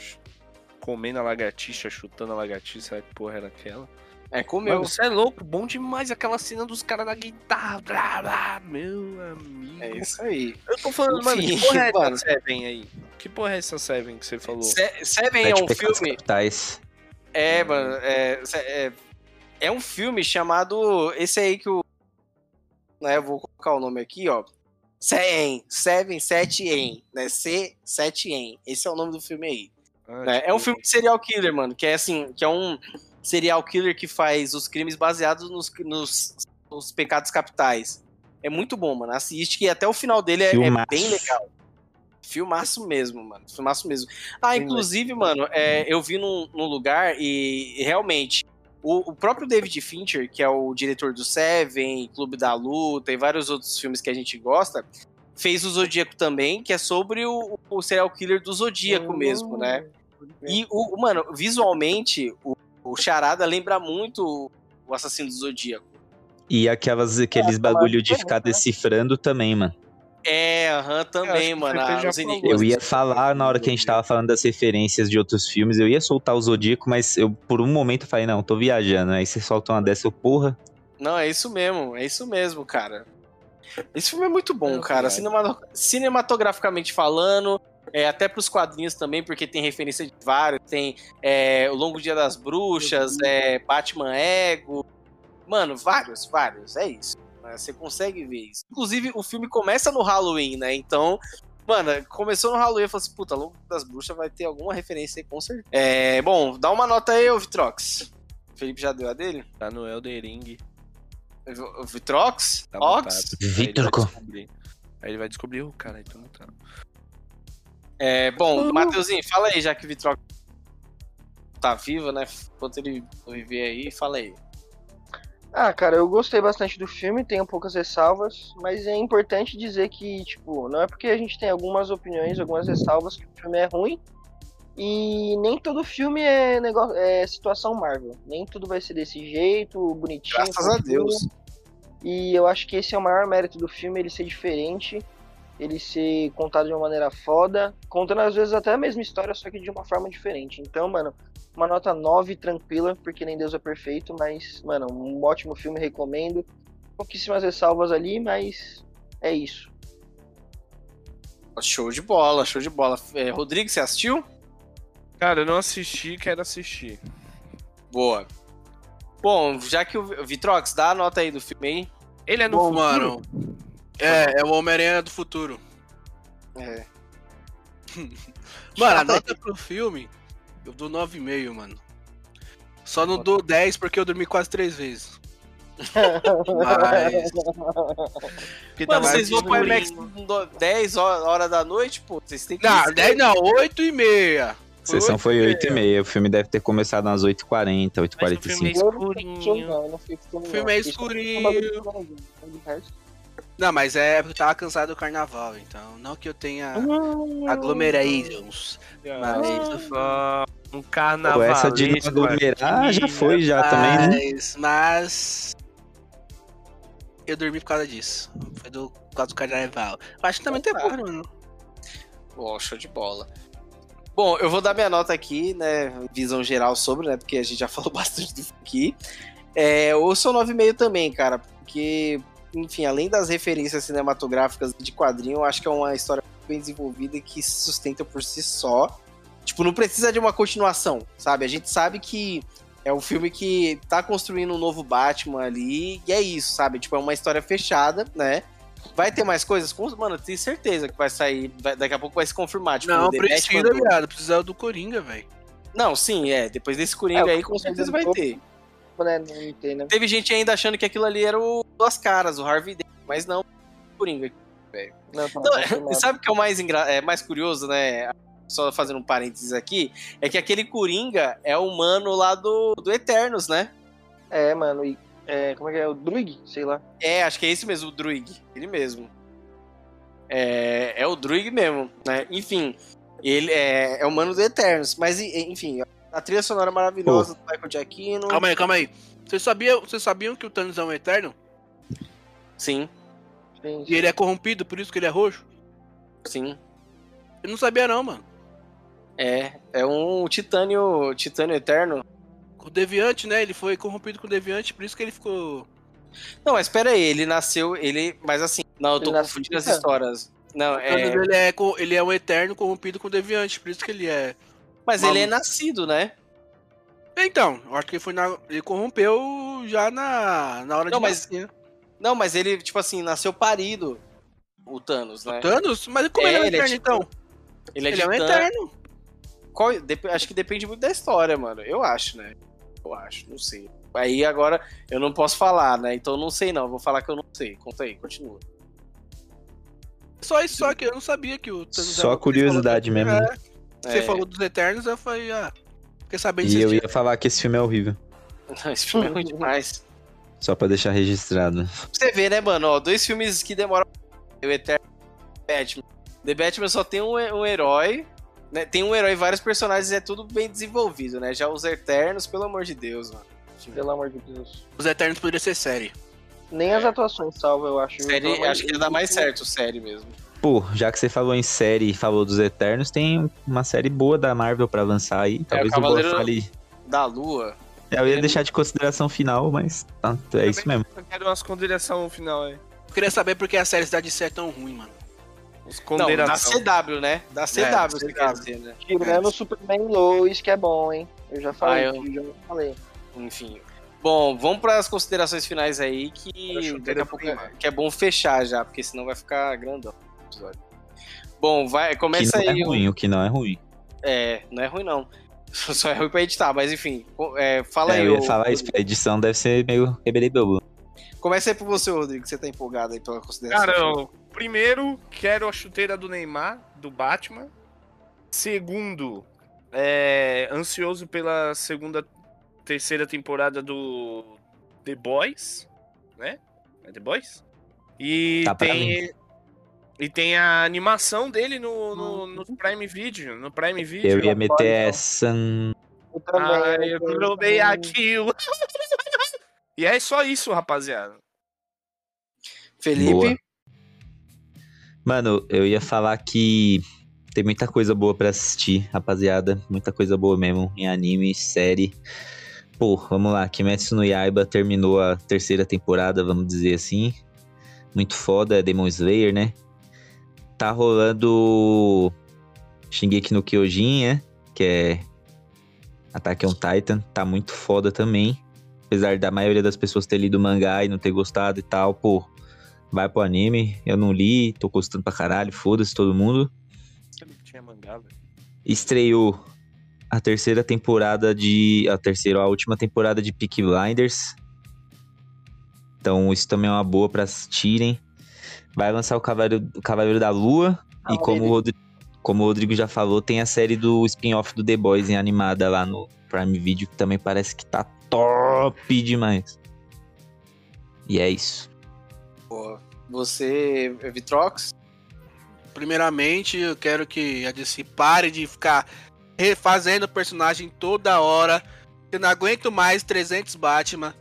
comendo a lagartixa, chutando a lagartixa, será que porra era aquela? É, comeu. Você é louco, bom demais aquela cena dos caras da guitarra. Blá, blá, meu amigo. É isso aí. Eu tô falando, Enfim, mano, que porra é mano. essa Seven aí? Que porra é essa Seven que você falou? Se Seven é um filme. Capitais. É, mano, é, é, é um filme chamado. Esse aí que o. Né, eu vou colocar o nome aqui, ó. Seven, Seven, 7 em, né? C, 7 em. Esse é o nome do filme aí. Ah, né? É um filme de serial killer, mano, que é assim, que é um serial killer que faz os crimes baseados nos, nos, nos pecados capitais. É muito bom, mano. Assiste que até o final dele é, é bem legal. Filmaço mesmo, mano. Filmaço mesmo. Ah, inclusive, mano, é, eu vi num, num, lugar e realmente o, o, próprio David Fincher, que é o diretor do Seven, Clube da Luta e vários outros filmes que a gente gosta, fez o Zodíaco também, que é sobre o, o serial killer do Zodíaco mesmo, né? E, o, mano, visualmente, o, o Charada lembra muito o Assassino do Zodíaco. E aquelas, aqueles é, bagulho de ficar né? decifrando também, mano. É, aham, também, mano. Eu ia falar na hora que a gente tava falando das referências de outros filmes, eu ia soltar o Zodíaco, mas eu por um momento falei, não, tô viajando. Aí você solta uma dessa, eu, porra. Não, é isso mesmo, é isso mesmo, cara. Esse filme é muito bom, cara. Cinematograficamente falando, é, até pros quadrinhos também, porque tem referência de vários. Tem é, O Longo Dia das Bruxas, é, Batman Ego. Mano, vários, vários. É isso. Né? Você consegue ver isso. Inclusive, o filme começa no Halloween, né? Então, Mano, começou no Halloween, eu falei assim, puta, Longo das Bruxas vai ter alguma referência aí, com certeza. É, bom, dá uma nota aí, ô Vitrox. O Felipe já deu a dele? Tá no Elden Ring. O Vitrox? Tá Ox? Vitorco. Aí ele vai descobrir o cara, então não tá. É, bom, uhum. Mateuzinho, fala aí, já que o Vitrox tá vivo, né? Enquanto ele viver aí, fala aí. Ah, cara, eu gostei bastante do filme, tenho poucas ressalvas, mas é importante dizer que, tipo, não é porque a gente tem algumas opiniões, algumas ressalvas que o filme é ruim, e nem todo filme é, negócio, é situação Marvel. Nem tudo vai ser desse jeito, bonitinho. Graças a Deus. E eu acho que esse é o maior mérito do filme, ele ser diferente, ele ser contado de uma maneira foda, contando às vezes até a mesma história, só que de uma forma diferente. Então, mano, uma nota 9 tranquila, porque nem Deus é perfeito, mas, mano, um ótimo filme, recomendo. Pouquíssimas ressalvas ali, mas é isso. Show de bola, show de bola. É, Rodrigo, você assistiu? Cara, eu não assisti, quero assistir. Boa. Bom, já que o Vitrox, dá a nota aí do filme aí. Ele é no Bom, futuro? Mano, é, é o Homem-Aranha do futuro. É. mano, a nota pro filme, eu dou 9,5, mano. Só não dou 10 porque eu dormi quase 3 vezes. Mas. Mano, vocês vão pro IMAX 10 horas da noite, pô? Vocês têm que. Não, 10 não, 8 e meia. A sessão foi 8 e meia. O filme deve ter começado às 8h40, 8h45. O filme é escurinho. O filme é escurinho. Não, mas é porque eu tava cansado do carnaval, então. Não que eu tenha ah. aglomerations. Mas. Um carnaval. Essa de aglomerar já foi, já também, né? Mas. Eu dormi por causa disso. Foi do, por causa do carnaval. Acho que também tem porra, mano. Pô, show de bola. Bom, eu vou dar minha nota aqui, né? Visão geral sobre, né? Porque a gente já falou bastante disso aqui. É, eu sou 9,5 também, cara, porque, enfim, além das referências cinematográficas de quadrinho, eu acho que é uma história bem desenvolvida e que se sustenta por si só. Tipo, não precisa de uma continuação, sabe? A gente sabe que é um filme que tá construindo um novo Batman ali, e é isso, sabe? Tipo, é uma história fechada, né? Vai ter mais coisas? Mano, tenho certeza que vai sair. Vai, daqui a pouco vai se confirmar. Tipo, não, precisa, do... viado. Precisa do Coringa, velho. Não, sim, é. Depois desse Coringa é, aí, com certeza vai ter. Né? Né? Teve gente ainda achando que aquilo ali era o Duas Caras, o Harvey Dent, mas não, Coringa, velho. Não, não, sabe o que é o mais, engra... é, mais curioso, né? Só fazendo um parênteses aqui, é que aquele Coringa é o mano lá do, do Eternos, né? É, mano, e é, como é que é? O Druig? Sei lá. É, acho que é esse mesmo, o Druig. Ele mesmo. É, é o Druig mesmo, né? Enfim, ele é, é o mano do Eternos. Mas, enfim, a trilha sonora maravilhosa oh. do Michael Giacchino. Calma aí, calma aí. Vocês sabiam, vocês sabiam que o Thanos é um Eterno? Sim. Sim. E ele é corrompido, por isso que ele é roxo? Sim. Eu não sabia não, mano. É, é um titânio, titânio eterno o Deviante, né? Ele foi corrompido com o Deviante, por isso que ele ficou. Não, mas espera aí, ele nasceu. Ele. Mas assim, não, eu tô ele confundindo as histórias. Não, é... Ele é, ele é um eterno corrompido com o Deviante, por isso que ele é. Mas ele é nascido, né? Então, eu acho que ele foi na... ele corrompeu já na, na hora não, de mas... nascer. Não, mas ele, tipo assim, nasceu parido. O Thanos, né? O Thanos? Mas como é, ele é um eterno, é tipo... então? Ele é, ele é um eterno. Qual... Acho que depende muito da história, mano. Eu acho, né? eu acho, não sei. Aí agora eu não posso falar, né? Então não sei não, vou falar que eu não sei. Conta aí, continua. Só isso, só que eu não sabia que o Thanos Só curiosidade mesmo. É, você é. falou dos Eternos, eu falei, ah, fiquei sabendo E eu ia falar que esse filme é horrível. Não, esse filme é ruim demais. Só pra deixar registrado. Você vê, né, mano? Ó, dois filmes que demoram. O Eterno Batman. The Batman só tem um, um herói né, tem um herói e vários personagens, é tudo bem desenvolvido, né? Já os Eternos, pelo amor de Deus, mano. Pelo amor de Deus. Os Eternos poderiam ser série. Nem as atuações salvam, eu acho. Série, acho que ia dar mais certo, série mesmo. Pô, já que você falou em série e falou dos Eternos, tem uma série boa da Marvel pra lançar aí. Talvez é, o eu fale... da Lua. É, eu ia é... deixar de consideração final, mas tá, é isso mesmo. Eu quero uma consideração final aí. Eu queria saber por que a série Cidade de Ser é tão ruim, mano. Não, da CW, né? Da CW, é, você quer dizer, né? Tirando o Superman Lois, que é bom, hein? Eu já falei, ah, eu... já falei. Enfim. Bom, vamos para as considerações finais aí, que daqui a pouco é, que é bom fechar já, porque senão vai ficar grandão o episódio. Bom, vai, começa que não É ruim, o que não é ruim. É, não é ruim não. Só é ruim pra editar, mas enfim, é, fala é, aí. Eu ia o... falar isso, a edição deve ser meio rebelibobo. Começa aí por você, Rodrigo, que você tá empolgado aí pela consideração. Cara, eu, primeiro, quero a chuteira do Neymar, do Batman. Segundo, é, ansioso pela segunda, terceira temporada do The Boys, né? É The Boys? E tá tem e tem a animação dele no, no, no, Prime Video, no Prime Video. Eu ia meter essa. Eu também. Ah, eu provei aquilo. e é só isso, rapaziada. Felipe. Boa. Mano, eu ia falar que tem muita coisa boa para assistir, rapaziada. Muita coisa boa mesmo em anime, série. Pô, vamos lá. Kimetsu no Yaiba terminou a terceira temporada, vamos dizer assim. Muito foda, Demon Slayer, né? Tá rolando Shingeki no Kyojin, né? Que é Attack on Titan. Tá muito foda também. Apesar da maioria das pessoas ter lido o mangá e não ter gostado e tal, pô, vai pro anime. Eu não li, tô gostando pra caralho, foda-se todo mundo. Mangá. Estreou a terceira temporada de. A terceira, a última temporada de Peak Blinders. Então isso também é uma boa para assistirem. Vai lançar o Cavaleiro, o Cavaleiro da Lua. Ah, e como o, Rodrigo, como o Rodrigo já falou, tem a série do spin-off do The Boys em animada lá no Prime Video, que também parece que tá top demais. E é isso. Você, Vitrox? Primeiramente, eu quero que a DC pare de ficar refazendo o personagem toda hora. Eu não aguento mais 300 Batman.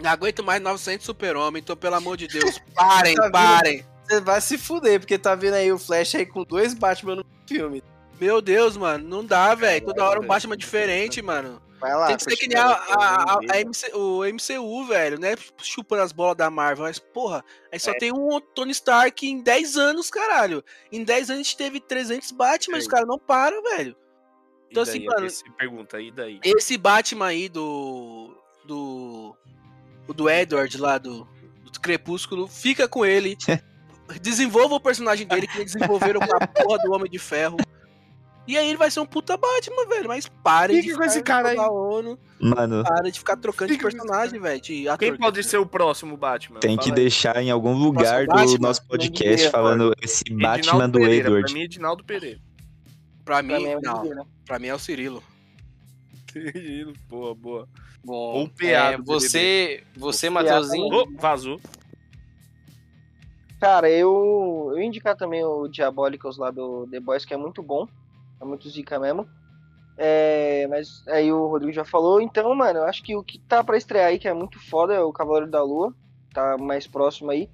Não aguento mais 900 Super-Homem. Então, pelo amor de Deus, parem, tá parem. Você vai se fuder, porque tá vendo aí o Flash aí com dois Batman no filme. Meu Deus, mano, não dá, velho. Toda hora um Batman diferente, mano. Vai lá, Tem que ser que nem a, a, a, MC, o MCU, velho, né? Chupando as bolas da Marvel. Mas, porra, aí só é. tem um Tony Stark em 10 anos, caralho. Em 10 anos a gente teve 300 Batman, os caras não param, velho. Então, assim, mano. pergunta, e daí? Esse Batman aí do. Do. Do Edward lá do, do Crepúsculo, fica com ele. desenvolva o personagem dele que desenvolveram com a porra do Homem de Ferro. E aí ele vai ser um puta Batman, velho. Mas pare Fique de com esse cara aí. ONU. Mano. Para de ficar trocando Fique de personagem, velho. Quem pode ser o próximo Batman? Tem que deixar em algum lugar do Batman, nosso podcast falando esse Batman do Pereira, Edward. Pra mim é Edinaldo Pereira. Pra mim, pra mim é não. Né? Pra mim é o Cirilo. Cirilo, boa, boa. Bom, Ou é, você, você, Matheusinho. Oh, vazou. Cara, eu, eu indicar também o Diabólicos lá do The Boys, que é muito bom. É muito zica mesmo. É, mas aí o Rodrigo já falou. Então, mano, eu acho que o que tá pra estrear aí, que é muito foda, é o Cavaleiro da Lua. Tá mais próximo aí.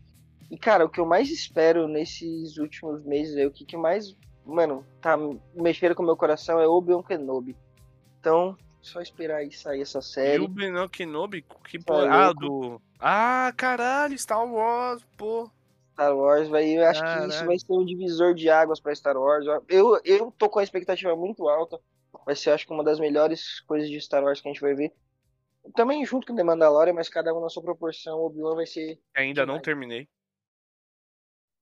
E, cara, o que eu mais espero nesses últimos meses aí, o que, que mais, mano, tá mexendo com o meu coração é Obi-Wan Kenobi. Então, só esperar aí sair essa série. Obi-Wan Kenobi? Que porra? Ah, do... Ah, caralho, Star Wars, pô. Star Wars, vai, eu acho Caraca. que isso vai ser um divisor de águas para Star Wars. Eu, eu tô com a expectativa muito alta. Vai ser, acho que, uma das melhores coisas de Star Wars que a gente vai ver. Também junto com The Mandalorian, mas cada um na sua proporção. O Obi-Wan vai ser. Ainda não terminei.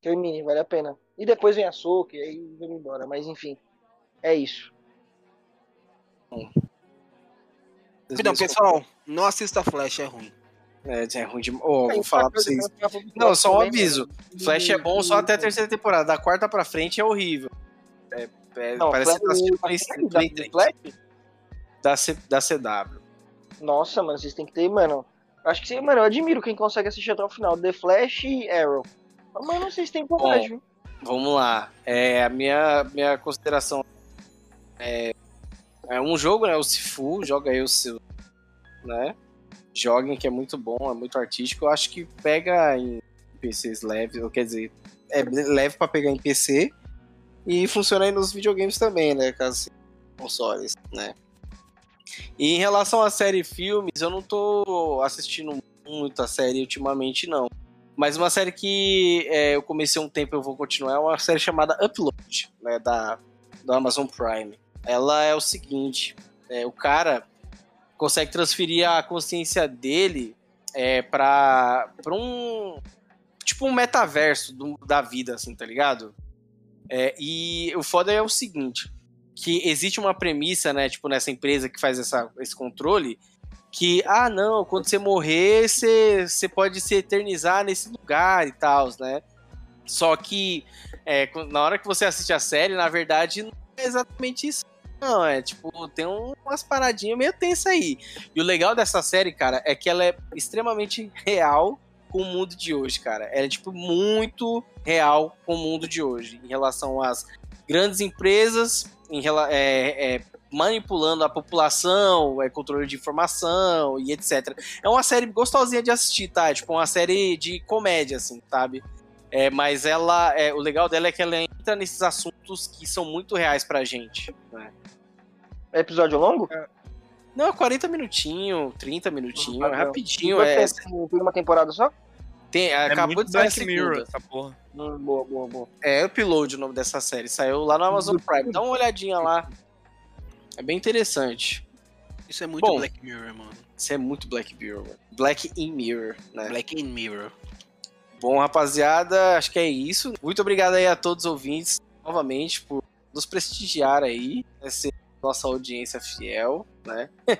Termine, vale a pena. E depois vem a Soca, e aí vem embora. Mas enfim, é isso. Então, pessoal, não assista Flash, é ruim. É, é ruim de. Oh, vou falar pra vocês. Não, só um aviso. Flash é bom só até a terceira temporada. Da quarta pra frente é horrível. É, é, não, parece que tá sendo Play, Play Flash? Da, C, da CW. Nossa, mano, vocês têm que ter, mano. Acho que, mano, eu admiro quem consegue assistir até o final. The Flash e Arrow. Mas vocês têm coragem. Vamos lá. É, a minha, minha consideração é, é um jogo, né? O Sifu, joga aí o seu. Né? joguem, que é muito bom, é muito artístico. Eu acho que pega em PCs leves, ou quer dizer, é leve para pegar em PC e funciona aí nos videogames também, né? Caso consoles, né? E em relação à série filmes, eu não tô assistindo muito a série ultimamente, não. Mas uma série que é, eu comecei um tempo e eu vou continuar é uma série chamada Upload, né? Da, do Amazon Prime. Ela é o seguinte: é, o cara consegue transferir a consciência dele é, pra, pra um. Tipo um metaverso do, da vida, assim, tá ligado? É, e o foda é o seguinte: que existe uma premissa, né, tipo, nessa empresa que faz essa, esse controle, que, ah, não, quando você morrer, você, você pode se eternizar nesse lugar e tal, né? Só que é, na hora que você assiste a série, na verdade, é exatamente isso. Não, é tipo, tem umas paradinhas meio tensas aí. E o legal dessa série, cara, é que ela é extremamente real com o mundo de hoje, cara. Ela é, tipo, muito real com o mundo de hoje. Em relação às grandes empresas, em, é, é, manipulando a população, é, controle de informação e etc. É uma série gostosinha de assistir, tá? É, tipo, uma série de comédia, assim, sabe? É, mas ela, é, o legal dela é que ela entra nesses assuntos que são muito reais pra gente. Né? É episódio longo? É. Não, 40 minutinhos, 30 minutinhos, é rapidinho. É, tem uma temporada só? Tem, é acabou de sair a Mirror, essa porra. Hum, boa, boa, boa. É Upload o nome dessa série. Saiu lá no Amazon Prime. Dá uma olhadinha lá. É bem interessante. Isso é muito Bom, Black Mirror, mano. Isso é muito Black Mirror, mano. Black in Mirror, né? Black in Mirror. Bom, rapaziada, acho que é isso. Muito obrigado aí a todos os ouvintes, novamente, por nos prestigiar aí, essa nossa audiência fiel, né?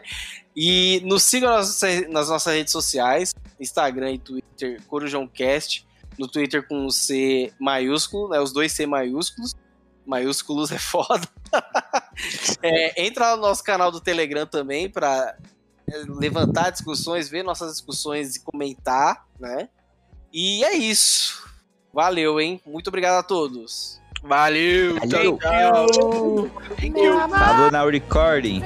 e nos sigam nas, nossas redes sociais, Instagram e Twitter, CorujãoCast, no Twitter com o C maiúsculo, né? Os dois C maiúsculos. Maiúsculos é foda. é, entra no nosso canal do Telegram também para é, levantar discussões, ver nossas discussões e comentar, né? E é isso. Valeu, hein? Muito obrigado a todos. Valeu. Valeu. Tchau, tchau. Thank you. Falou na recording.